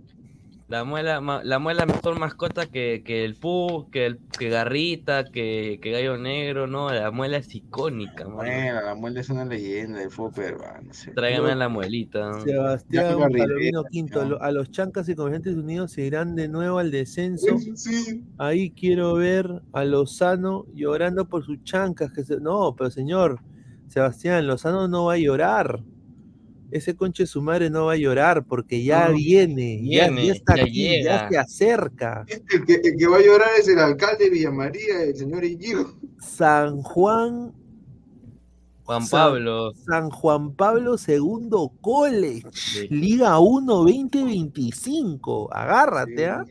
La muela, la muela mejor mascota que, que el Pug, que el que Garrita, que, que Gallo Negro, no, la muela es icónica, Bueno, la muela es una leyenda del fútbol peruano. Tráigame a la muelita. Sebastián Palomino Quinto, a los Chancas y Comerciantes Unidos se irán de nuevo al descenso. Ahí quiero ver a Lozano llorando por sus chancas. Que No, pero señor, Sebastián, Lozano no va a llorar. Ese conche su madre no va a llorar porque ya viene, ya, está aquí, ya se acerca. El que, el que, va a llorar es el alcalde de Villa María, el señor Iñigo. San Juan. Juan Pablo. San, Juan Pablo II College, Liga 1 2025. Agárrate, ¿ah?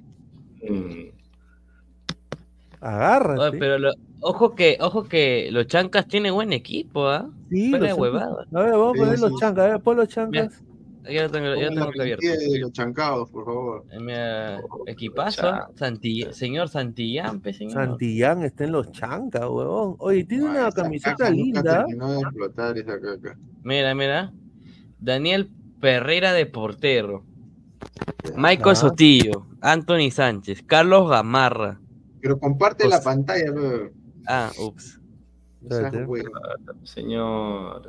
Agárrate. pero ojo que, ojo que los chancas tienen buen equipo, ¿ah? Sí, los A ver, vamos a poner los chancas, a ver, pon los chancas. ya lo tengo, ya tengo que abierto. los chancados, por favor. equipazo, señor Santillán, señor. Santillán está en los chancas, huevón. Oye, tiene una camiseta linda. Mira, mira. Daniel Perrera de portero. Michael Sotillo, Anthony Sánchez, Carlos Gamarra, pero comparte la pantalla, Ah, ups. Señor.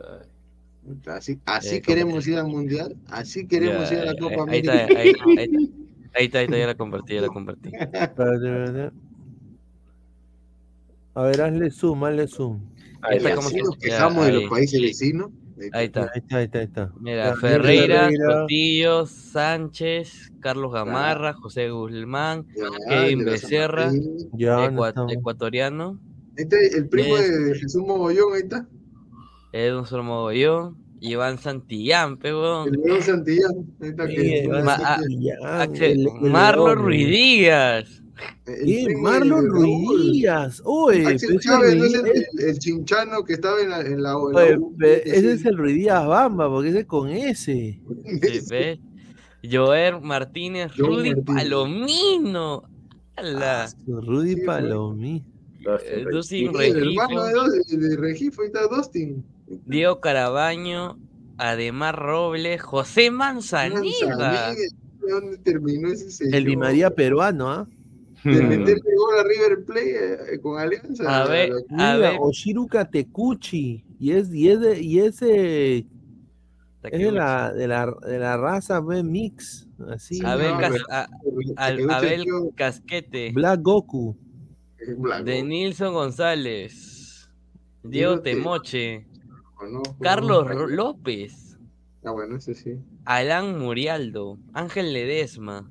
Así, así eh, queremos ir al mundial, así queremos ir a la Copa América. Ahí está, ahí, está, ahí, está, ahí está, ya la compartí, ya la compartí. A ver, hazle zoom, hazle zoom. Ahí está, como nos quejamos de los países vecinos. Ahí está. Ahí está, ahí está, ahí está. Mira, Ferreira, Cotillo, Sánchez, Carlos Gamarra, José Guzmán, Kevin Becerra, ecuatoriano. Este el primo de Jesús Mogollón, ahí está. Edson Mogollón, Iván Santillán, pegón. Iván Santillán, ahí está. que, Marlon Ruiz Díaz. El Marlon Ruiz Uy, Axel Chávez no es el, chinchano que estaba en la. En la, ese es el Ruiz Díaz Bamba, porque ese es con ese. Joer Martínez, Rudy Palomino. Ah, Rudy Palomino. Dustin Regifo. de, Regifo, ahí está Dustin. Diego Carabaño, Ademar Robles, José Manzanilla. ¿Dónde terminó ese señor? El Di María peruano, ¿ah? de meterle gol a River Plate eh, con Alianza. A ver, a ver. Oshiru Katekuchi. Y es, y es, de, y ese es de la, de la, de la raza B mix. Así. Abel, a, Abel Casquete. Black Goku. De Nilson González. Diego Temoche. Carlos López. Ah, bueno, ese sí. Alan Murialdo. Ángel Ledesma.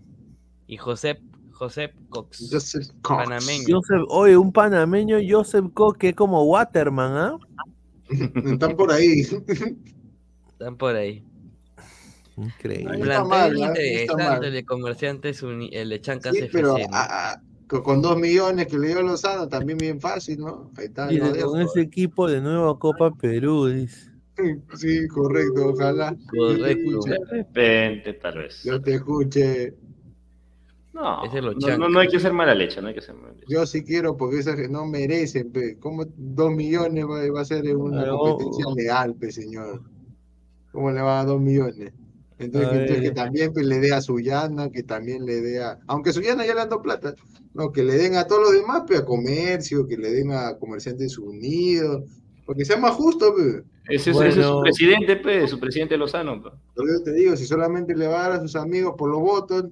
Y José Joseph Cox. Joseph Cox. Panameño. oye, un panameño, Joseph Cox, que es como Waterman, ¿ah? Están por ahí. Están por ahí. Increíble. Plantel interesante de comerciantes, el de Chancas sí, pero con dos millones que le dio Lozano, también bien fácil, ¿no? Ahí está. Y con ese equipo de nuevo Copa Perú, dice. Sí, correcto, ojalá. Correcto. De repente, tal vez. Yo te escuche. No, no, no, hay que ser mala leche, no hay que ser mala leche. Yo sí quiero porque esas no merecen, pe. ¿Cómo dos millones va, a ser una competencia leal, pe, señor? ¿Cómo le va a dos millones? Entonces, que, también pues, le dé a Suyana, que también le dé a. Aunque Suyana ya le dado plata, no, que le den a todos los demás, pe, a comercio, que le den a Comerciantes Unidos, porque sea más justo, pe. Ese, es su presidente, pe, su presidente Lozano. Pe. Yo te digo, si solamente le va a dar a sus amigos por los votos,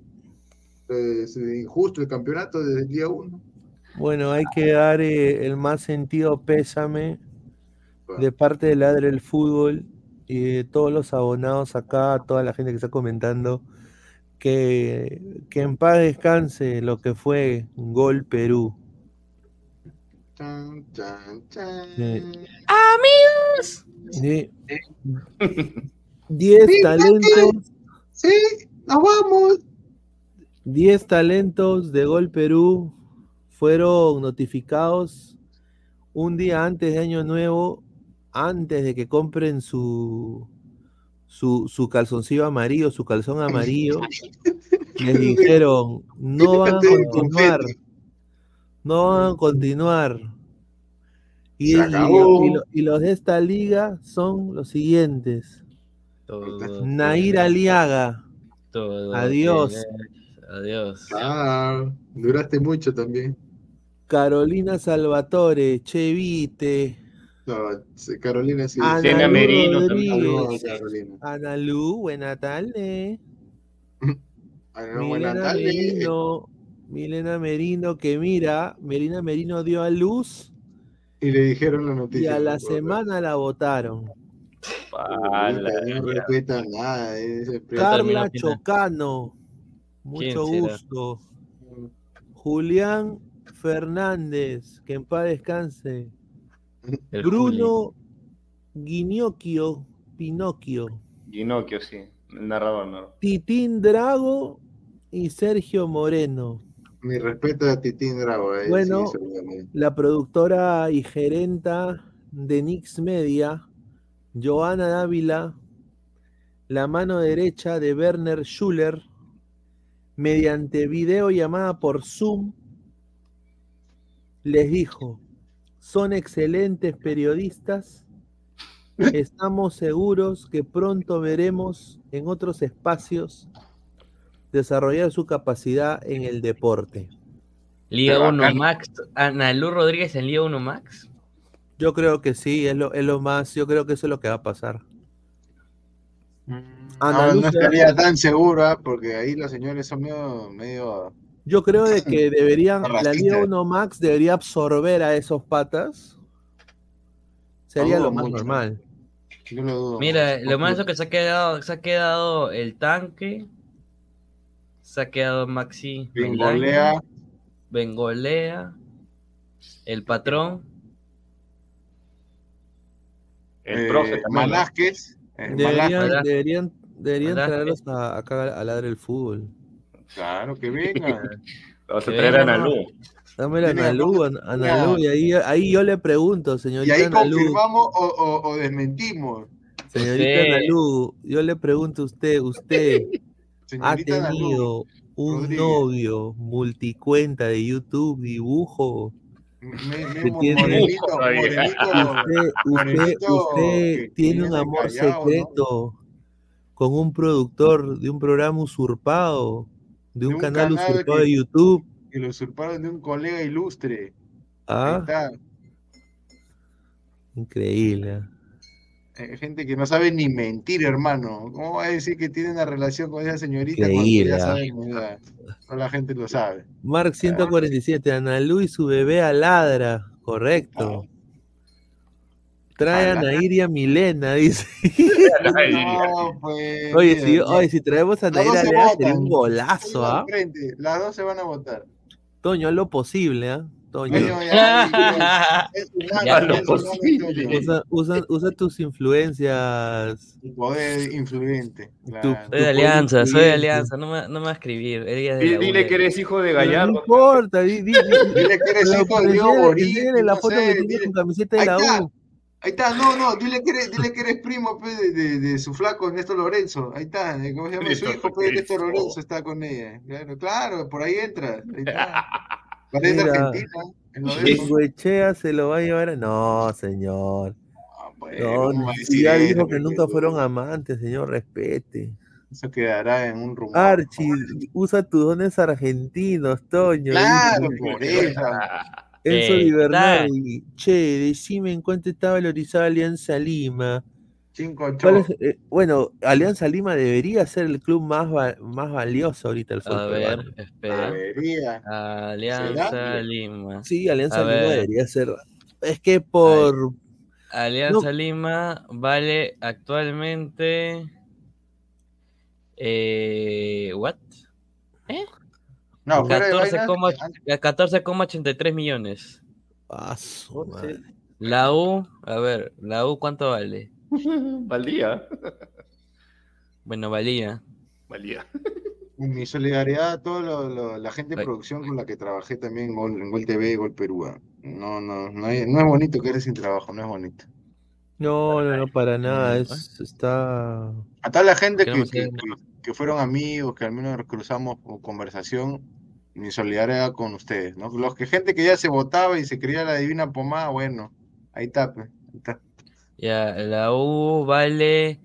es injusto el campeonato desde el día uno. Bueno, hay que dar eh, el más sentido pésame de parte del Ladre del Fútbol y de todos los abonados acá, toda la gente que está comentando, que, que en paz descanse lo que fue Gol Perú. Amigos. 10 talentos. Sí, nos vamos. 10 talentos de Gol Perú fueron notificados un día antes de Año Nuevo, antes de que compren su, su, su calzoncillo amarillo, su calzón amarillo. Les dijeron, no van a continuar, no van a continuar. Y, y, los de esta liga son los siguientes. Nair Aliaga. Adiós. Adiós. Ah, duraste mucho también. Carolina Salvatore, Chevite. No, Carolina sí. Ana Merino Ana Lu, buena tarde. buena tarde. Merino, Milena Merino, que mira, Melina Merino dio a luz. Y le dijeron la noticia. Y a la semana la votaron. no respeta nada. Carla Chocano. Mucho gusto. Julián Fernández, que en paz descanse. Bruno Guinocchio, Pinocchio. Guinocchio, sí, el narrador, ¿no? Titín Drago y Sergio Moreno. Mi respeto a Titín Drago. Eh, bueno, la productora y gerenta de Nix Media, Joana Dávila, la mano derecha de Werner Schuller, mediante videollamada por Zoom, les dijo, son excelentes periodistas, estamos seguros que pronto veremos en otros espacios desarrollar su capacidad en el deporte. Liga 1 Max, Ana Lu Rodríguez en Liga 1 Max. Yo creo que sí, es lo, es lo más, yo creo que eso es lo que va a pasar. Mm, no, no, estaría tan segura porque ahí los señores son medio, Yo creo de que deberían, la Liga 1 Max debería absorber a esos patas. Sería lo más normal. Mira, lo más es que se ha quedado, se ha quedado el tanque, se ha quedado Maxi Bengolea. Bengolea. El patrón. El eh, profe también. Eh, deberían, deberían, deberían traerlos a, acá a ladrar el fútbol. Claro, que venga. Vamos a traer a Analú. Dame a Analú, Analú, y ahí, ahí yo le pregunto, señorita Y ahí confirmamos o, o, desmentimos. Señorita Analú, yo le pregunto a usted, usted, ha tenido un novio multicuenta de YouTube, dibujo. usted, tiene un amor secreto con un productor de un programa usurpado, de un, canal, usurpado de YouTube. Que lo usurparon de un colega ilustre. Ah. Increíble. Eh, gente que no sabe ni mentir, hermano. ¿Cómo va a decir que tiene una relación con esa señorita Increíble. no la gente lo sabe? Mark 147, Ana Lu y su bebé aladra, correcto. Trae a Nair y a Milena, dice. Pues, oye, si, oye, si traemos a Nair a Milena sería un golazo, ¿ah? Las dos se van a votar. Toño, lo posible, ¿ah? Usa, tus influencias. poder influente. soy de Alianza, soy de Alianza, no me, no me va a escribir. dile, que eres hijo de Gallardo. No importa, dile, que eres hijo de Diego Dile la foto que tiene con camiseta de la U. Ahí está, no, no, dile que eres, dile que eres primo pues, de, de, de, su flaco Néstor Lorenzo. Ahí está, ¿cómo se llama? Su hijo, pues, Néstor Lorenzo está con ella. Claro, claro, por ahí entra. Ahí está. Parece Argentina. se lo va a llevar. No, señor. Ah, no, ya dijo que nunca fueron amantes, señor, respete. Eso quedará en un rumor. Archie, usa tus dones argentinos, Toño. Claro, por eso. Enzo eh, Di Bernardi, che, decime en cuánto está valorizada Alianza Lima. Eh, bueno, Alianza Lima debería ser el club más, más valioso ahorita el fútbol. A ver, espera. Alianza Lima. Sí, Alianza Lima debería ser. Es que por. Alianza Lima vale actualmente. Eh, ¿What? ¿Eh? No, 14,83 millones. la U, a ver, la U, ¿cuánto vale? Valía. Bueno, valía. Valía. Mi solidaridad a toda la gente de producción con la que trabajé también en Gol, TV y Gol Perú. No, no, no, es bonito que eres sin trabajo, no es bonito. No, no, no, para nada, es, está... A toda la gente que, que, fueron amigos, que al menos cruzamos conversación, mi solidaridad con ustedes, ¿no? Los que gente que ya se votaba y se creía la divina pomada, bueno, ahí está, pues, ahí está. Ya, la U vale.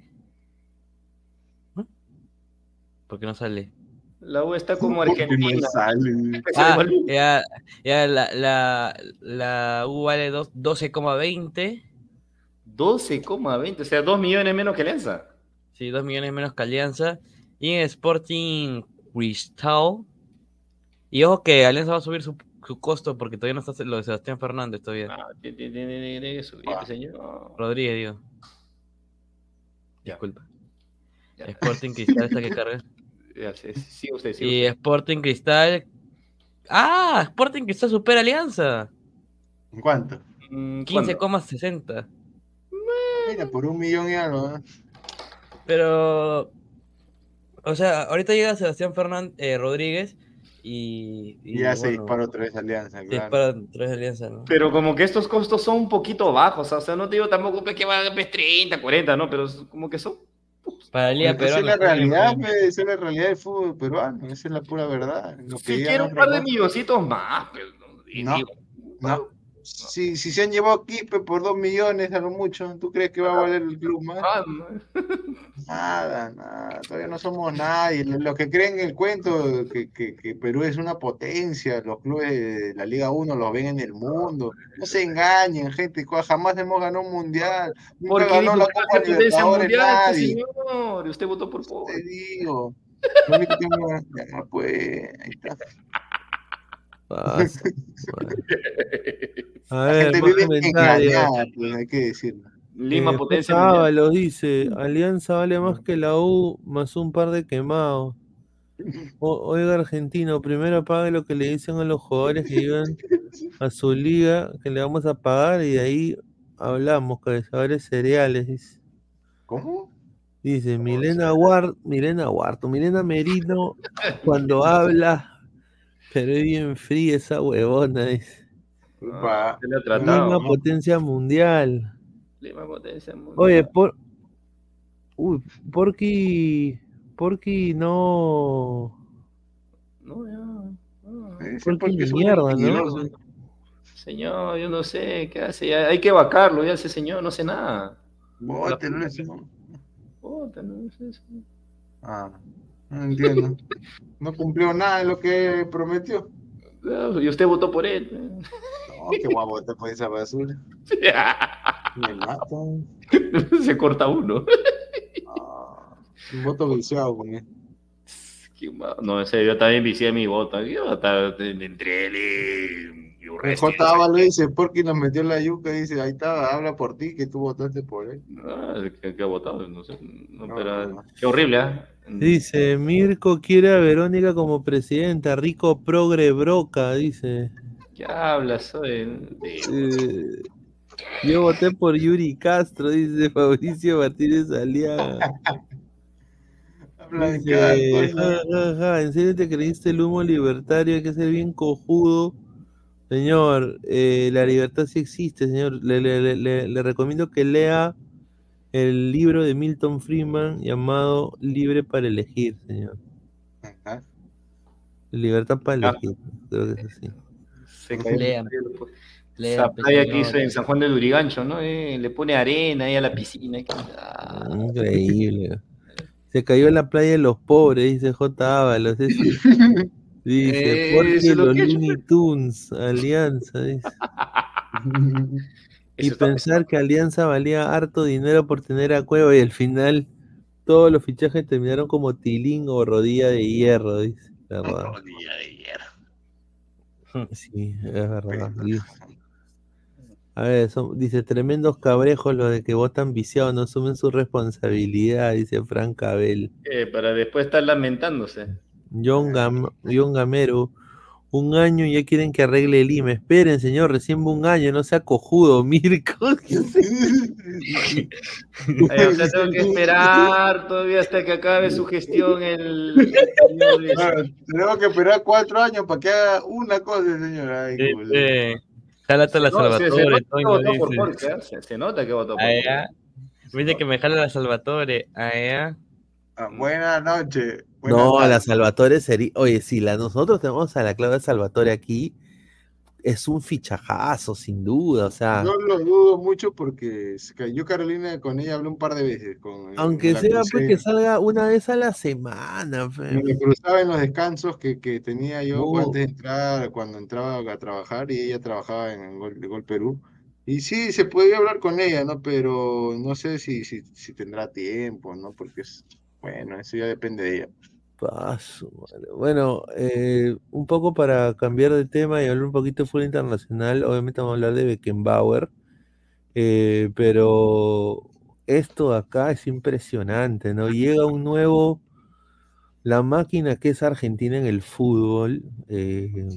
¿Por qué no sale? La U está como Argentina. Ah, ya, ya la, la, la U vale 12,20. 12,20, o sea, 2 millones menos que Alianza. Sí, 2 millones menos que Alianza. Y en Sporting Cristal. Y ojo que Alianza va a subir su su costo, porque todavía no está lo de Sebastián Fernández todavía. Ah, tiene, que subir, ah. señor. Rodríguez, digo. Disculpa. Sporting Cristal esta que carga. Sí, usted, sí, y Sporting Cristal. ¡Ah! Sporting Cristal supera Alianza. ¿En cuánto? 15,60. Mm, Mira, por un millón y algo. ¿eh? Pero. O sea, ahorita llega Sebastián Fernández eh, Rodríguez y, ya se disparó otra vez Alianza. Claro. Dispara Alianza, ¿no? Pero como que estos costos son un poquito bajos, o sea, no te digo tampoco que va a 30, 40, ¿no? Pero como que son para el día Esa es la realidad, esa es la realidad del fútbol peruano, esa es la pura verdad. si quiero un par de milloncitos más, pero no, no. Si, si se han llevado Kipe por dos millones a lo mucho, ¿tú crees que va a valer el club más? Ah, nada, nada, todavía no somos nadie. Los que creen el cuento que, que, que, Perú es una potencia, los clubes de la Liga 1 los ven en el mundo. No se engañen, gente, jamás hemos ganado un mundial. Nunca ganó la Copa Libertadores nadie. Señor, usted votó por poco. Te digo. pues, ahí está. A ver, pues, hay que decirlo. Lima eh, Potencia. lo dice, Alianza vale más que la U más un par de quemados. oiga, argentino, primero pague lo que le dicen a los jugadores que iban a su liga, que le vamos a pagar y de ahí hablamos, cabezadores cereales, dice. ¿Cómo? Dice Milena Ward, Milena Huarto, Milena Merino, cuando habla, pero es bien fría esa huevona, dice. Ah, Lima potencia mundial. Lima potencia mundial. Oye, por. Uy, Porky. Porky no. No, ya. No. Porky mierda, ¿no? Señor, yo no sé qué hace. Hay que vacarlo, ya ese señor no sé nada. Bótelo ese. Bótelo ese. Ah, no entiendo. no cumplió nada de lo que prometió. Y usted votó por él. No, qué guapo votar por esa basura. Me mato. Se corta uno. un voto viciado con él. No, ese yo también vicié mi voto. Yo entre él y. J. Ábalo dice, qué nos metió la yuca, dice, ahí está, habla por ti, que tú votaste por él. Ah, que, ha votado, no sé. No, pero, Qué horrible, ¿eh? Dice, Mirko quiere a Verónica como presidenta, rico progre broca, dice. ¿Qué hablas? Soy eh, yo voté por Yuri Castro, dice Fabricio Martínez Aliaga. ¿En serio te creíste el humo libertario? Hay que ser bien cojudo. Señor, eh, la libertad sí existe, señor. le recomiendo que lea el libro de Milton Friedman llamado Libre para elegir, señor. Libertad para elegir, creo que es así. Se Lean. Esa playa que hizo en San Juan de Durigancho, ¿no? Eh, le pone arena ahí a la piscina. Ah. Increíble. Se cayó en la playa de los pobres, dice J. Ábalos. Dice, ¿por qué los Looney Tunes? Alianza, dice. Y pensar que Alianza valía harto dinero por tener a Cueva y al final todos los fichajes terminaron como tilín o rodilla de hierro, dice. Rodilla de hierro. Sí, es verdad. A ver, dice, tremendos cabrejos los de que votan viciados, no asumen su responsabilidad, dice Frank Abel. Eh, para después estar lamentándose. John, John Gamero, un año y ya quieren que arregle el IME. Esperen, señor, recién un año, no sea cojudo, Mirko. Ay, o tengo que esperar todavía hasta que acabe su gestión el... tenemos que esperar cuatro años para que haga una cosa, señor. Ay, este, jálate la Salvatore. Se, se, nota que votó por Dice que me jala la Salvatore. Ah, buenas noches. No, a la Salvatore sería. Oye, si la, nosotros tenemos a la Claudia Salvatore aquí, es un fichajazo, sin duda. O sea. No lo dudo mucho porque yo, Carolina, con ella hablé un par de veces. Con, Aunque sea pues que salga una vez a la semana. Me cruzaba en los descansos que, que tenía yo antes de entrar, cuando entraba a trabajar y ella trabajaba en Gol, Gol Perú. Y sí, se podía hablar con ella, ¿no? Pero no sé si, si, si tendrá tiempo, ¿no? Porque es, bueno, eso ya depende de ella. Paso, Bueno, eh, un poco para cambiar de tema y hablar un poquito de fútbol internacional, obviamente vamos a hablar de Beckenbauer, eh, pero esto acá es impresionante, ¿no? Llega un nuevo, la máquina que es Argentina en el fútbol, eh,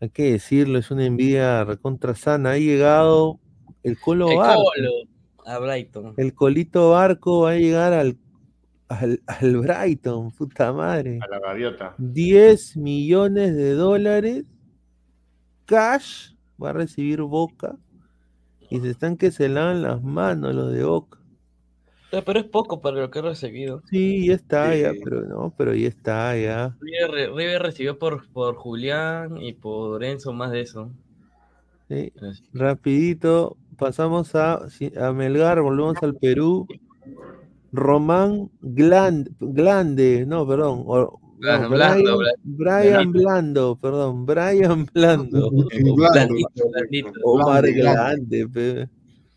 hay que decirlo, es una envidia recontra sana. Ha llegado el Colo Barco. A Brighton. El Colito Barco va a llegar al, al, Brighton, puta madre. A la gaviota. 10 millones de dólares cash va a recibir Boca y se están que se lavan las manos los de Boca. Pero es poco para lo que ha recibido. Sí, ya está, ya, pero no, pero ya está, ya. River, recibió por, por Julián y por Enzo más de eso. Sí. Rapidito, pasamos a, a Melgar, volvemos al Perú. Román Glande, no, perdón, Brian, Blando, perdón, Brian Blando. Omar Grande,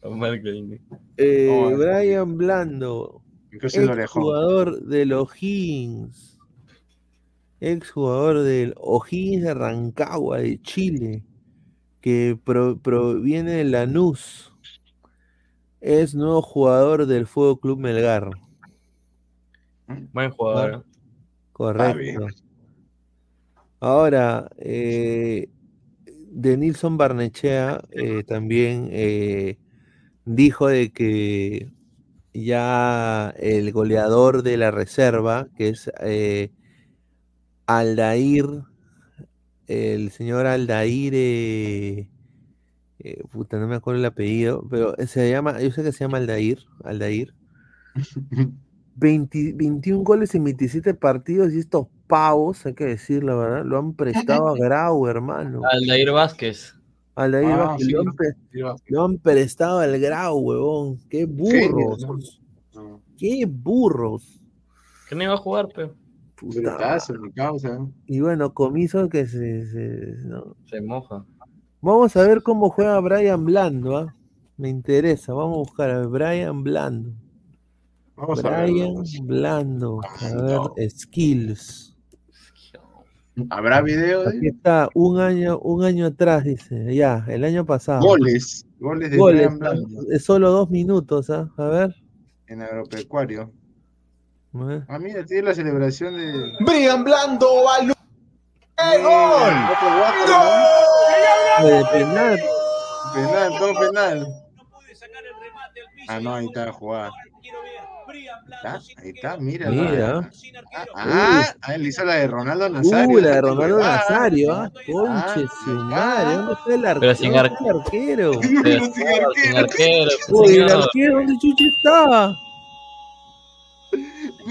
Omar Grande. Eh, Brian Blando, ex jugador del O'Higgins, ex jugador del O'Higgins de Rancagua, de Chile, que proviene de Lanús, es nuevo jugador del Fuego Club Melgar. Buen jugador. Correcto. Ahora, eh, de Nilson Barnechea eh, también eh, dijo de que ya el goleador de la reserva, que es Aldair, el señor Aldair, puta, no me acuerdo el apellido, pero se llama, yo sé que se llama Aldair, Aldair. 21 goles en 27 partidos y estos pavos, hay que decir la verdad, lo han prestado a Grau, hermano. Aldair Vázquez. Aldair ah, Vázquez, lo, han, prestado al Grau, huevón. Qué burros. Qué burros. ¿Qué me iba a jugar, Y bueno, comiso que se, se, moja. Vamos a ver cómo juega Brian Blando, ¿ah? Me interesa, vamos a buscar a Brian Blando. Vamos Brian Blando. A ver, skills. ¿Habrá video? Aquí está, un año, un año atrás, dice. Ya, el año pasado. Goles. Goles de Brian Blando. Es solo dos minutos, ¿ah? A ver. En agropecuario. Ah, mira, tiene la celebración de. Brian Blando, ¡Gol! ¡Gol! penal. Penal, todo penal. Ah, no, ahí está jugada. Ahí está, mira. Mira. Ah, ah, él hizo la de Ronaldo Nazario. Uh, la de Ronaldo Nazario. Ah, conche su madre. ¿Dónde está el arquero? Pero sin, arquero. Pero sin arquero. Uy, el arquero, ¿dónde chucha está?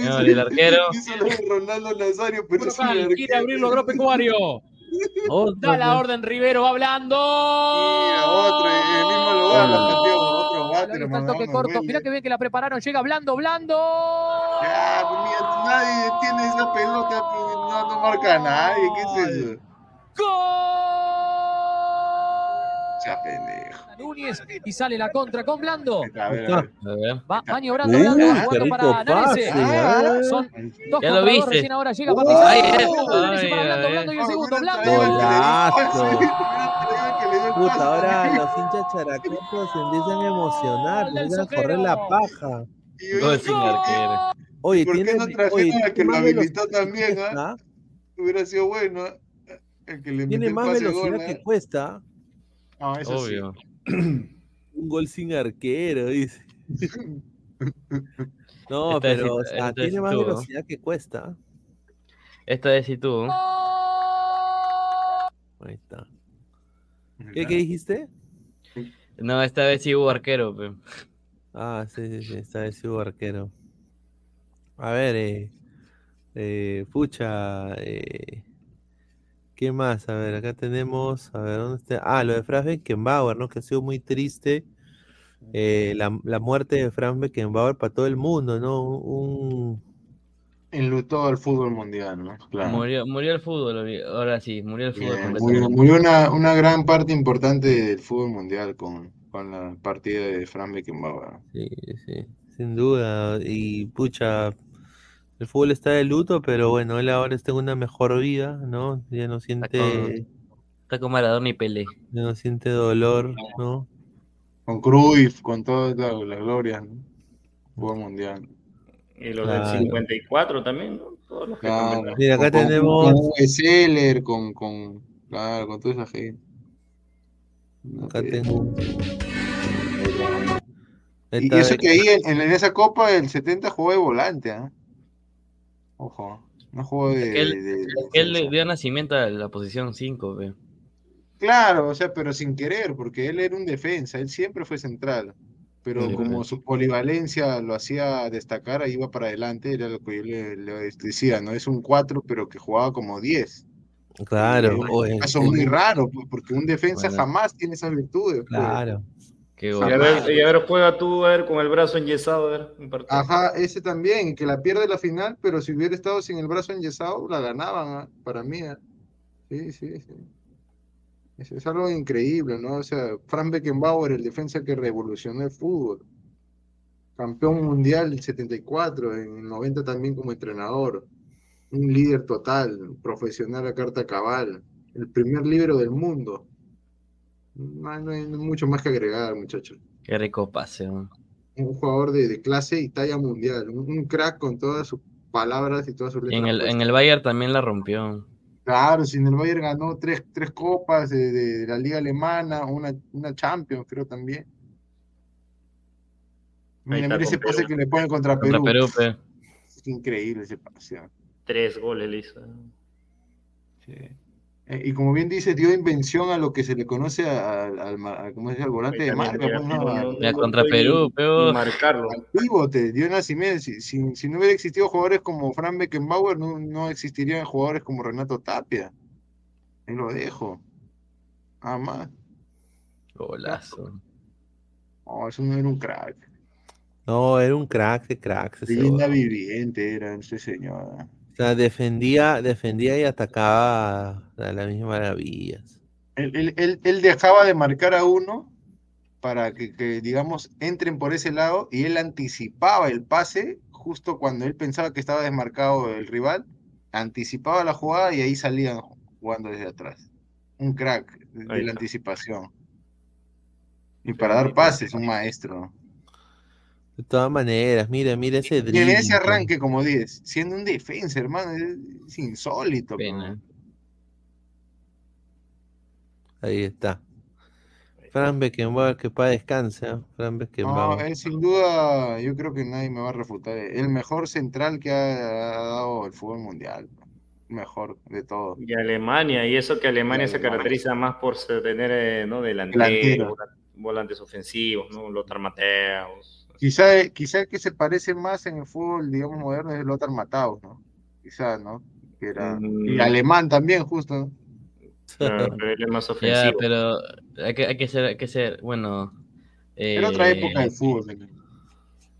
No, el arquero. Hizo la de Ronaldo Nazario, pero arquero. Quiere abrirlo agropecuario. Da la orden, Rivero va hablando. Mira, otro, el mismo lugar, la toque corto. Mira que bien que la prepararon. Llega Blando, Blando. Ya, pues nadie tiene esa pelota. Pues, no, no marca a nadie. ¿Qué es eso? ¡Gol! Ya pendejo. Núñez y sale la contra con Blando. Va maniobrando Blando, jugando para Nanese. Ah, son dos ya lo viste. Recién ahora llega ay, para Blando, Blando y el segundo. Blando. Golazo. Puta, ahora los hinchas characutos se empiezan a emocionar, empiezan a correr la paja. No sin arquero. Oye, ¿por qué no trajeron al que lo habilitó también? ¿ah? Hubiera sido bueno. El que le tiene más velocidad que ¿eh? cuesta. No, eso Obvio. Un gol sin arquero, dice. no, pero o sea, tiene más velocidad que cuesta. Esta es si tú. Ahí está. ¿Qué, ¿Qué, dijiste? No, esta vez sí hubo arquero. Pero... Ah, sí, sí, sí, esta vez sí hubo arquero. A ver, eh, eh, pucha, eh, ¿Qué más? A ver, acá tenemos, a ver, ¿dónde está? Ah, lo de Franz Beckenbauer, ¿no? Que ha sido muy triste eh, la, muerte de Franz Beckenbauer para todo el mundo, ¿no? Un... Enlutó al fútbol mundial, ¿no? Claro. Murió, murió el fútbol, ahora sí, murió el fútbol. murió, una, una, gran parte importante del fútbol mundial con, con la partida de Franz Beckenbauer. Sí, sí, sin duda. Y pucha, el fútbol está de luto, pero bueno, él ahora está en una mejor vida, ¿no? Ya no siente. Está con, Maradona y Pelé. Ya no siente dolor, ¿no? Con Cruyff, con toda la, gloria, ¿no? Fútbol mundial. Y los del 54 también, ¿no? Todos los que Mira, acá tenemos. Con Seller, con, con, claro, con toda esa gente. Acá tengo. Y, eso que ahí en, en, esa copa el 70 jugó de volante, ¿ah? Ojo, no jugó de. Él, él le dio nacimiento a la posición 5, ve. Claro, o sea, pero sin querer, porque él era un defensa, él siempre fue central. Pero como su polivalencia lo hacía destacar, ahí iba para adelante, era lo que yo le, decía, ¿no? Es un 4, pero que jugaba como 10. Claro. Es un caso muy raro, pues, porque un defensa jamás tiene esas virtudes. Pues. Y, a ver, juega tú, a ver, con el brazo enyesado, a ver, un partido. Ajá, ese también, que la pierde la final, pero si hubiera estado sin el brazo enyesado, la ganaban, ¿ah? para mí. ¿ah? Sí, sí, sí. Es, algo increíble, ¿no? O sea, Frank Beckenbauer, el defensa que revolucionó el fútbol. Campeón mundial el 74, en el 90 también como entrenador. Un líder total, profesional a carta cabal. El primer libro del mundo. No, hay mucho más que agregar, muchachos. Qué rico pase, ¿no? Un jugador de, clase y talla mundial. Un, crack con todas sus palabras y todas sus letras. En el, en el Bayern también la rompió. Claro, sin el Bayern ganó tres, tres copas de, la liga alemana, una, una Champions, creo también. Mira, ese pase que le ponen contra Perú. Es increíble ese pase. Tres goles le hizo. Sí. Eh, y como bien dice, dio invención a lo que se le conoce al, al, al volante de marca. Pues, contra Perú, pero... Marcarlo. Al pivote, dio nacimiento. Si, si, no hubiera existido jugadores como Fran Beckenbauer, no, no existirían jugadores como Renato Tapia. Ahí lo dejo. Nada más. Golazo. No, eso no era un crack. No, era un crack de cracks. Linda viviente era ese señor defendía, defendía y atacaba a las mismas maravillas. Él, él, dejaba de marcar a uno para que, digamos, entren por ese lado y él anticipaba el pase justo cuando él pensaba que estaba desmarcado el rival, anticipaba la jugada y ahí salían jugando desde atrás. Un crack de, la anticipación. Y para dar pases, un maestro. De todas maneras, mira, mira ese drible. ese arranque como 10, siendo un defensa, hermano, es, insólito. Ahí está. Fran Beckenbauer, que para descanse, ¿eh? Fran Beckenbauer. No, sin duda, yo creo que nadie me va a refutar. El mejor central que ha, dado el fútbol mundial. Mejor de todo. Y Alemania, y eso que Alemania se caracteriza más por tener eh, ¿no? delanteros, volantes ofensivos, ¿no? Lothar Mateos. Quizá, quizá el que se parece más en el fútbol, digamos, moderno es el Lothar Mataus, ¿no? Quizá, ¿no? Que era, y mm. alemán también, justo. ¿no? pero él es más ofensivo. pero hay que, hay que ser, hay que ser, bueno. Eh, era otra época del fútbol.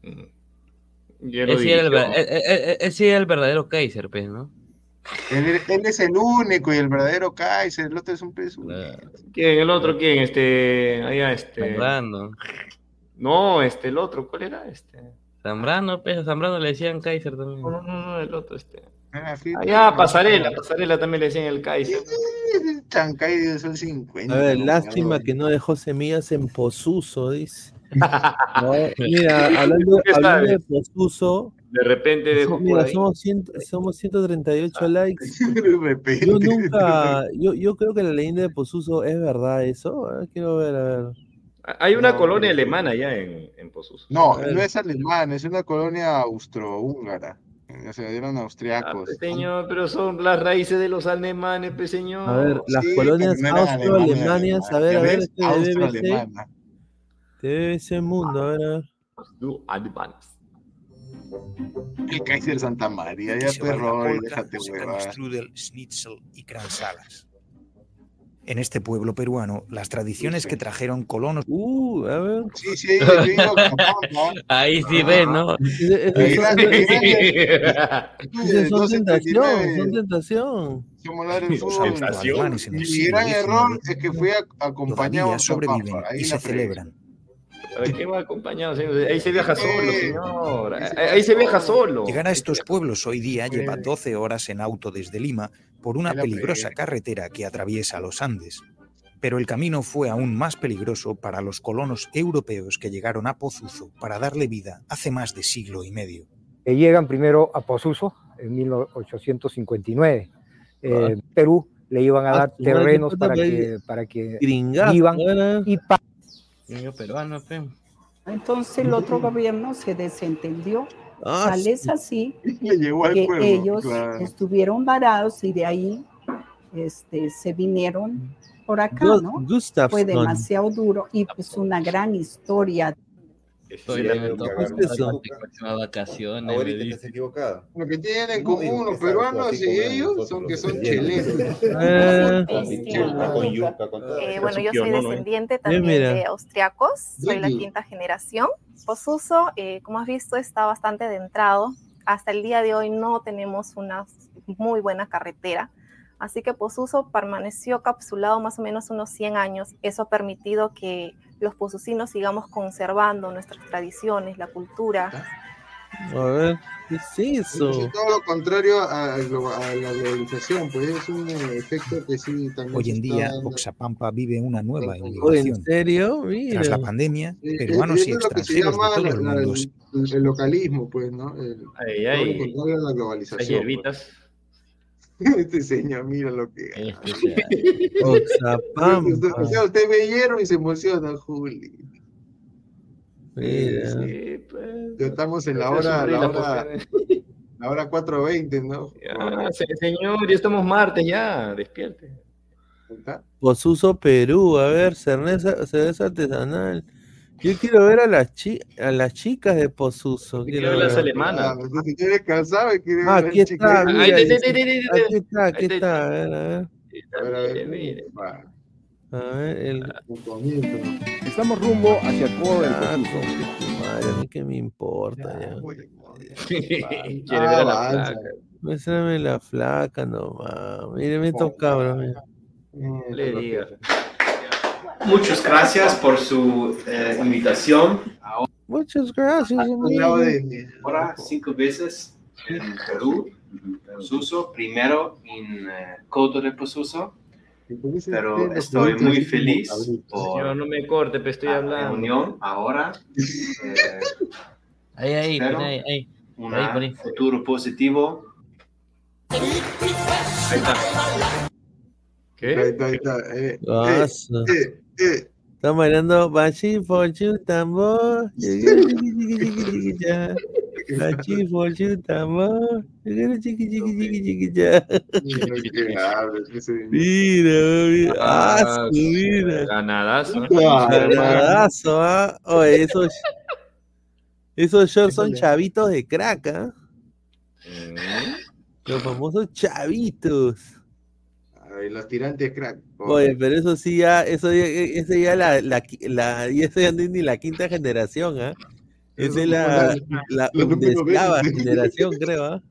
Mm. Él sí, era el, sí era el verdadero Kaiser, pues, ¿no? Él, él, es el único y el verdadero Kaiser, el otro es un peso. ¿Quién? ¿El otro quién? Este, allá, este. No, este, el otro, ¿cuál era? Este. Zambrano, pues, Zambrano le decían Kaiser también. No, no, no, el otro, este. Ah, ah Pasarela, Pasarela también le decían el Kaiser. Chancay son 50. A ver, lástima que no dejó semillas en Posuso, dice. mira, hablando, de Posuso. De repente dejó Mira, somos, somos 138 ah, likes. Yo nunca, yo, yo creo que la leyenda de Posuso es verdad eso. Quiero ver, a ver. Hay una colonia alemana ya en, en No, no es alemana, es una colonia austrohúngara. O sea, eran austriacos. Ah, señor, pero son las raíces de los alemanes, pe señor. A ver, las colonias austro-alemanas, a ver, a ver, este de BBC. BBC Mundo, a ver, a ver. El Kaiser Santa María, ya perro, déjate huevar. Strudel, Schnitzel y Kransalas en este pueblo peruano las tradiciones que trajeron colonos. Uh, a ver. Sí, sí, Ahí sí ves, ¿no? Son tentación, son tentación. Mi gran error es que fui acompañado sobreviven y se celebran. ¿Qué va acompañado, Ahí se viaja solo, señor. Ahí se viaja solo. Llegar a estos pueblos hoy día lleva 12 horas en auto desde Lima por una peligrosa carretera que atraviesa los Andes. Pero el camino fue aún más peligroso para los colonos europeos que llegaron a Pozuzo para darle vida hace más de siglo y medio. llegan primero a Pozuzo en 1859. Eh, Perú le iban a dar terrenos para que, para que vivan y peruano, Entonces el otro gobierno se desentendió. Ah, Tal es así que ellos estuvieron varados y de ahí este, se vinieron por acá, ¿no? Fue demasiado duro y pues una gran historia Estoy en vacaciones. Ahorita estás equivocado. Lo que tienen en común los peruanos y ellos son que son chilenos. Eh, bueno, yo soy descendiente también de austriacos, soy la quinta generación. Posuso, eh, como has visto, está bastante adentrado. Hasta el día de hoy no tenemos una muy buena carretera. Así que Posuso permaneció capsulado más o menos unos 100 años. Eso ha permitido que los pozucinos sigamos conservando nuestras tradiciones, la cultura. A ver, ¿qué es eso? Es todo lo contrario a, la globalización, pues es un efecto que sí también. Hoy en día, Oxapampa vive una nueva inmigración. ¿En serio? Mira. Tras la pandemia, peruanos y extranjeros de todo el mundo. El, localismo, pues, ¿no? El, ay, ay, todo lo contrario a la globalización. Este señor, mira lo que. Este usted veyeron y se emociona, Juli. Mira. Sí, pues, ya estamos en la hora, la hora, la hora 4.20, ¿no? Ya, señor, ya estamos martes, ya, despierte. Posuso Perú, a ver, cerveza, cerveza artesanal. Yo quiero ver a las, chi a las chicas de Pozuzo. Quiero ver las alemanas. Ah, si quieres cansado, quieres ah, aquí está, mira, aquí está, aquí está, a ver, a ver. A ver, a ver. A ver, el... Estamos rumbo hacia el juego del ah, Madre, a mí qué me importa ya. Quiere ver a la flaca. Muéstrame la flaca nomás. Mire, me toca, bro. Le diga. Muchas gracias por su eh, invitación. Muchas gracias. Ahora cinco veces en Perú, Posuso, primero en eh, Coto de Posuso, pero estoy muy feliz por no me corte, pero estoy hablando. la reunión ahora. Eh, ahí, ahí, ahí, ahí, Un futuro positivo. Ahí está. ¿Qué? Ahí está, ahí está. Eh, eh, Están bailando Bachi Fortune Tambor. Bachi Fortune Tambor. Chiqui, chiqui, chiqui, chiqui, ya. Mira, mira. Ah, mira. Ganadazo. Ganadazo, ¿ah? Oye, esos, esos shorts son chavitos de crack, ¿ah? Los famosos chavitos los tirantes crack. Oye, pero eso sí ya, eso ya, e, eso ya la, la, la, eso ya no es ni la quinta generación, ¿ah? Esa es la, la, la generación, creo, ¿ah?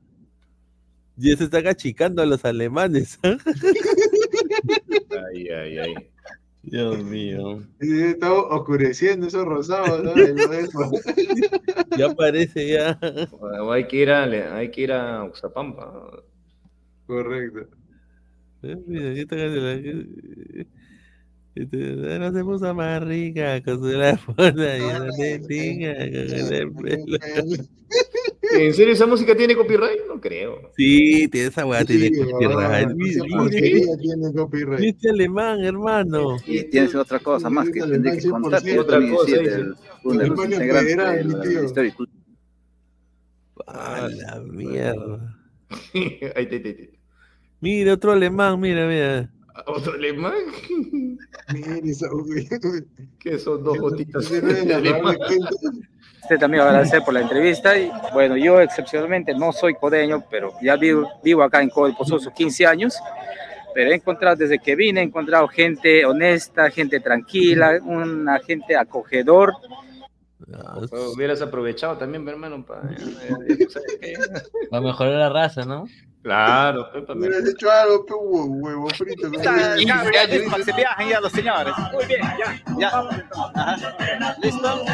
Ya se están achicando a los alemanes. ¿ah? Ay, ay, ay. Dios mío. Está oscureciendo esos rosados, ¿no? ya parece ya. hay que ir a, hay que ir a Oxapampa. Correcto. No se puso más rica con su la foto y no te diga con el pelo. ¿En serio esa música tiene copyright? No creo. Sí, tiene esa weá, tiene copyright. tiene copyright. Viste alemán, hermano. Y tienes otra cosa más que tendré que contar. Otra cosa. El, un integrante A la mierda. Ahí te, te, te. Mira, otro alemán, mira, mira. ¿Otro alemán? Mira, que son dos gotitas Usted también agradecer por la entrevista y bueno, yo excepcionalmente no soy codeño, pero ya vivo, vivo acá en Codo Pozoso 15 años, pero he encontrado desde que vine, he encontrado gente honesta, gente tranquila, una gente acogedor, hubieras aprovechado también, mi hermano, para, para mejorar la raza, ¿no? Claro, Pepa. Me hubieras hecho algo, pe, huevo frito. Ya, ya, ya, se viajen ya los señores. Muy bien, ya, ya. ¿Listo?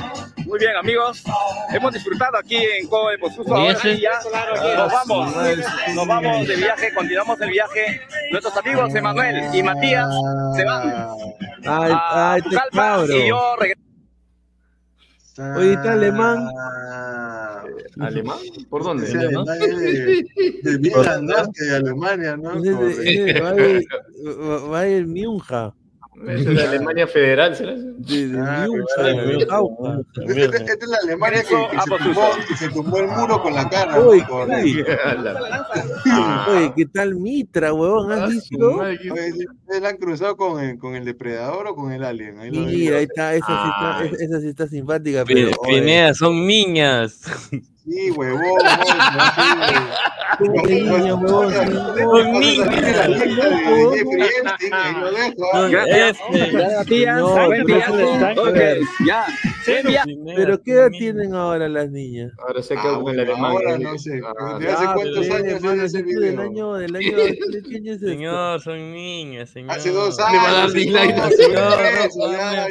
Muy bien, amigos. Hemos disfrutado aquí en Coe Posuso. Ahora sí, ya nos vamos. Nos vamos de viaje, continuamos el viaje. Nuestros amigos Emanuel y Matías se van. Ay, ay, te cabro. Y yo regreso. Oye, está alemán. ¿Alemán? ¿Por dónde? De, de Milan, de Alemania, ¿no? Va a ir Miunja. Es de Alemania Federal, ¿será? De, de ah, Esta es la Alemania que, que se, tumbó, se, tumbó, el muro con la cara. Uy, con Oye, ¿qué tal Mitra, huevón? ¿Has visto? ¿Se la han cruzado con el, con el depredador o con el alien? Ahí Mira, ahí está, esa, sí está, esa, esa sí está simpática. Pero, Pineda, son niñas. Sí, huevón. Niños. Ya. Pero ¿qué edad tienen ahora las niñas? Ahora sé que con el alemán. Ahora no sé. ¿De hace cuántos años es ese video? Del año, del año, Señor, son niñas, señor. Hace dos años.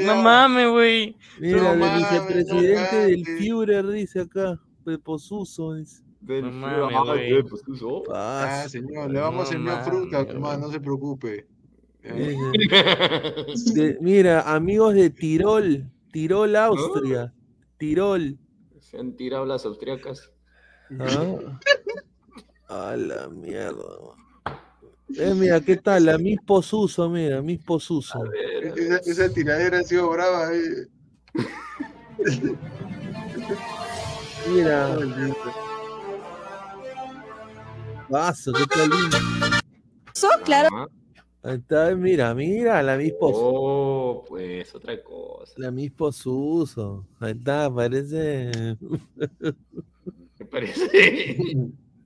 No mames, güey. Mira, el vicepresidente del Führer dice acá de Posuso. Del de Posuso. Ah, señor, le vamos a enviar fruta, no se preocupe. mira, amigos de Tirol, Tirol, Austria. Tirol. Se han tirado las austriacas. Ah. A la mierda. Eh, mira, ¿qué tal? La Miss Posuso, mira, Miss Posuso. Esa, esa, tiradera ha sido brava. Eh. Mira. Vaso, qué tal lindo. claro. Ahí está, mira, mira, la misma Oh, pues otra cosa. La misma Suso. Ahí está, parece. ¿Qué parece?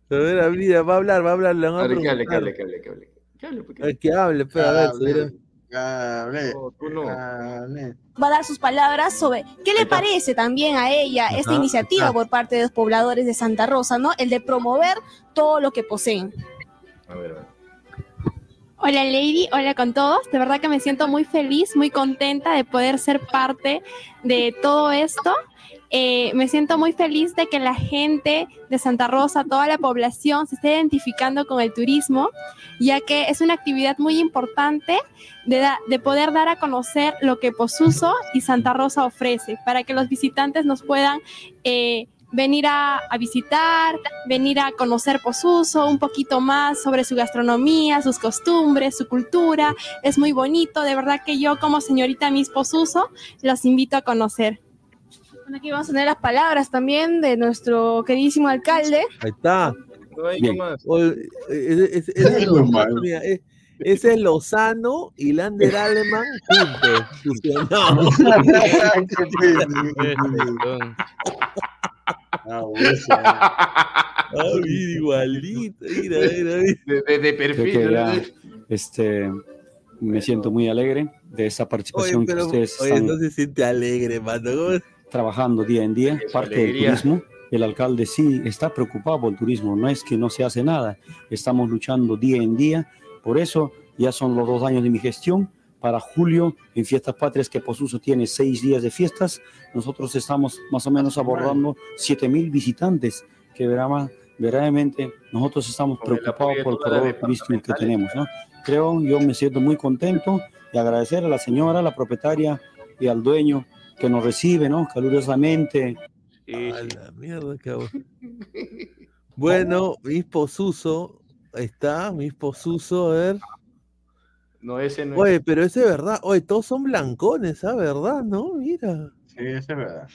A ver, mira, va a hablar, va a hablar. a ver, que hable, que hable, que hable, que hable. Que hable, porque... que hable, pero a ver, tú no. Va a dar sus palabras sobre qué le parece también a ella esta iniciativa por parte de los pobladores de Santa Rosa, ¿no? El de promover todo lo que poseen. A ver, a ver. Hola Lady, hola con todos. De verdad que me siento muy feliz, muy contenta de poder ser parte de todo esto eh, me siento muy feliz de que la gente de Santa Rosa, toda la población, se esté identificando con el turismo, ya que es una actividad muy importante de, poder dar a conocer lo que Posuso y Santa Rosa ofrece, para que los visitantes nos puedan... Eh, venir a, visitar, venir a conocer Posuso, un poquito más sobre su gastronomía, sus costumbres, su cultura. Es muy bonito, de verdad que yo como señorita Miss Posuso los invito a conocer aquí vamos a tener las palabras también de nuestro queridísimo alcalde. Ahí está. ese es Lozano y Lander Aleman juntos. Ah, igualito, mira, mira, De, perfil. este, me siento muy alegre de esa participación que ustedes oye, no se siente alegre, mano trabajando día en día, parte del turismo. El alcalde sí está preocupado por el turismo, no es que no se hace nada, estamos luchando día en día, por eso ya son los dos años de mi gestión. Para julio, en Fiestas Patrias, que Posuso tiene seis días de fiestas, nosotros estamos más o menos abordando 7 mil visitantes, que verdaderamente nosotros estamos preocupados por el corredor turístico que tenemos. ¿no? Creo, yo me siento muy contento y agradecer a la señora, la propietaria y al dueño que nos recibe, ¿no? Calurosamente. A la mierda, cabrón. Bueno, mi Suso, está, mi Suso, a ver. No, ese no Oye, pero ese es verdad. Oye, todos son blancones, ¿ah? ¿Verdad? ¿No? Mira. Sí, ese es verdad.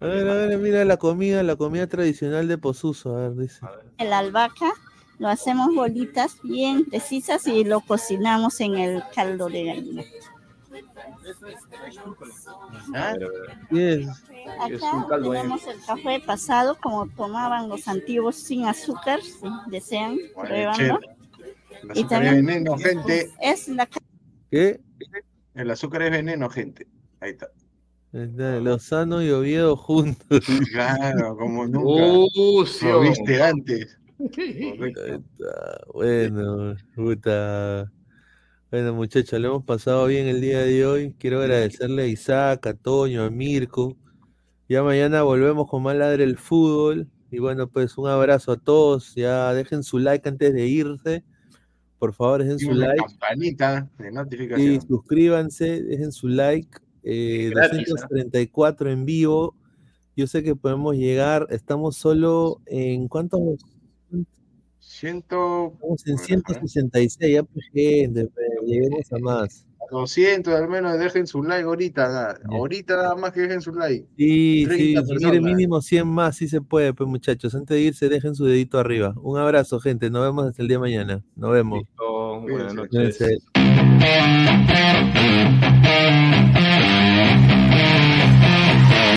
A ver, a ver, mira la comida, la comida tradicional de Posuso, a ver, dice. El albahaca lo hacemos bolitas bien precisas y lo cocinamos en el caldo de gallina. Ah, bien. Acá tenemos el café pasado como tomaban los antiguos sin azúcar, si desean, pruébanlo. El azúcar es veneno, gente. Es la... ¿Qué? El azúcar es veneno, gente. Ahí está. Lozano y Oviedo juntos. Claro, como nunca. Uh, Lo viste antes. Bueno, puta. Bueno, muchachos, le hemos pasado bien el día de hoy. Quiero agradecerle a Isaac, a Toño, a Mirko. Ya mañana volvemos con más ladre el fútbol. Y bueno, pues un abrazo a todos. Ya dejen su like antes de irse. por favor, dejen su like. campanita de notificación. Y suscríbanse, dejen su like. Eh, 234 en vivo. Yo sé que podemos llegar, estamos solo en cuántos Ciento... Estamos en 166, ya pues gente, pues, lleguemos a más. 200 al menos, dejen su like ahorita, ahorita nada más que dejen su like. Sí, sí, si mínimo 100 más, sí se puede, pues muchachos, antes de irse dejen su dedito arriba. Un abrazo, gente, nos vemos hasta el día de mañana, nos vemos. buenas noches.